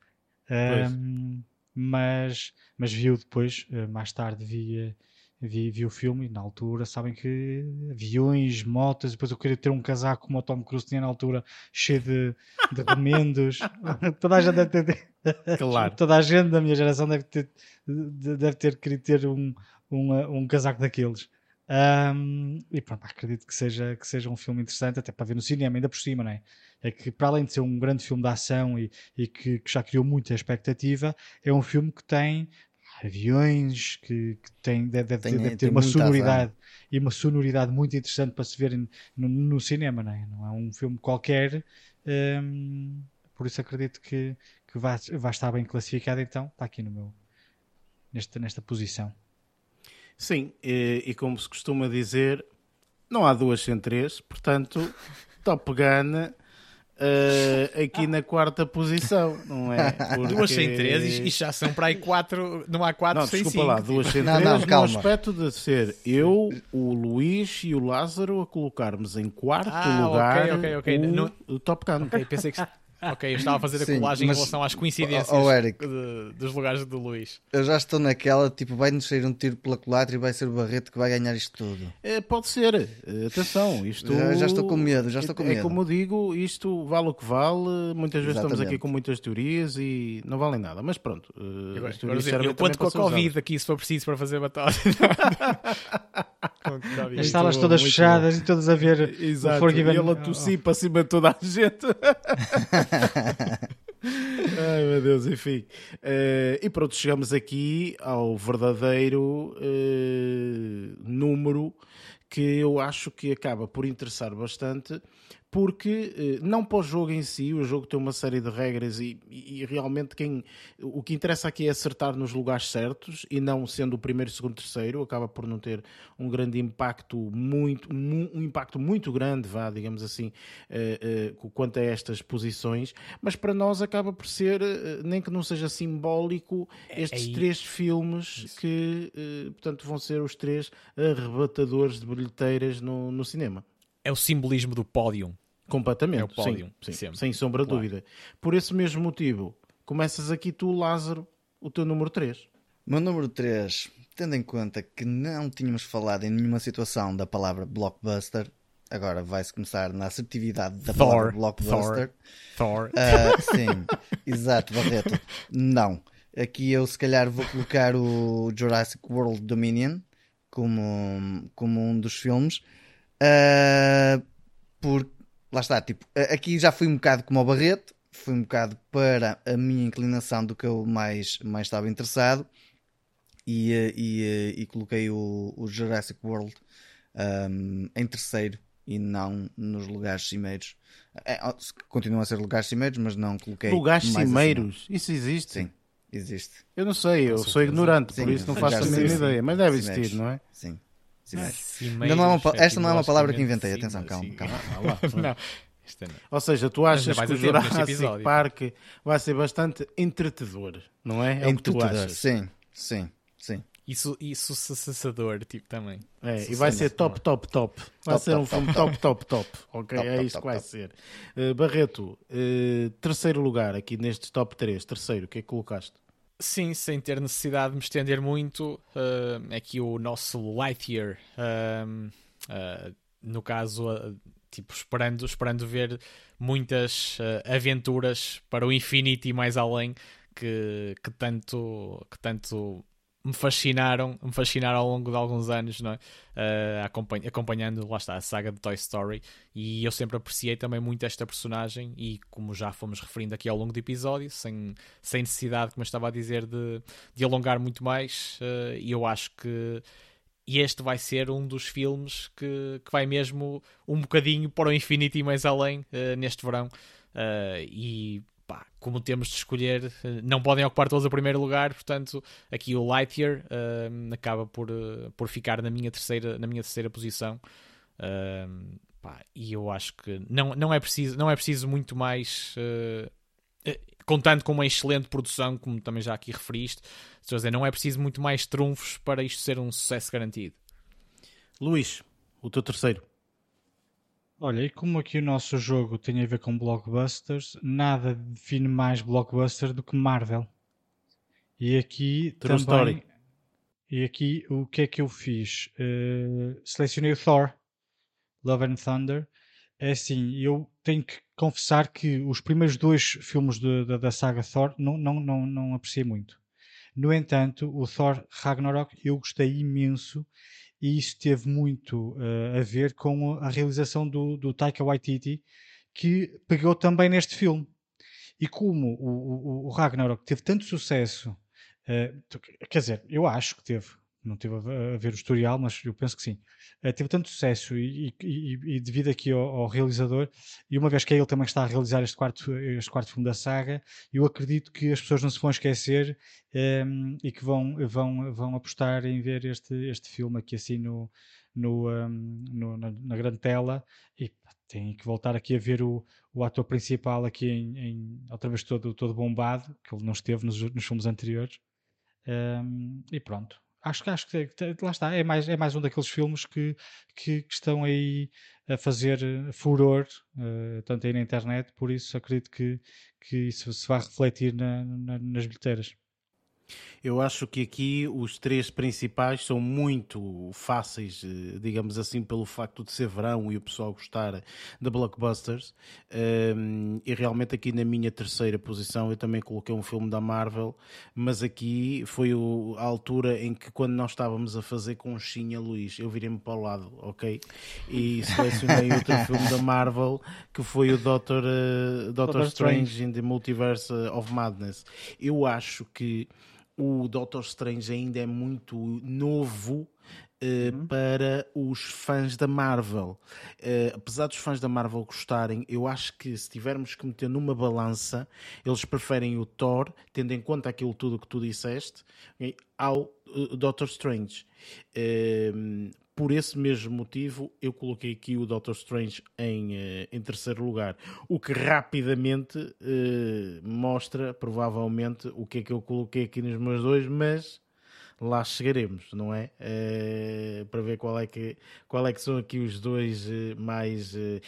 Speaker 3: Um, mas, mas viu depois, eh, mais tarde, vi, vi, vi o filme e na altura sabem que aviões, motas, depois eu queria ter um casaco como o Tom Cruise tinha na altura, cheio de, de remendos. Toda a gente deve ter. Claro. Toda a gente da minha geração deve ter, deve ter querido ter um, um, um casaco daqueles. Um, e pronto, acredito que seja, que seja um filme interessante, até para ver no cinema, ainda por cima, não é? É que, para além de ser um grande filme de ação e, e que, que, já criou muita expectativa, é um filme que tem aviões, que, que tem, deve, tem, deve ter uma sonoridade e uma sonoridade muito interessante para se ver no, no, cinema, não é? Não é um filme qualquer, um, por isso acredito que, que vai, vai estar bem classificado, então está aqui no meu, nesta, nesta posição.
Speaker 1: Sim, e, e, como se costuma dizer, não há duas sem três, portanto, Top Gun uh, aqui na quarta posição, não é?
Speaker 4: Porque... Duas sem três e já são para aí quatro, não há quatro
Speaker 1: não,
Speaker 4: sem
Speaker 1: desculpa lá, duas sem não, três não, no aspecto de ser eu, o Luís e o Lázaro a colocarmos em quarto ah, lugar okay, okay, okay. O, no... o Top Gun.
Speaker 4: Pensei que Ok, eu estava a fazer a Sim, colagem mas, em relação às coincidências oh, Eric, de, dos lugares do Luís.
Speaker 2: Eu já estou naquela, tipo, vai-nos sair um tiro pela culatra e vai ser o Barreto que vai ganhar isto tudo.
Speaker 1: É, pode ser, eh, atenção, isto...
Speaker 2: Já, já, estou com medo, já estou com
Speaker 1: é,
Speaker 2: medo.
Speaker 1: É como eu digo, isto vale o que vale, muitas vezes Exatamente. estamos aqui com muitas teorias e não valem nada, mas pronto.
Speaker 4: Uh, agora, agora dizer, eu conto com a Covid usar. aqui se for preciso para fazer batalha.
Speaker 3: As salas todas fechadas bom. e todas a ver
Speaker 1: Exato. o Forgiven. E ele a tossir para cima de toda a gente. Ai meu Deus, enfim. Uh, e pronto, chegamos aqui ao verdadeiro uh, número que eu acho que acaba por interessar bastante porque eh, não para o jogo em si, o jogo tem uma série de regras e, e, realmente quem o que interessa aqui é acertar nos lugares certos e não sendo o primeiro, segundo, terceiro, acaba por não ter um grande impacto muito um impacto muito grande, vá, digamos assim, uh, uh, quanto a estas posições, mas para nós acaba por ser, nem que não seja simbólico, é, estes é três filmes Isso. que, portanto, vão ser os três arrebatadores de bilheteiras no, no cinema.
Speaker 4: É o simbolismo do pódio
Speaker 1: Completamente. É o pódio, sim, sim sem sombra de claro. dúvida. Por esse mesmo motivo, começas aqui tu, Lázaro, o teu número 3.
Speaker 2: Meu número 3, tendo em conta que não tínhamos falado em nenhuma situação da palavra blockbuster, agora vai-se começar na assertividade da Thor, palavra blockbuster.
Speaker 4: Thor. Thor.
Speaker 2: Uh, sim, exato, Barreto. Não. Aqui eu se calhar vou colocar o Jurassic World Dominion como, como um dos filmes. Uh, porque lá está, tipo, aqui já fui um bocado como o Barreto, fui um bocado para a minha inclinação do que eu mais, mais estava interessado e, eh, e, eh, e coloquei o, o, Jurassic World um, em terceiro e não nos lugares cimeiros. É, continuam a ser lugares cimeiros, mas não coloquei.
Speaker 1: Lugares cimeiros? Acima. Isso existe?
Speaker 2: Sim, existe.
Speaker 1: Eu não sei, eu sou ignorante, sim, por isso não faço a mínima ideia, mas deve existir, não é?
Speaker 2: Sim. Não, não é uma, esta não é uma palavra que inventei, atenção, calma. calma.
Speaker 4: não.
Speaker 1: Ou seja, tu achas que o Jurassic Park vai ser bastante entretedor, não é?
Speaker 2: É o que tu achas. Sim, sim, sim.
Speaker 4: Isso, isso sucessador, tipo, também.
Speaker 1: É, e vai ser top, top, top. Vai top, ser um filme top, top, top. Ok, top, é isso que vai ser. Uh, Barreto, uh, terceiro lugar aqui nestes top 3. Terceiro, o que é que colocaste?
Speaker 4: Sim, sem ter necessidade de me estender muito, uh, aqui o nosso Lightyear, uh, uh, no caso, uh, tipo, esperando, esperando ver muitas aventuras para o infinito e mais além que, que, tanto, que tanto me fascinaram, me fascinaram ao longo de alguns anos, não é? Uh, acompanhando, lá está, a saga de Toy Story. E eu sempre apreciei também muito esta personagem. E como já fomos referindo aqui ao longo do episódio, sem, sem necessidade, como eu estava a dizer, de, de alongar muito mais, uh, eu acho que este vai ser um dos filmes que, que vai mesmo um bocadinho para o infinito e mais além uh, neste verão. e pá, como temos de escolher, eh, não podem ocupar todos o primeiro lugar, portanto, aqui o Lightyear uh, acaba por, uh, por ficar na minha terceira, na minha terceira posição. Uh, pá, e eu acho que não, não, é, preciso, não é preciso muito mais. Contando com uma excelente produção, como também já aqui referiste, dizer, não é preciso muito mais trunfos para isto ser um sucesso garantido.
Speaker 1: Luís, o teu terceiro.
Speaker 3: Olha, e como aqui o nosso jogo tem a ver com blockbusters, nada define mais blockbuster do que Marvel. E aqui True também. Story. E aqui o que é que eu fiz? Uh, selecionei o Thor, Love and Thunder. É assim, eu tenho que confessar que os primeiros dois filmes de, de, da saga Thor não, não, não, não apreciei muito. No entanto, o Thor Ragnarok eu gostei imenso e isso teve muito uh, a ver com a realização do, do Taika Waititi, que pegou também neste filme. E como o, o, o Ragnarok teve tanto sucesso, uh, quer dizer, eu acho que teve, não teve a ver o historial, mas eu penso que sim. Uh, teve tanto sucesso e, e, e devido aqui ao, ao, realizador, e uma vez que é ele também está a realizar este quarto, este quarto filme da saga, eu acredito que as pessoas não se vão esquecer um, ehm, e que vão, vão, vão apostar em ver este, este filme aqui assim no, no, um, ehm, no na, na, grande tela e tem que voltar aqui a ver o, o ator principal aqui em, em outra vez todo, todo bombado, que ele não esteve nos, nos filmes anteriores. Um, ehm, e pronto, acho que acho que lá está, é mais, é mais um daqueles filmes que, que, que estão aí a fazer eh, furor, uh, tanto aí na internet, por isso acredito que, que isso se vai refletir na, na, nas bilheteiras.
Speaker 1: Eu acho que aqui os três principais são muito fáceis, eh, digamos assim, pelo facto de ser verão e o pessoal gostar de blockbusters. Um, e realmente aqui na minha terceira posição eu também coloquei um filme da Marvel, mas aqui foi a altura em que quando nós estávamos a fazer conchinha, Luís, eu virei-me para o lado, ok? E selecionei outro filme da Marvel que foi o Doctor, uh, Doctor, Doctor Strange, Strange in the Multiverse of Madness. Eu acho que o Doctor Strange ainda é muito novo uhum. para os fãs da Marvel. Uh, apesar dos fãs da Marvel gostarem, eu acho que se tivermos que meter numa balança, eles preferem o Thor, tendo em conta aquilo tudo que tu disseste, ao uh, Doctor Strange. Por esse mesmo motivo, eu coloquei aqui o Doctor Strange em, em terceiro lugar. O que rapidamente mostra, provavelmente, o que é que eu coloquei aqui nos meus dois, mas lá chegaremos, não é? Uh, para ver qual é, que, qual é que são aqui os dois uh, mais. E,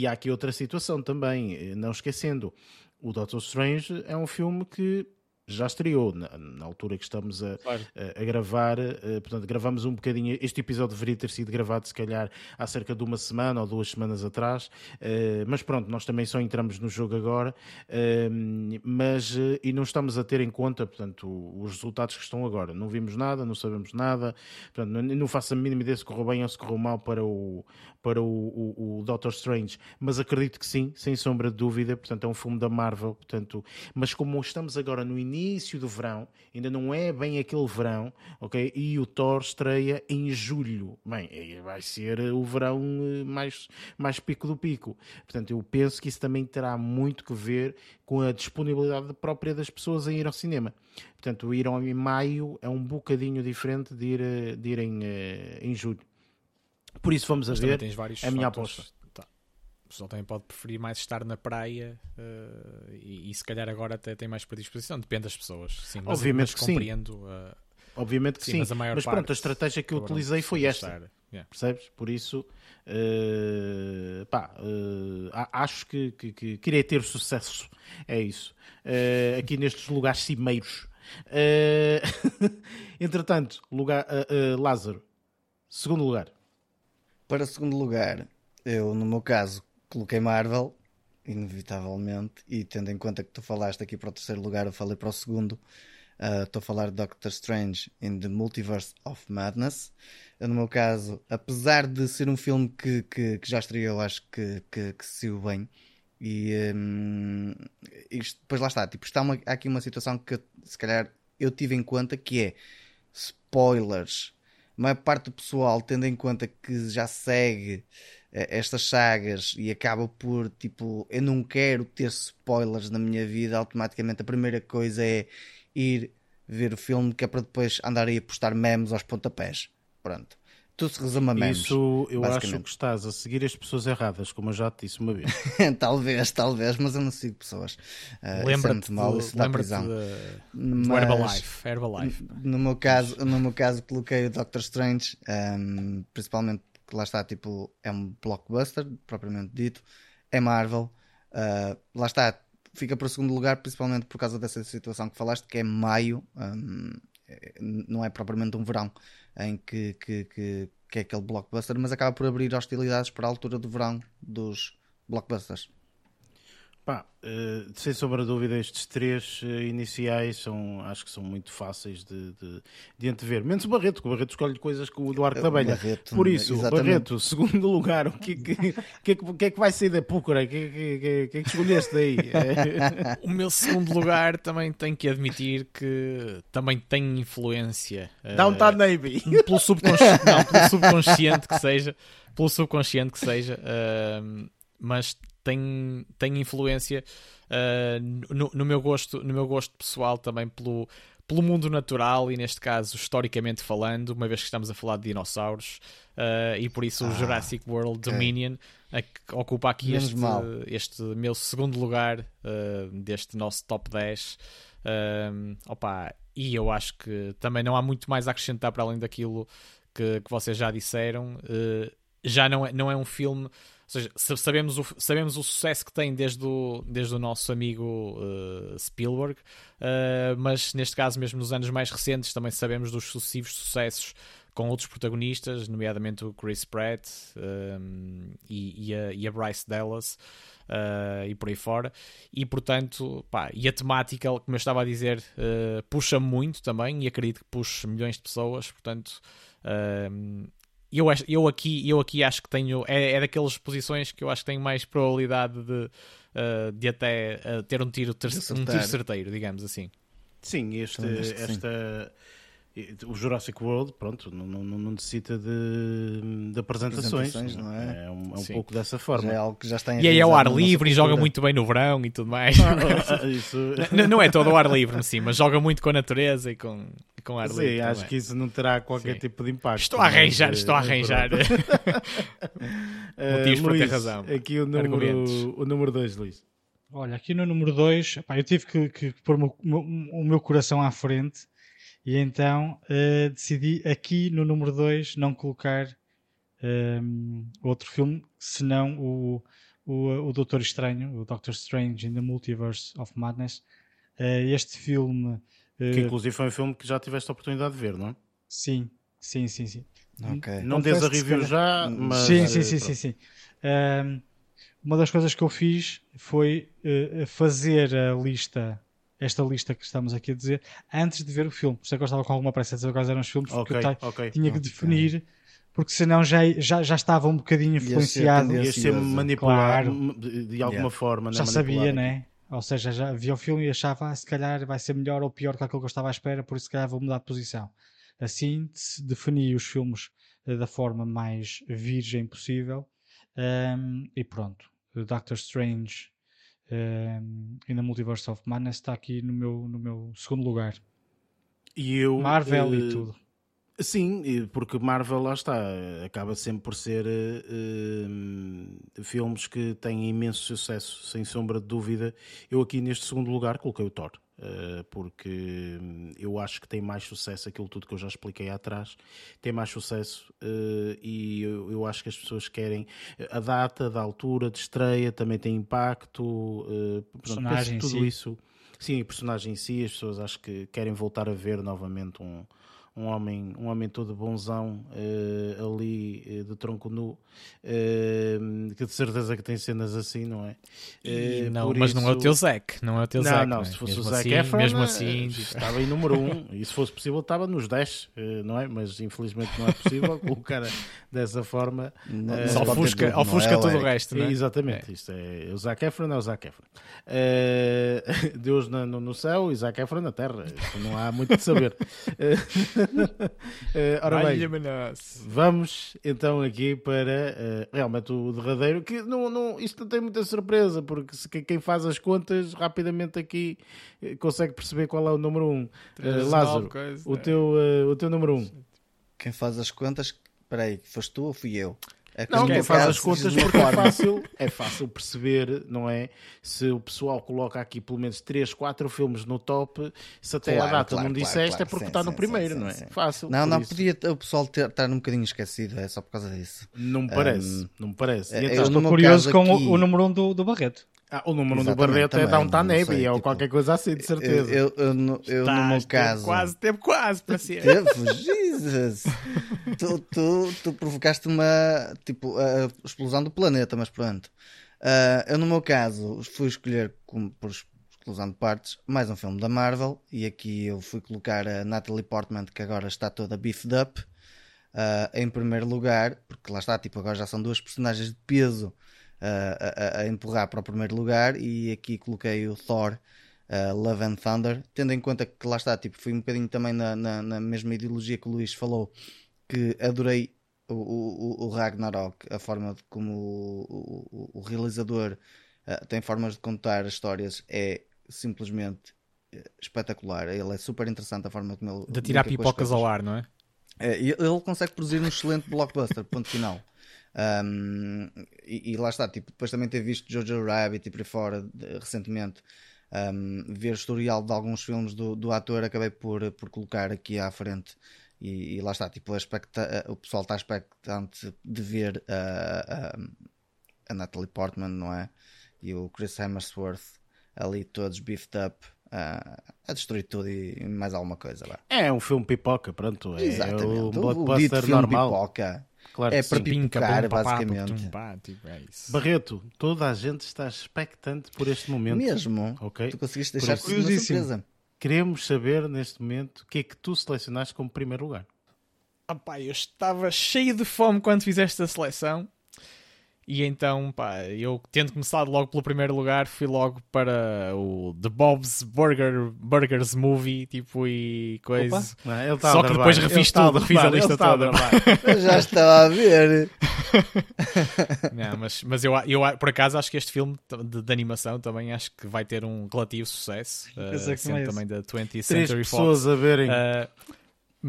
Speaker 1: e, há aqui outra situação também, não esquecendo. O Doctor Strange é um filme que já estreou na, na, altura que estamos a, claro. a, a gravar. Uh, portanto, gravamos um bocadinho. Este episódio deveria ter sido gravado, se calhar, há cerca de uma semana ou duas semanas atrás. Uh, mas pronto, nós também só entramos no jogo agora. Uh, mas, e não estamos a ter em conta, portanto, os resultados que estão agora. Não vimos nada, não sabemos nada. Portanto, não, não faço a mínima ideia se correu bem ou se correu mal para o, para o, o, o, Doctor Strange, mas acredito que sim, sem sombra de dúvida. Portanto, é um filme da Marvel. Portanto, mas como estamos agora no início início do verão, ainda não é bem aquele verão, ok? E o Thor estreia em julho. Bem, vai ser o verão eh, mais, mais pico do pico. Portanto, eu penso que isso também terá muito que ver com a disponibilidade própria das pessoas em ir ao cinema. Portanto, ir em maio é um bocadinho diferente de ir, eh, de ir em, eh, em julho. Por isso vamos a Mas ver. a minha aposta
Speaker 4: o pessoal também pode preferir mais estar na praia uh, e, e, se calhar agora até tem mais predisposição, depende das pessoas. Sim, mas,
Speaker 1: Obviamente
Speaker 4: mas compreendo. Uh,
Speaker 1: Obviamente que sim, sim. mas, mas pronto, a estratégia que eu utilizei foi esta. Yeah. Percebes? Por isso, uh, pá, acho que, que, que, que, irei ter sucesso. É isso. aqui nestes lugares cimeiros. entretanto, lugar, Lázaro, segundo lugar.
Speaker 2: Para segundo lugar, eu, no meu caso, coloquei Marvel, inevitavelmente, e tendo em conta que tu falaste aqui para o terceiro lugar, eu falei para o segundo. Uh, estou a falar de Doctor Strange in the Multiverse of Madness. No meu caso, apesar de ser um filme que, que, que já estreou, acho que, que, que se saiu bem. E um, isto, depois lá está, tipo, está uma, há aqui uma situação que se calhar eu tive em conta que é spoilers. A maior parte do pessoal, tendo em conta que já segue estas sagas e acaba por tipo, eu não quero ter spoilers na minha vida, automaticamente a primeira coisa é ir ver o filme que é para depois andar aí a postar memes aos pontapés. Pronto. Tudo se resume a memes.
Speaker 1: Isso eu acho que estás a seguir as pessoas erradas, como eu já te disse uma vez.
Speaker 2: talvez, talvez, mas eu não sigo pessoas.
Speaker 4: Uh, lembra-te mal, isso dá prisão. De, mas, Herbalife. Herbalife.
Speaker 2: No meu caso, no meu caso coloquei o Doctor Strange, um, principalmente que lá está, tipo, é um blockbuster, propriamente dito, é Marvel, uh, lá está, fica para o segundo lugar, principalmente por causa dessa situação que falaste, que é maio, um, não é propriamente um verão em que, que, que, que é aquele blockbuster, mas acaba por abrir hostilidades para a altura do verão dos blockbusters.
Speaker 1: Pá, uh, sem sombra de dúvida, estes três uh, iniciais são, acho que são muito fáceis de, de, de antever. Menos o Barreto, que o Barreto escolhe coisas com o Eduardo da Abelha. Por isso, exatamente. Barreto, segundo lugar, o que, que, que, que, é que vai sair da Púcara? O que, que, que, que é que escolheste daí?
Speaker 4: o meu segundo lugar também tenho que admitir que também tem influência.
Speaker 1: Uh, Downtown Navy.
Speaker 4: Pelo subconsciente, não, pelo subconsciente que seja. Pelo subconsciente que seja. Uh, mas tem, tem influência uh, no, no, meu gosto, no meu gosto pessoal também pelo, pelo mundo natural e neste caso historicamente falando, uma vez que estamos a falar de dinossauros uh, e por isso ah, o Jurassic World Dominion ocupa aqui este, este meu segundo lugar uh, deste nosso top 10 uh, opa, e eu acho que também não há muito mais a acrescentar para além daquilo que, que vocês já disseram. Já não é, não é um filme seja, sabemos o, sabemos o sucesso que tem desde o, desde o nosso amigo uh, Spielberg, uh, mas neste caso, mesmo nos anos mais recentes, também sabemos dos sucessivos sucessos com outros protagonistas, nomeadamente o Chris Pratt um, eh, e, e, a, e, a, Bryce Dallas uh, e por aí fora. E portanto, pá, e a temática, como eu estava a dizer, uh, puxa muito também e acredito que puxe milhões de pessoas. Portanto, uh, eu, eu, aqui, eu aqui acho que tenho. É, é daquelas posições que eu acho que tenho mais probabilidade de, uh, de até uh, ter um tiro, ter, um tiro certeiro, digamos assim.
Speaker 1: Sim, este, esta, o Jurassic World, pronto, não, não, não necessita de, de apresentações,
Speaker 2: Apresentações, não é?
Speaker 1: É um, é um
Speaker 4: Sim.
Speaker 1: pouco dessa forma.
Speaker 2: Já é algo que já está
Speaker 4: E aí é ao ar livre e joga muito bem no verão e tudo mais.
Speaker 1: Ah, Isso...
Speaker 4: N- não é todo ao ar livre, sim, mas joga muito com a natureza e com, com ar
Speaker 1: Sim,
Speaker 4: livre.
Speaker 1: acho
Speaker 4: também.
Speaker 1: que isso não terá qualquer
Speaker 4: Sim.
Speaker 1: tipo de impacto.
Speaker 4: Estou a arranjar,
Speaker 1: mas,
Speaker 4: estou a
Speaker 1: eh,
Speaker 4: arranjar. Motivos para ter
Speaker 1: Luís,
Speaker 4: razão.
Speaker 1: Aqui o número,
Speaker 4: Argumentos.
Speaker 1: o número 2, Luís.
Speaker 3: Olha, aqui no número 2, eu tive que, que pôr o meu, o meu coração à frente e então eh, decidi aqui no número 2 não colocar ehm, outro filme senão o, o, o Doutor Estranho, o Doctor Strange in the Multiverse of Madness. Eh, este filme,
Speaker 1: Que inclusive foi um filme que já tiveste a oportunidade de ver, não é?
Speaker 3: sim, sim, sim, sim.
Speaker 2: Ok.
Speaker 1: Não
Speaker 3: Confesso
Speaker 1: des a review já, mas.
Speaker 3: sim,
Speaker 1: eh,
Speaker 3: sim, sim, sim, sim. Ahm, uma das coisas que eu fiz foi eh, fazer a lista, esta lista que estamos aqui a dizer, antes de ver o filme. Por isso é que eu estava com alguma pressa a dizer quais eram os filmes, porque
Speaker 1: Ok,
Speaker 3: eu ta-
Speaker 1: ok.
Speaker 3: tinha que definir, porque senão já, já, já estava um bocadinho
Speaker 2: Ia ser
Speaker 3: influenciado.
Speaker 1: Ias ser manipulado
Speaker 3: Claro.
Speaker 1: de de alguma
Speaker 2: Yeah.
Speaker 1: forma,
Speaker 3: já
Speaker 1: né?
Speaker 3: sabia,
Speaker 1: Manipulado.
Speaker 3: né? Ou seja, já via o filme e achava, ah, se calhar vai ser melhor ou pior que aquilo que eu estava à espera, por isso se calhar vou mudar de posição. Assim defini os filmes eh, da forma mais virgem possível Ehm, e pronto. Doctor Strange ehm, in the Multiverse of Madness está aqui no meu, no meu segundo lugar.
Speaker 1: E eu,
Speaker 3: Marvel
Speaker 1: eh,
Speaker 3: e tudo.
Speaker 1: Sim, porque Marvel lá está, acaba sempre por ser eh, filmes que têm imenso sucesso, sem sombra de dúvida. Eu aqui neste segundo lugar coloquei o Thor, eh, porque hum, eu acho que tem mais sucesso aquilo tudo que eu já expliquei atrás, tem mais sucesso eh, e eu, eu acho que as pessoas querem a data, da altura de estreia, também tem impacto, pronto, tudo
Speaker 3: si.
Speaker 1: isso. Sim, personagem em si, as pessoas acho que querem voltar a ver novamente um, um homem, um homem todo bonzão eh, ali eh, de tronco nu, eh, que de certeza que tem cenas assim, não é?
Speaker 4: E não, mas não é o
Speaker 1: isso-
Speaker 4: teu Zac, não é o teu
Speaker 1: não,
Speaker 4: Zac.
Speaker 1: não,
Speaker 4: é?
Speaker 1: se fosse
Speaker 4: mesmo
Speaker 1: o Zac
Speaker 4: assim,
Speaker 1: Efron,
Speaker 4: mesmo
Speaker 1: eh,
Speaker 4: assim,
Speaker 1: estava em número 1 um, e se fosse possível estava nos 10, eh, não é? Mas infelizmente não é possível colocar dessa forma.
Speaker 2: Não- ter
Speaker 4: ofusca,
Speaker 2: tudo,
Speaker 4: ofusca
Speaker 2: é,
Speaker 4: tudo o
Speaker 2: Eric?
Speaker 4: resto, não é?
Speaker 1: Exatamente, isto é o Zac Efron é o Zac Efron. Deus no, no céu e Zac Efron na terra, Isto não há muito de saber. Eh, ora bem. Vamos então aqui para eh, realmente o derradeiro, que não, não, isto não tem muita surpresa, porque se, que- quem faz as contas rapidamente aqui eh, consegue perceber qual é o número 1. Um. Eh, Lázaro,
Speaker 4: coisa,
Speaker 1: o
Speaker 4: é.
Speaker 1: teu, eh, o teu número 1. Um.
Speaker 2: Quem faz as contas, peraí, foste tu ou fui eu? É que
Speaker 1: Não, quem
Speaker 2: meu
Speaker 1: faz as contas porque é fácil, é fácil perceber, não é? Se o pessoal coloca aqui pelo menos 3, 4 filmes no top, se até
Speaker 2: Claro,
Speaker 1: a data
Speaker 2: claro,
Speaker 1: não
Speaker 2: claro,
Speaker 1: disseste
Speaker 2: claro.
Speaker 1: é porque
Speaker 2: Sim,
Speaker 1: está no
Speaker 2: sim,
Speaker 1: primeiro,
Speaker 2: sim,
Speaker 1: não é?
Speaker 2: sim.
Speaker 1: Fácil.
Speaker 2: Não, não,
Speaker 1: isso.
Speaker 2: podia o pessoal ter, estar um bocadinho esquecido, é só por causa disso.
Speaker 1: Não me parece,
Speaker 2: Hum,
Speaker 1: não me parece. E
Speaker 2: eu
Speaker 1: então?
Speaker 3: Estou curioso
Speaker 2: caso
Speaker 3: com o-
Speaker 2: aqui-
Speaker 3: o, número 1 um do, do Barreto.
Speaker 1: Ah, o número 1 do
Speaker 2: Exatamente,
Speaker 1: Barreto é
Speaker 2: também,
Speaker 1: Downtown
Speaker 2: não
Speaker 1: Abbey,
Speaker 2: sei,
Speaker 1: ou
Speaker 2: tipo,
Speaker 1: qualquer coisa assim, de
Speaker 2: Eu,
Speaker 1: certeza.
Speaker 2: eu, eu no, eu no meu
Speaker 4: Estás, teve
Speaker 2: caso.
Speaker 4: Quase, teve quase para ser.
Speaker 2: Teve, Jesus! tu, tu, tu provocaste uma tipo a explosão do planeta, mas pronto. Ah, eu, no meu caso, fui escolher como, por exclusão de partes mais um filme da Marvel e aqui eu fui colocar a Natalie Portman, que agora está toda beefed up, ah, em primeiro lugar, porque lá está, tipo, agora já são duas personagens de peso a, a- a empurrar para o primeiro lugar e aqui coloquei o Thor. uh, Love and Thunder, tendo em conta que lá está, tipo, fui um bocadinho também na, na, na mesma ideologia que o Luís falou, que adorei o, o, o Ragnarok, a forma de como o, o, o realizador uh, tem formas de contar as histórias é simplesmente uh, espetacular. Ele é super interessante a forma como ele
Speaker 4: De tirar pipocas ao ar, não é?
Speaker 2: É, ele consegue produzir um excelente blockbuster, ponto final. Um, e, e lá está, tipo, depois também ter visto Jojo Rabbit e por aí fora de- recentemente, um, ver o historial de alguns filmes do, do ator, acabei por, por colocar aqui à frente. E, e lá está, tipo, o pessoal está expectante de ver a, a, a Natalie Portman, não é? E o Chris Hemsworth ali todos beefed up a, a destruir tudo e, mais alguma coisa. Vá.
Speaker 1: É um filme pipoca, pronto. É
Speaker 2: Exatamente.
Speaker 1: um
Speaker 2: O- o dito
Speaker 1: blockbuster normal.
Speaker 2: pipoca.
Speaker 1: Claro
Speaker 2: É para pipocar, basicamente.
Speaker 4: pá, tipo, é isso.
Speaker 1: Barreto, toda a gente está expectante por este momento.
Speaker 2: Mesmo.
Speaker 1: Ok?
Speaker 2: Tu conseguiste
Speaker 1: Por
Speaker 2: deixar
Speaker 1: isso-
Speaker 2: uma surpresa.
Speaker 1: Queremos saber neste momento o que é que tu selecionaste como primeiro lugar.
Speaker 4: Ah pá, eu estava cheio de fome quando fizeste a seleção E então, pá, eu tendo começado logo pelo primeiro lugar, fui logo para o The Bob's Burger, Burgers Movie, tipo, e coisa.
Speaker 1: Não,
Speaker 4: Só que depois refiz tudo, refiz a lista toda.
Speaker 2: Eu já estava a ver.
Speaker 4: Não, mas, mas eu, eu, por acaso, acho que este filme de, de animação também acho que vai ter um relativo sucesso. Uh, sendo é também da 20th Century
Speaker 1: Fox. pessoas a verem. Uh,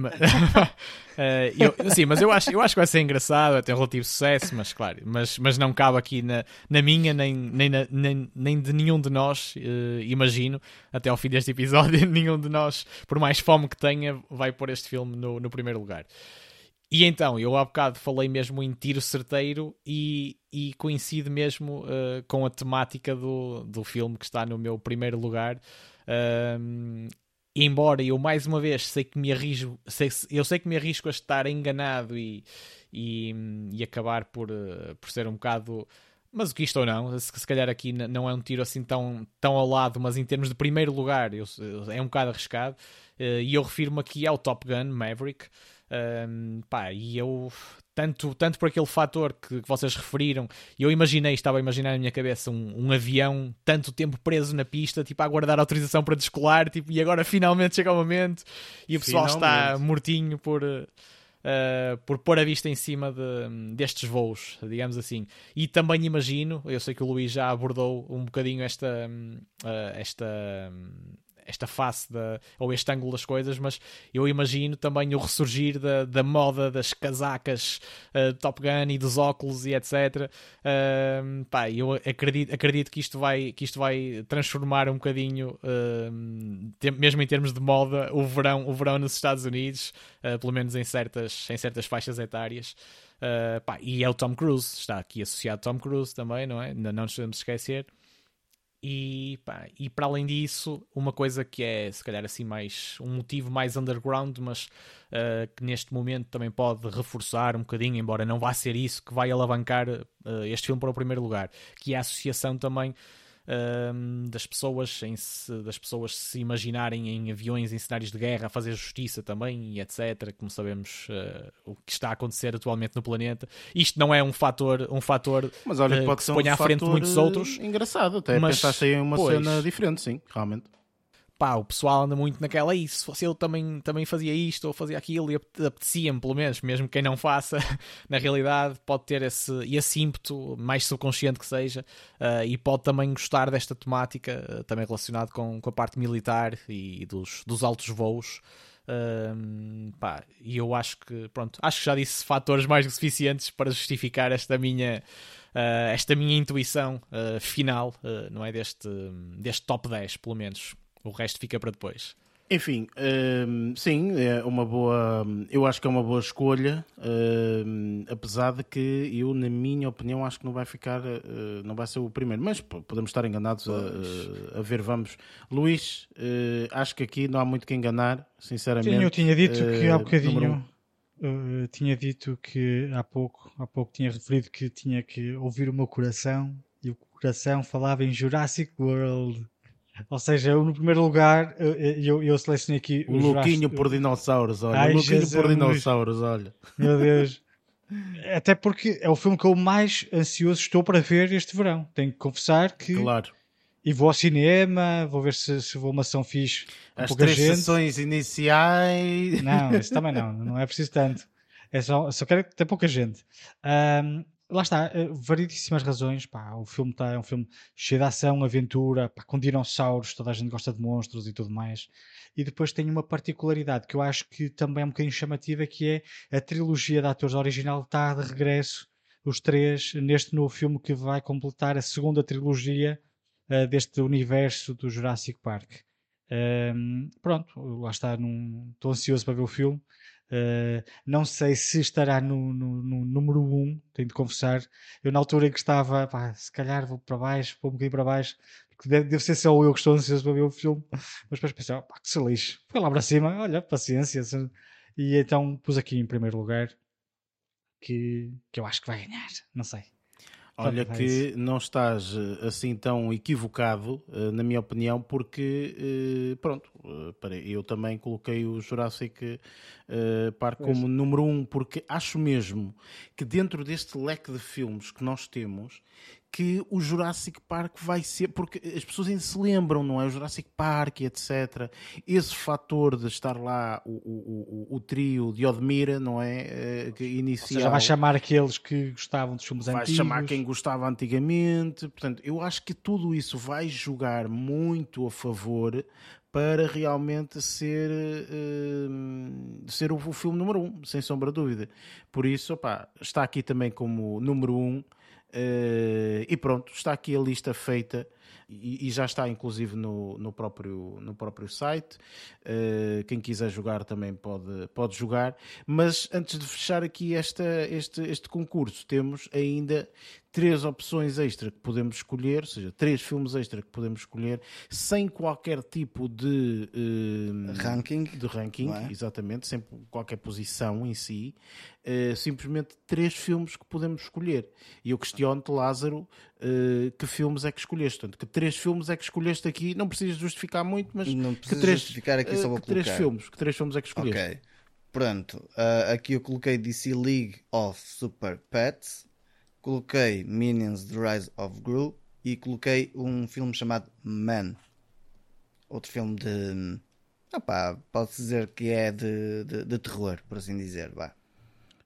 Speaker 4: uh, eu, sim, mas eu acho, eu acho que vai ser engraçado, vai ter um relativo sucesso, mas claro, mas, mas não cabe aqui na, na minha, nem, nem, nem, nem de nenhum de nós, uh, imagino, até ao fim deste episódio, nenhum de nós, por mais fome que tenha, vai pôr este filme no, no primeiro lugar. E então, eu há bocado falei mesmo em tiro certeiro e, e coincide mesmo uh, com a temática do, do filme que está no meu primeiro lugar. Uh, embora eu mais uma vez sei que me arrisco, sei, eu sei que me arrisco a estar enganado e, e, e acabar por, uh, por ser um bocado mas o que isto ou não, se, se, calhar aqui não é um tiro assim tão, tão ao lado, mas em termos de primeiro lugar eu, é um bocado arriscado. Uh, e eu refiro-me aqui ao Top Gun Maverick. Um, pá, e eu tanto, tanto por aquele fator que, que, vocês referiram, eu imaginei, estava a imaginar na minha cabeça um, um, avião tanto tempo preso na pista, tipo a aguardar autorização para descolar, tipo, e agora finalmente chega o momento e o pessoal finalmente. está mortinho por, uh, por pôr a vista em cima de, destes voos, digamos assim. E também imagino, eu sei que o Luís já abordou um bocadinho esta, uh, esta esta face da, ou este ângulo das coisas, mas eu imagino também o ressurgir da, da moda das casacas uh, Top Gun e dos óculos e etc. Uh, pá, eu acredito, acredito que, isto vai, que isto vai transformar um bocadinho, uh, mesmo em termos de moda, o verão, o verão nos Estados Unidos, uh, pelo menos em certas, em certas faixas etárias. Uh, pá, e é o Tom Cruise, está aqui associado Tom Cruise também, não é? Não nos podemos esquecer. E, pá, e para além disso, uma coisa que é se calhar assim mais um motivo mais underground, mas uh, que neste momento também pode reforçar um bocadinho, embora não vá ser isso que vai alavancar uh, este filme para o primeiro lugar, que é a associação também das, pessoas em se, das pessoas se imaginarem em aviões em cenários de guerra a fazer justiça também e etc. Como sabemos uh, o que está a acontecer atualmente no planeta. Isto não é um fator, um fator
Speaker 1: mas olha,
Speaker 4: uh,
Speaker 1: pode
Speaker 4: que se ponha um à frente de muitos outros.
Speaker 1: Engraçado, até mas, pensaste em uma pois, cena diferente, sim, realmente
Speaker 4: pá, o pessoal anda muito naquela, e se fosse eu também, também fazia isto ou fazia aquilo e apetecia-me, pelo menos, mesmo quem não faça, na realidade pode ter esse, esse ímpeto, mais subconsciente que seja, uh, e pode também gostar desta temática, uh, também relacionado com, com a parte militar e, dos, dos altos voos. Uh, pá, e eu acho que, pronto, acho que já disse fatores mais que suficientes para justificar esta minha. Uh, esta minha intuição final, não é? Deste, deste top 10, pelo menos. O resto fica para depois.
Speaker 1: Enfim, hum, sim, é uma boa. Eu acho que é uma boa escolha, hum, apesar de que eu, na minha opinião, acho que não vai ficar, uh, não vai ser o primeiro, mas podemos estar enganados a, a, ver. Vamos, Luís, uh, acho que aqui não há muito que enganar, sinceramente.
Speaker 3: Sim, eu tinha dito que há bocadinho. Uh, tinha dito que há pouco, há pouco tinha referido que tinha que ouvir o meu coração e o coração falava em Jurassic World. Ou seja, eu no primeiro lugar, eu, eu selecionei aqui
Speaker 1: o Luquinho por dinossauros, olha. Ai, o Luquinho Jesus. por dinossauros, olha.
Speaker 3: Meu Deus. Até porque é o filme que eu mais ansioso estou para ver este verão. Tenho que confessar que.
Speaker 1: Claro.
Speaker 3: E vou ao cinema, vou ver se, se vou uma ação fixe.
Speaker 1: As três gente. sessões iniciais.
Speaker 3: Não, isso também não, não é preciso tanto. É só, só quero ter pouca gente. Um, lá está, uh, variedíssimas razões. Pá, o filme tá, é um filme cheio de ação, aventura, pá, com dinossauros, toda a gente gosta de monstros e tudo mais. E depois tem uma particularidade que eu acho que também é um bocadinho chamativa, que é a trilogia de atores original está de regresso, os três, neste novo filme que vai completar a segunda trilogia uh, deste universo do Jurassic Park. Um, pronto, lá está, estou ansioso para ver o filme. Uh, não sei se estará no, no, no, número 1, um, tenho de confessar. Eu, na altura em que estava, pá, se calhar vou para baixo, vou um bocadinho para baixo, porque deve, deve ser só eu que estou ansioso para ver o filme. Mas depois pensei, pá, que se lixe. Foi lá para cima, olha, paciência. E então pus aqui em primeiro lugar que, que eu acho que vai ganhar, não sei.
Speaker 1: Olha que não estás eh, assim tão equivocado, eh, na minha opinião, porque, eh, pronto, eu também coloquei o Jurassic Park como número um, porque acho mesmo que dentro deste leque de filmes que nós temos, que o Jurassic Park vai ser, porque as pessoas ainda se lembram, não é? O Jurassic Park, etc. Esse fator de estar lá o, o, o, o trio de Odmira, não é? Que inicial, Ou
Speaker 3: seja, vai chamar aqueles que gostavam dos filmes
Speaker 1: vai
Speaker 3: antigos.
Speaker 1: Vai chamar quem gostava antigamente. Portanto, eu acho que tudo isso vai jogar muito a favor para realmente ser, uh, ser o, o, filme número um, sem sombra de dúvida. Por isso, opa, está aqui também como número um Uh, e pronto, está aqui a lista feita e, e já está inclusive no, no, próprio, no próprio site. Uh, quem quiser jogar também pode, pode jogar. Mas antes de fechar aqui esta, este, este concurso, temos ainda três opções extra que podemos escolher, ou seja, três filmes extra que podemos escolher, sem qualquer tipo de uh,
Speaker 2: ranking,
Speaker 1: de ranking é? exatamente, sem qualquer posição em si, uh, simplesmente três filmes que podemos escolher. E eu questiono-te, Lázaro, uh, que filmes é que escolheste? Portanto, que três filmes é que escolheste aqui? Não precisas justificar muito, mas
Speaker 2: não
Speaker 1: que três,
Speaker 2: justificar aqui, só vou
Speaker 1: que três filmes, que três filmes é que escolheste?
Speaker 2: Ok. Pronto, aqui eu coloquei DC League of Super Pets, coloquei Minions The Rise of Gru e coloquei um filme chamado Man. Outro filme de. Opá, pode-se dizer que é de, de, de, terror, por assim dizer. Vá.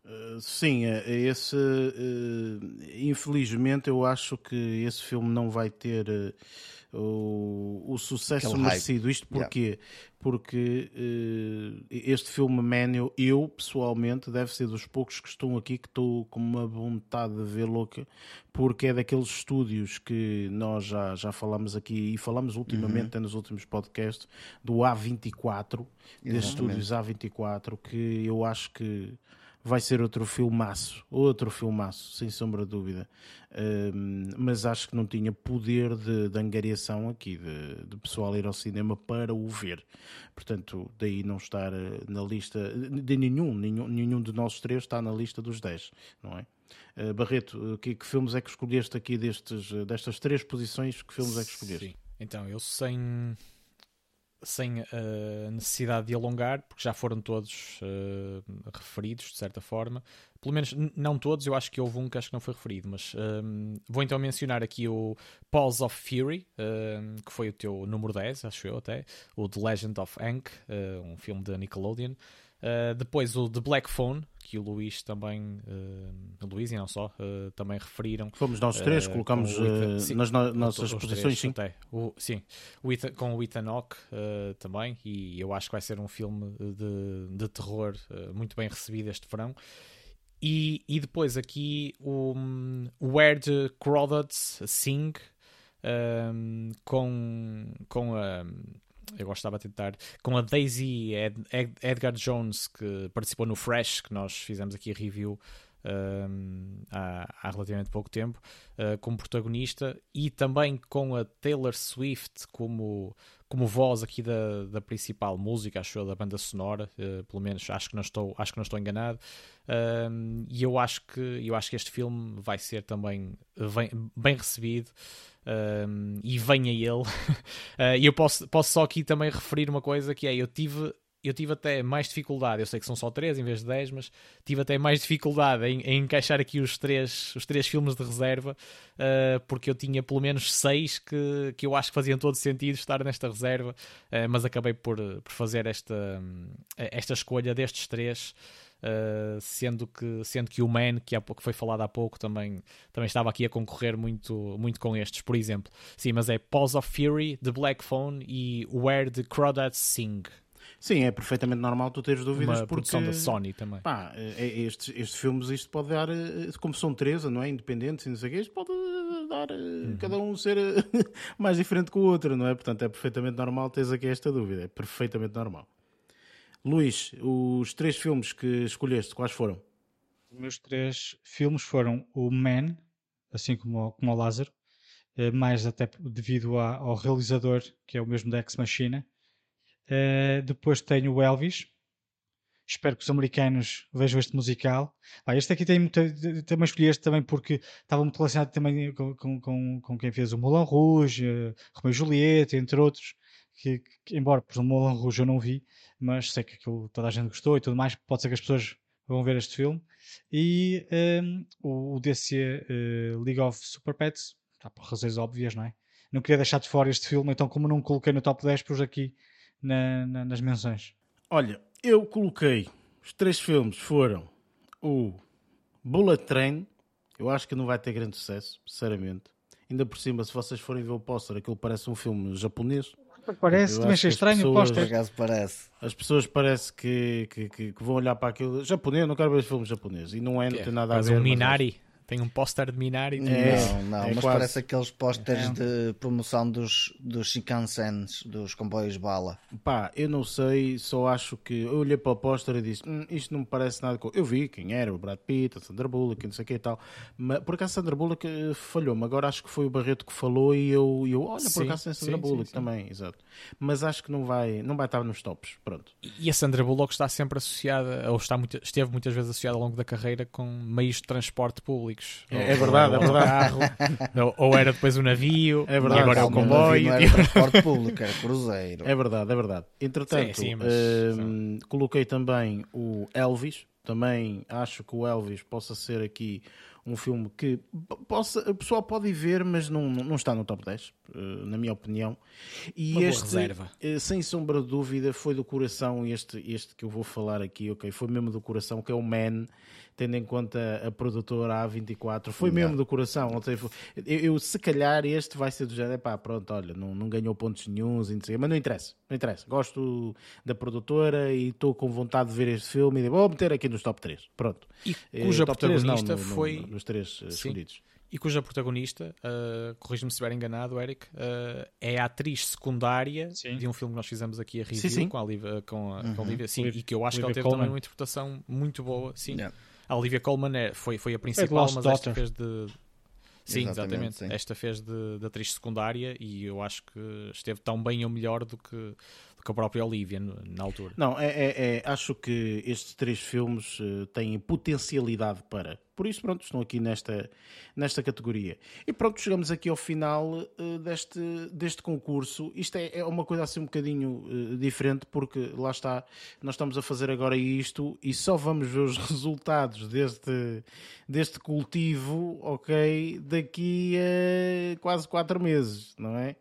Speaker 1: Uh, sim, é, é esse. Uh, infelizmente, eu acho que esse filme não vai ter. Uh, o, o sucesso Aquele merecido. Hype. Isto porquê? Yeah. Porque uh, este filme Manual, eu pessoalmente, deve ser dos poucos que estão aqui que estou com uma vontade de ver louca, porque é daqueles estúdios que nós já, já falamos aqui e falamos ultimamente uhum. nos últimos podcasts do A24, desses estúdios A24, que eu acho que vai ser outro filmaço, outro filmaço, sem sombra de dúvida. mas acho que não tinha poder de, de angariação aqui, de, de, pessoal ir ao cinema para o ver. Portanto, daí não estar eh, na lista de nenhum, nenhum, nenhum de nós três está na lista dos 10, não é? Uh, Barreto, que, que, filmes é que escolheste aqui destes, destas três posições? Que filmes é que escolheste? Sim.
Speaker 4: Então, eu sem sem uh, necessidade de alongar, porque já foram todos uh, referidos de certa forma. Pelo menos não todos, eu acho que houve um que acho que não foi referido, mas um, eh, vou então mencionar aqui o Paws of Fury, um, que foi o teu número 10, acho eu até, o The Legend of Hank, uh, um filme da Nickelodeon. Uh, depois o The Black Phone, que o Luís também, uh, o Luís e não só, uh, também referiram.
Speaker 1: Fomos nós três, colocamos Ethan, nas no, nossas posições, sim.
Speaker 4: Até. O, sim, o Ethan, com o Ethan Hawke também, e eu acho que vai ser um filme de, de terror muito bem recebido este verão. E, e depois aqui o, o Where the Crawdads Sing, um, com, com a eu gostava de tentar, com a Daisy Ed, Ed, Edgar Jones, que participou no Fresh, que nós fizemos aqui review um, há, há, relativamente pouco tempo, uh, como protagonista, e também com a Taylor Swift como, como voz aqui da, da principal música, acho eu, da banda sonora, uh, pelo menos acho que não estou, acho que não estou enganado. Um, e eu acho que eu acho que este filme vai ser também bem, bem recebido um, e venha ele. uh, e eu posso, posso só aqui também referir uma coisa que é eu tive eu tive até mais dificuldade, eu sei que são só três em vez de dez, mas tive até mais dificuldade em, em encaixar aqui os três, os três filmes de reserva, uh, porque eu tinha pelo menos seis que, que eu acho que faziam todo sentido estar nesta reserva, uh, mas acabei por, por fazer esta, esta escolha destes três. Uh, sendo, que, sendo que o Man, que, há, foi falado há pouco, também, também estava aqui a concorrer muito, muito com estes, por exemplo. Sim, mas é Pause of Fury, The Black Phone e Where the Crawdads Sing.
Speaker 1: Sim, é perfeitamente normal tu teres dúvidas
Speaker 4: Uma
Speaker 1: porque...
Speaker 4: produção da Sony também.
Speaker 1: Pá, é, é, estes, estes filmes isto pode dar, eh, como são três, não é? Independentes e não sei o quê, isto pode dar eh, uhum. cada um ser mais diferente que o outro, não é? Portanto, é perfeitamente normal teres aqui esta dúvida, é perfeitamente normal. Luís, os três filmes que escolheste, quais foram?
Speaker 3: Os meus três filmes foram o Man, assim como, como o Lázaro, eh, mais até devido ao realizador, que é o mesmo da Ex Machina. Uh, depois tenho o Elvis, espero que os americanos vejam este musical. Ah, este aqui tem muita, também escolhi este também porque estava muito relacionado também com, com, com, quem fez o Moulin Rouge, uh, Romeu e Julieta, entre outros. Que, que, embora por o Moulin Rouge eu não vi, mas sei que aquilo, toda a gente gostou e tudo mais. Pode ser que as pessoas vão ver este filme. E um, ehm, o, o DC uh, League of Super Pets, tá, por razões óbvias, não é? Não queria deixar de fora este filme, então, como não coloquei no top 10, pus aqui na, na, nas menções.
Speaker 1: Olha, eu coloquei os três filmes foram o Bullet Train, eu acho que não vai ter grande sucesso, sinceramente. Ainda por cima, se vocês forem ver o póster, aquilo parece um filme japonês.
Speaker 3: Parece, também achei estranho pessoas, o póster.
Speaker 2: acaso parece.
Speaker 1: As pessoas parece que, que, que, que, vão olhar para aquilo. Japonês, não quero ver filmes japoneses. E não é, não tem nada a ver.
Speaker 4: um Minari. Tem um póster de Minari.
Speaker 2: É, não, não, é mas quase. parece aqueles pósteres é. de promoção dos, dos Shinkansens, dos comboios bala.
Speaker 1: Pá, eu não sei, só acho que. Eu olhei para o póster e disse: hm, isto não me parece nada. Eu vi quem era, o Brad Pitt, a Sandra Bullock, não sei o que e tal. Mas, por acaso, a Sandra Bullock falhou-me. Agora acho que foi o Barreto que falou e eu, eu olha, por acaso tem a Sandra sim, Bullock sim, também, exato. Mas acho que não vai, não vai estar nos tops. Pronto.
Speaker 4: E a Sandra Bullock está sempre associada, ou está muito, esteve muitas vezes associada ao longo da carreira com meios de transporte
Speaker 1: É, é verdade é verdade.
Speaker 4: Carro, ou era depois o navio, é verdade. agora é o comboio. Não
Speaker 2: era transporte público, era cruzeiro.
Speaker 1: É verdade, é verdade. Entretanto, sim, sim, mas, hum, coloquei também o Elvis. Também acho que o Elvis possa ser aqui um filme que possa, o pessoal pode ir ver, mas não, não está no top 10, eh, na minha opinião. E
Speaker 4: Uma
Speaker 1: este,
Speaker 4: reserva.
Speaker 1: Eh, sem sombra de dúvida, foi do coração este, este que eu vou falar aqui, ok? Foi mesmo do coração, que é o Man tendo em conta a produtora A24, foi mesmo do coração. Ou seja, eu, eu, se calhar este vai ser do género, pá, pronto, olha, não, não ganhou pontos nenhums, mas não interessa, não interessa. Gosto da produtora e estou com vontade de ver este filme e vou meter aqui nos top 3. Pronto.
Speaker 4: E cuja protagonista
Speaker 1: 3, não,
Speaker 4: no, foi.
Speaker 1: No, nos três Sim. escolhidos
Speaker 4: e cuja protagonista, uh, corrijo-me se estiver enganado, Eric, uh, é a atriz secundária sim. de um filme que nós fizemos aqui a review sim, sim. com a Olivia, com a, uhum. com a Olivia, sim, e que eu acho Olivia que ela teve Coleman. também uma interpretação muito boa, sim. Yeah. A Olivia Colman é, foi, foi a principal, mas Daughter. esta fez de. Sim, exatamente. exatamente. Sim. Esta fez de, de, atriz secundária e eu acho que esteve tão bem ou melhor do que, que a própria Olivia na altura.
Speaker 1: Não, é, é, é acho que estes três filmes uh, têm potencialidade para por isso, pronto, estão aqui nesta, nesta categoria. E pronto, chegamos aqui ao final uh, deste, deste concurso. Isto é, é uma coisa assim um bocadinho uh, diferente, porque lá está, nós estamos a fazer agora isto e só vamos ver os resultados deste, deste cultivo, ok, daqui a quase quatro meses, não é?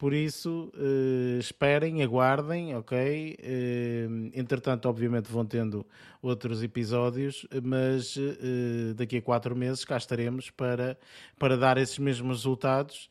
Speaker 1: Por isso, uh, esperem, aguardem, ok? Uh, entretanto, obviamente, vão tendo outros episódios, mas uh, daqui a quatro meses cá estaremos para, para dar esses mesmos resultados,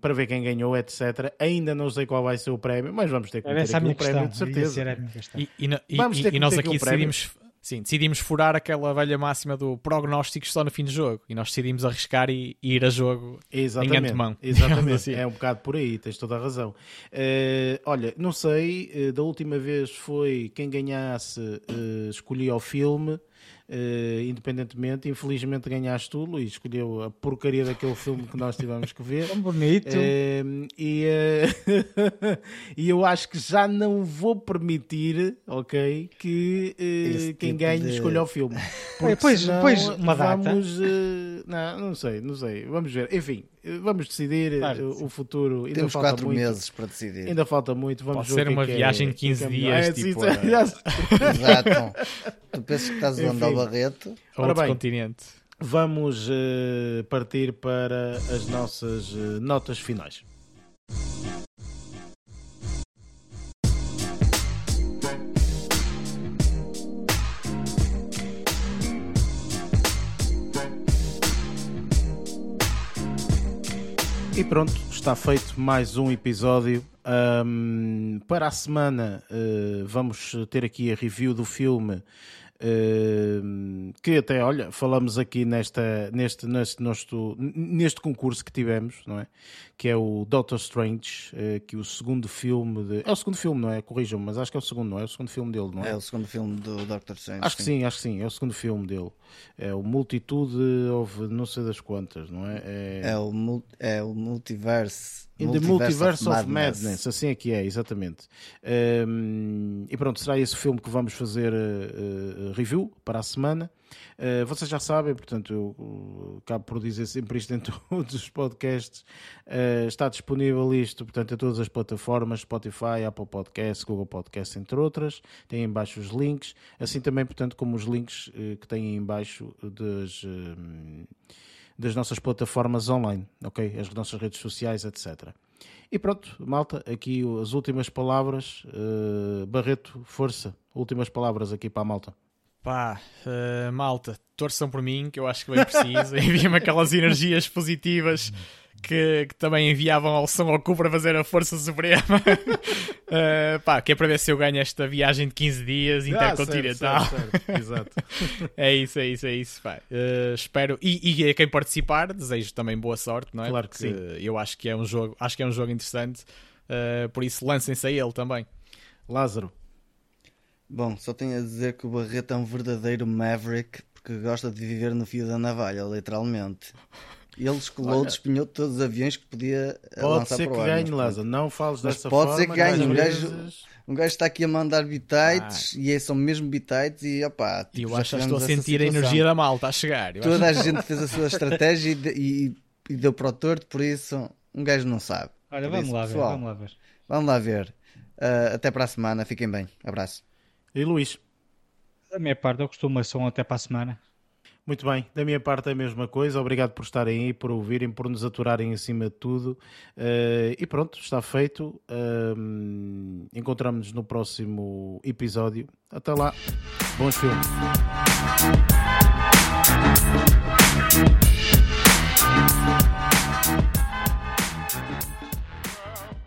Speaker 1: para ver quem ganhou, etc. Ainda não sei qual vai ser o prémio, mas vamos ter que
Speaker 3: meter aqui
Speaker 1: um prémio, de certeza.
Speaker 4: E, e, e, vamos ter que e nós aqui decidimos Sim, decidimos furar aquela velha máxima do prognósticos só no fim do jogo e nós decidimos arriscar e, e ir a jogo Exatamente. em antemão.
Speaker 1: Exatamente, assim. é um bocado por aí, tens toda a razão. Uh, olha, não sei, uh, da última vez foi quem ganhasse uh, escolhia o filme uh, independentemente. Infelizmente ganhaste tu, Luís, escolheu a porcaria daquele filme que nós tivemos que ver.
Speaker 3: Tão bonito.
Speaker 1: Uh, e, uh, e eu acho que já não vou permitir, ok, que quem tipo ganhe de... escolha o filme.
Speaker 3: Pois, pois, uma data.
Speaker 1: Vamos, não, não sei, não sei. Vamos ver. Enfim, vamos decidir claro, o futuro.
Speaker 2: Ainda Temos quatro muito. meses para decidir.
Speaker 1: Ainda falta muito. Vamos
Speaker 4: Pode ser uma
Speaker 1: que
Speaker 4: viagem
Speaker 1: é,
Speaker 4: de 15 é dias. É, tipo,
Speaker 2: Exato. Tu pensas que estás usando ao Barreto?
Speaker 4: A outro bem, continente.
Speaker 1: Vamos uh, partir para as nossas uh, notas finais. E pronto, está feito mais um episódio. Um, para a semana uh, vamos ter aqui a review do filme que até, olha, falamos aqui nesta, neste, neste, neste, neste concurso que tivemos, não é? Que é o Doctor Strange, uh, que o segundo filme de... É o segundo filme, não é? Corrijam-me, mas acho que é o segundo, não é? É o segundo filme dele, não é?
Speaker 2: É o segundo filme do Doctor Strange.
Speaker 1: Acho que sim, acho que sim, é o segundo filme dele. É o Multitude of não sei das quantas, não é?
Speaker 2: É, é, o, é o Multiverse
Speaker 1: In the Multiverse of, of Madness. Madness. assim é que é, exatamente. Um, e pronto, será esse filme que vamos fazer uh, review para a semana. Uh, vocês já sabem, portanto, eu uh, acabo por dizer sempre isto em todos os podcasts. Uh, está disponível isto, portanto, em todas as plataformas: Spotify, Apple Podcasts, Google Podcasts, entre outras. Tem em baixo os links, assim também, portanto, como os links que têm em baixo das das nossas plataformas online, ok? As nossas redes sociais, etc. E pronto, malta, aqui as últimas palavras. Uh, Barreto, força, últimas palavras aqui para a malta.
Speaker 4: Pá, uh, malta, torçam por mim, que eu acho que bem preciso. Enviem-me aquelas energias positivas que, que, também enviavam ao São Goku para fazer a Força Suprema. uh, pá, que é para ver se eu ganho esta viagem de 15 dias intercontinental. Ah, certo, certo, certo. Exato. é isso, é isso, é isso. Pá. Uh, espero. E, e a quem participar, desejo também boa sorte, não é?
Speaker 1: Claro que
Speaker 4: Porque
Speaker 1: sim.
Speaker 4: Eu acho que é um jogo, acho que é um jogo interessante. Uh, por isso, lancem-se a ele também.
Speaker 1: Lázaro.
Speaker 2: Bom, só tenho a dizer que o Barreto é um verdadeiro maverick porque gosta de viver no fio da navalha, literalmente. Ele escolou, despenhou todos os aviões que podia
Speaker 1: eh, pode lançar
Speaker 2: ser
Speaker 1: para o
Speaker 2: que
Speaker 1: ganhe, Lázaro. Não fales dessa
Speaker 2: pode
Speaker 1: forma.
Speaker 2: Pode ser que ganhe. Um
Speaker 1: vezes...
Speaker 2: gajo, um gajo está aqui a mandar bitites ah. e são mesmo bitites e opá.
Speaker 4: Tipo, eu acho que estou a sentir a energia da malta a chegar.
Speaker 2: Eu Toda acho... a gente fez a sua estratégia e, e, e, deu para o torto, por isso um gajo não sabe.
Speaker 3: Olha, vamos, isso, lá pessoal, ver, vamos lá ver.
Speaker 2: Vamos lá ver. Uh, até para a semana. Fiquem bem. Abraço.
Speaker 1: E Luís?
Speaker 3: Da minha parte, eu costumo são até para a semana.
Speaker 1: Muito bem, da minha parte é a mesma coisa. Obrigado por estarem aí, por ouvirem, por nos aturarem acima de tudo. Uh, e pronto, está feito. Uh, Encontramos-nos no próximo episódio. Até lá, bons filmes.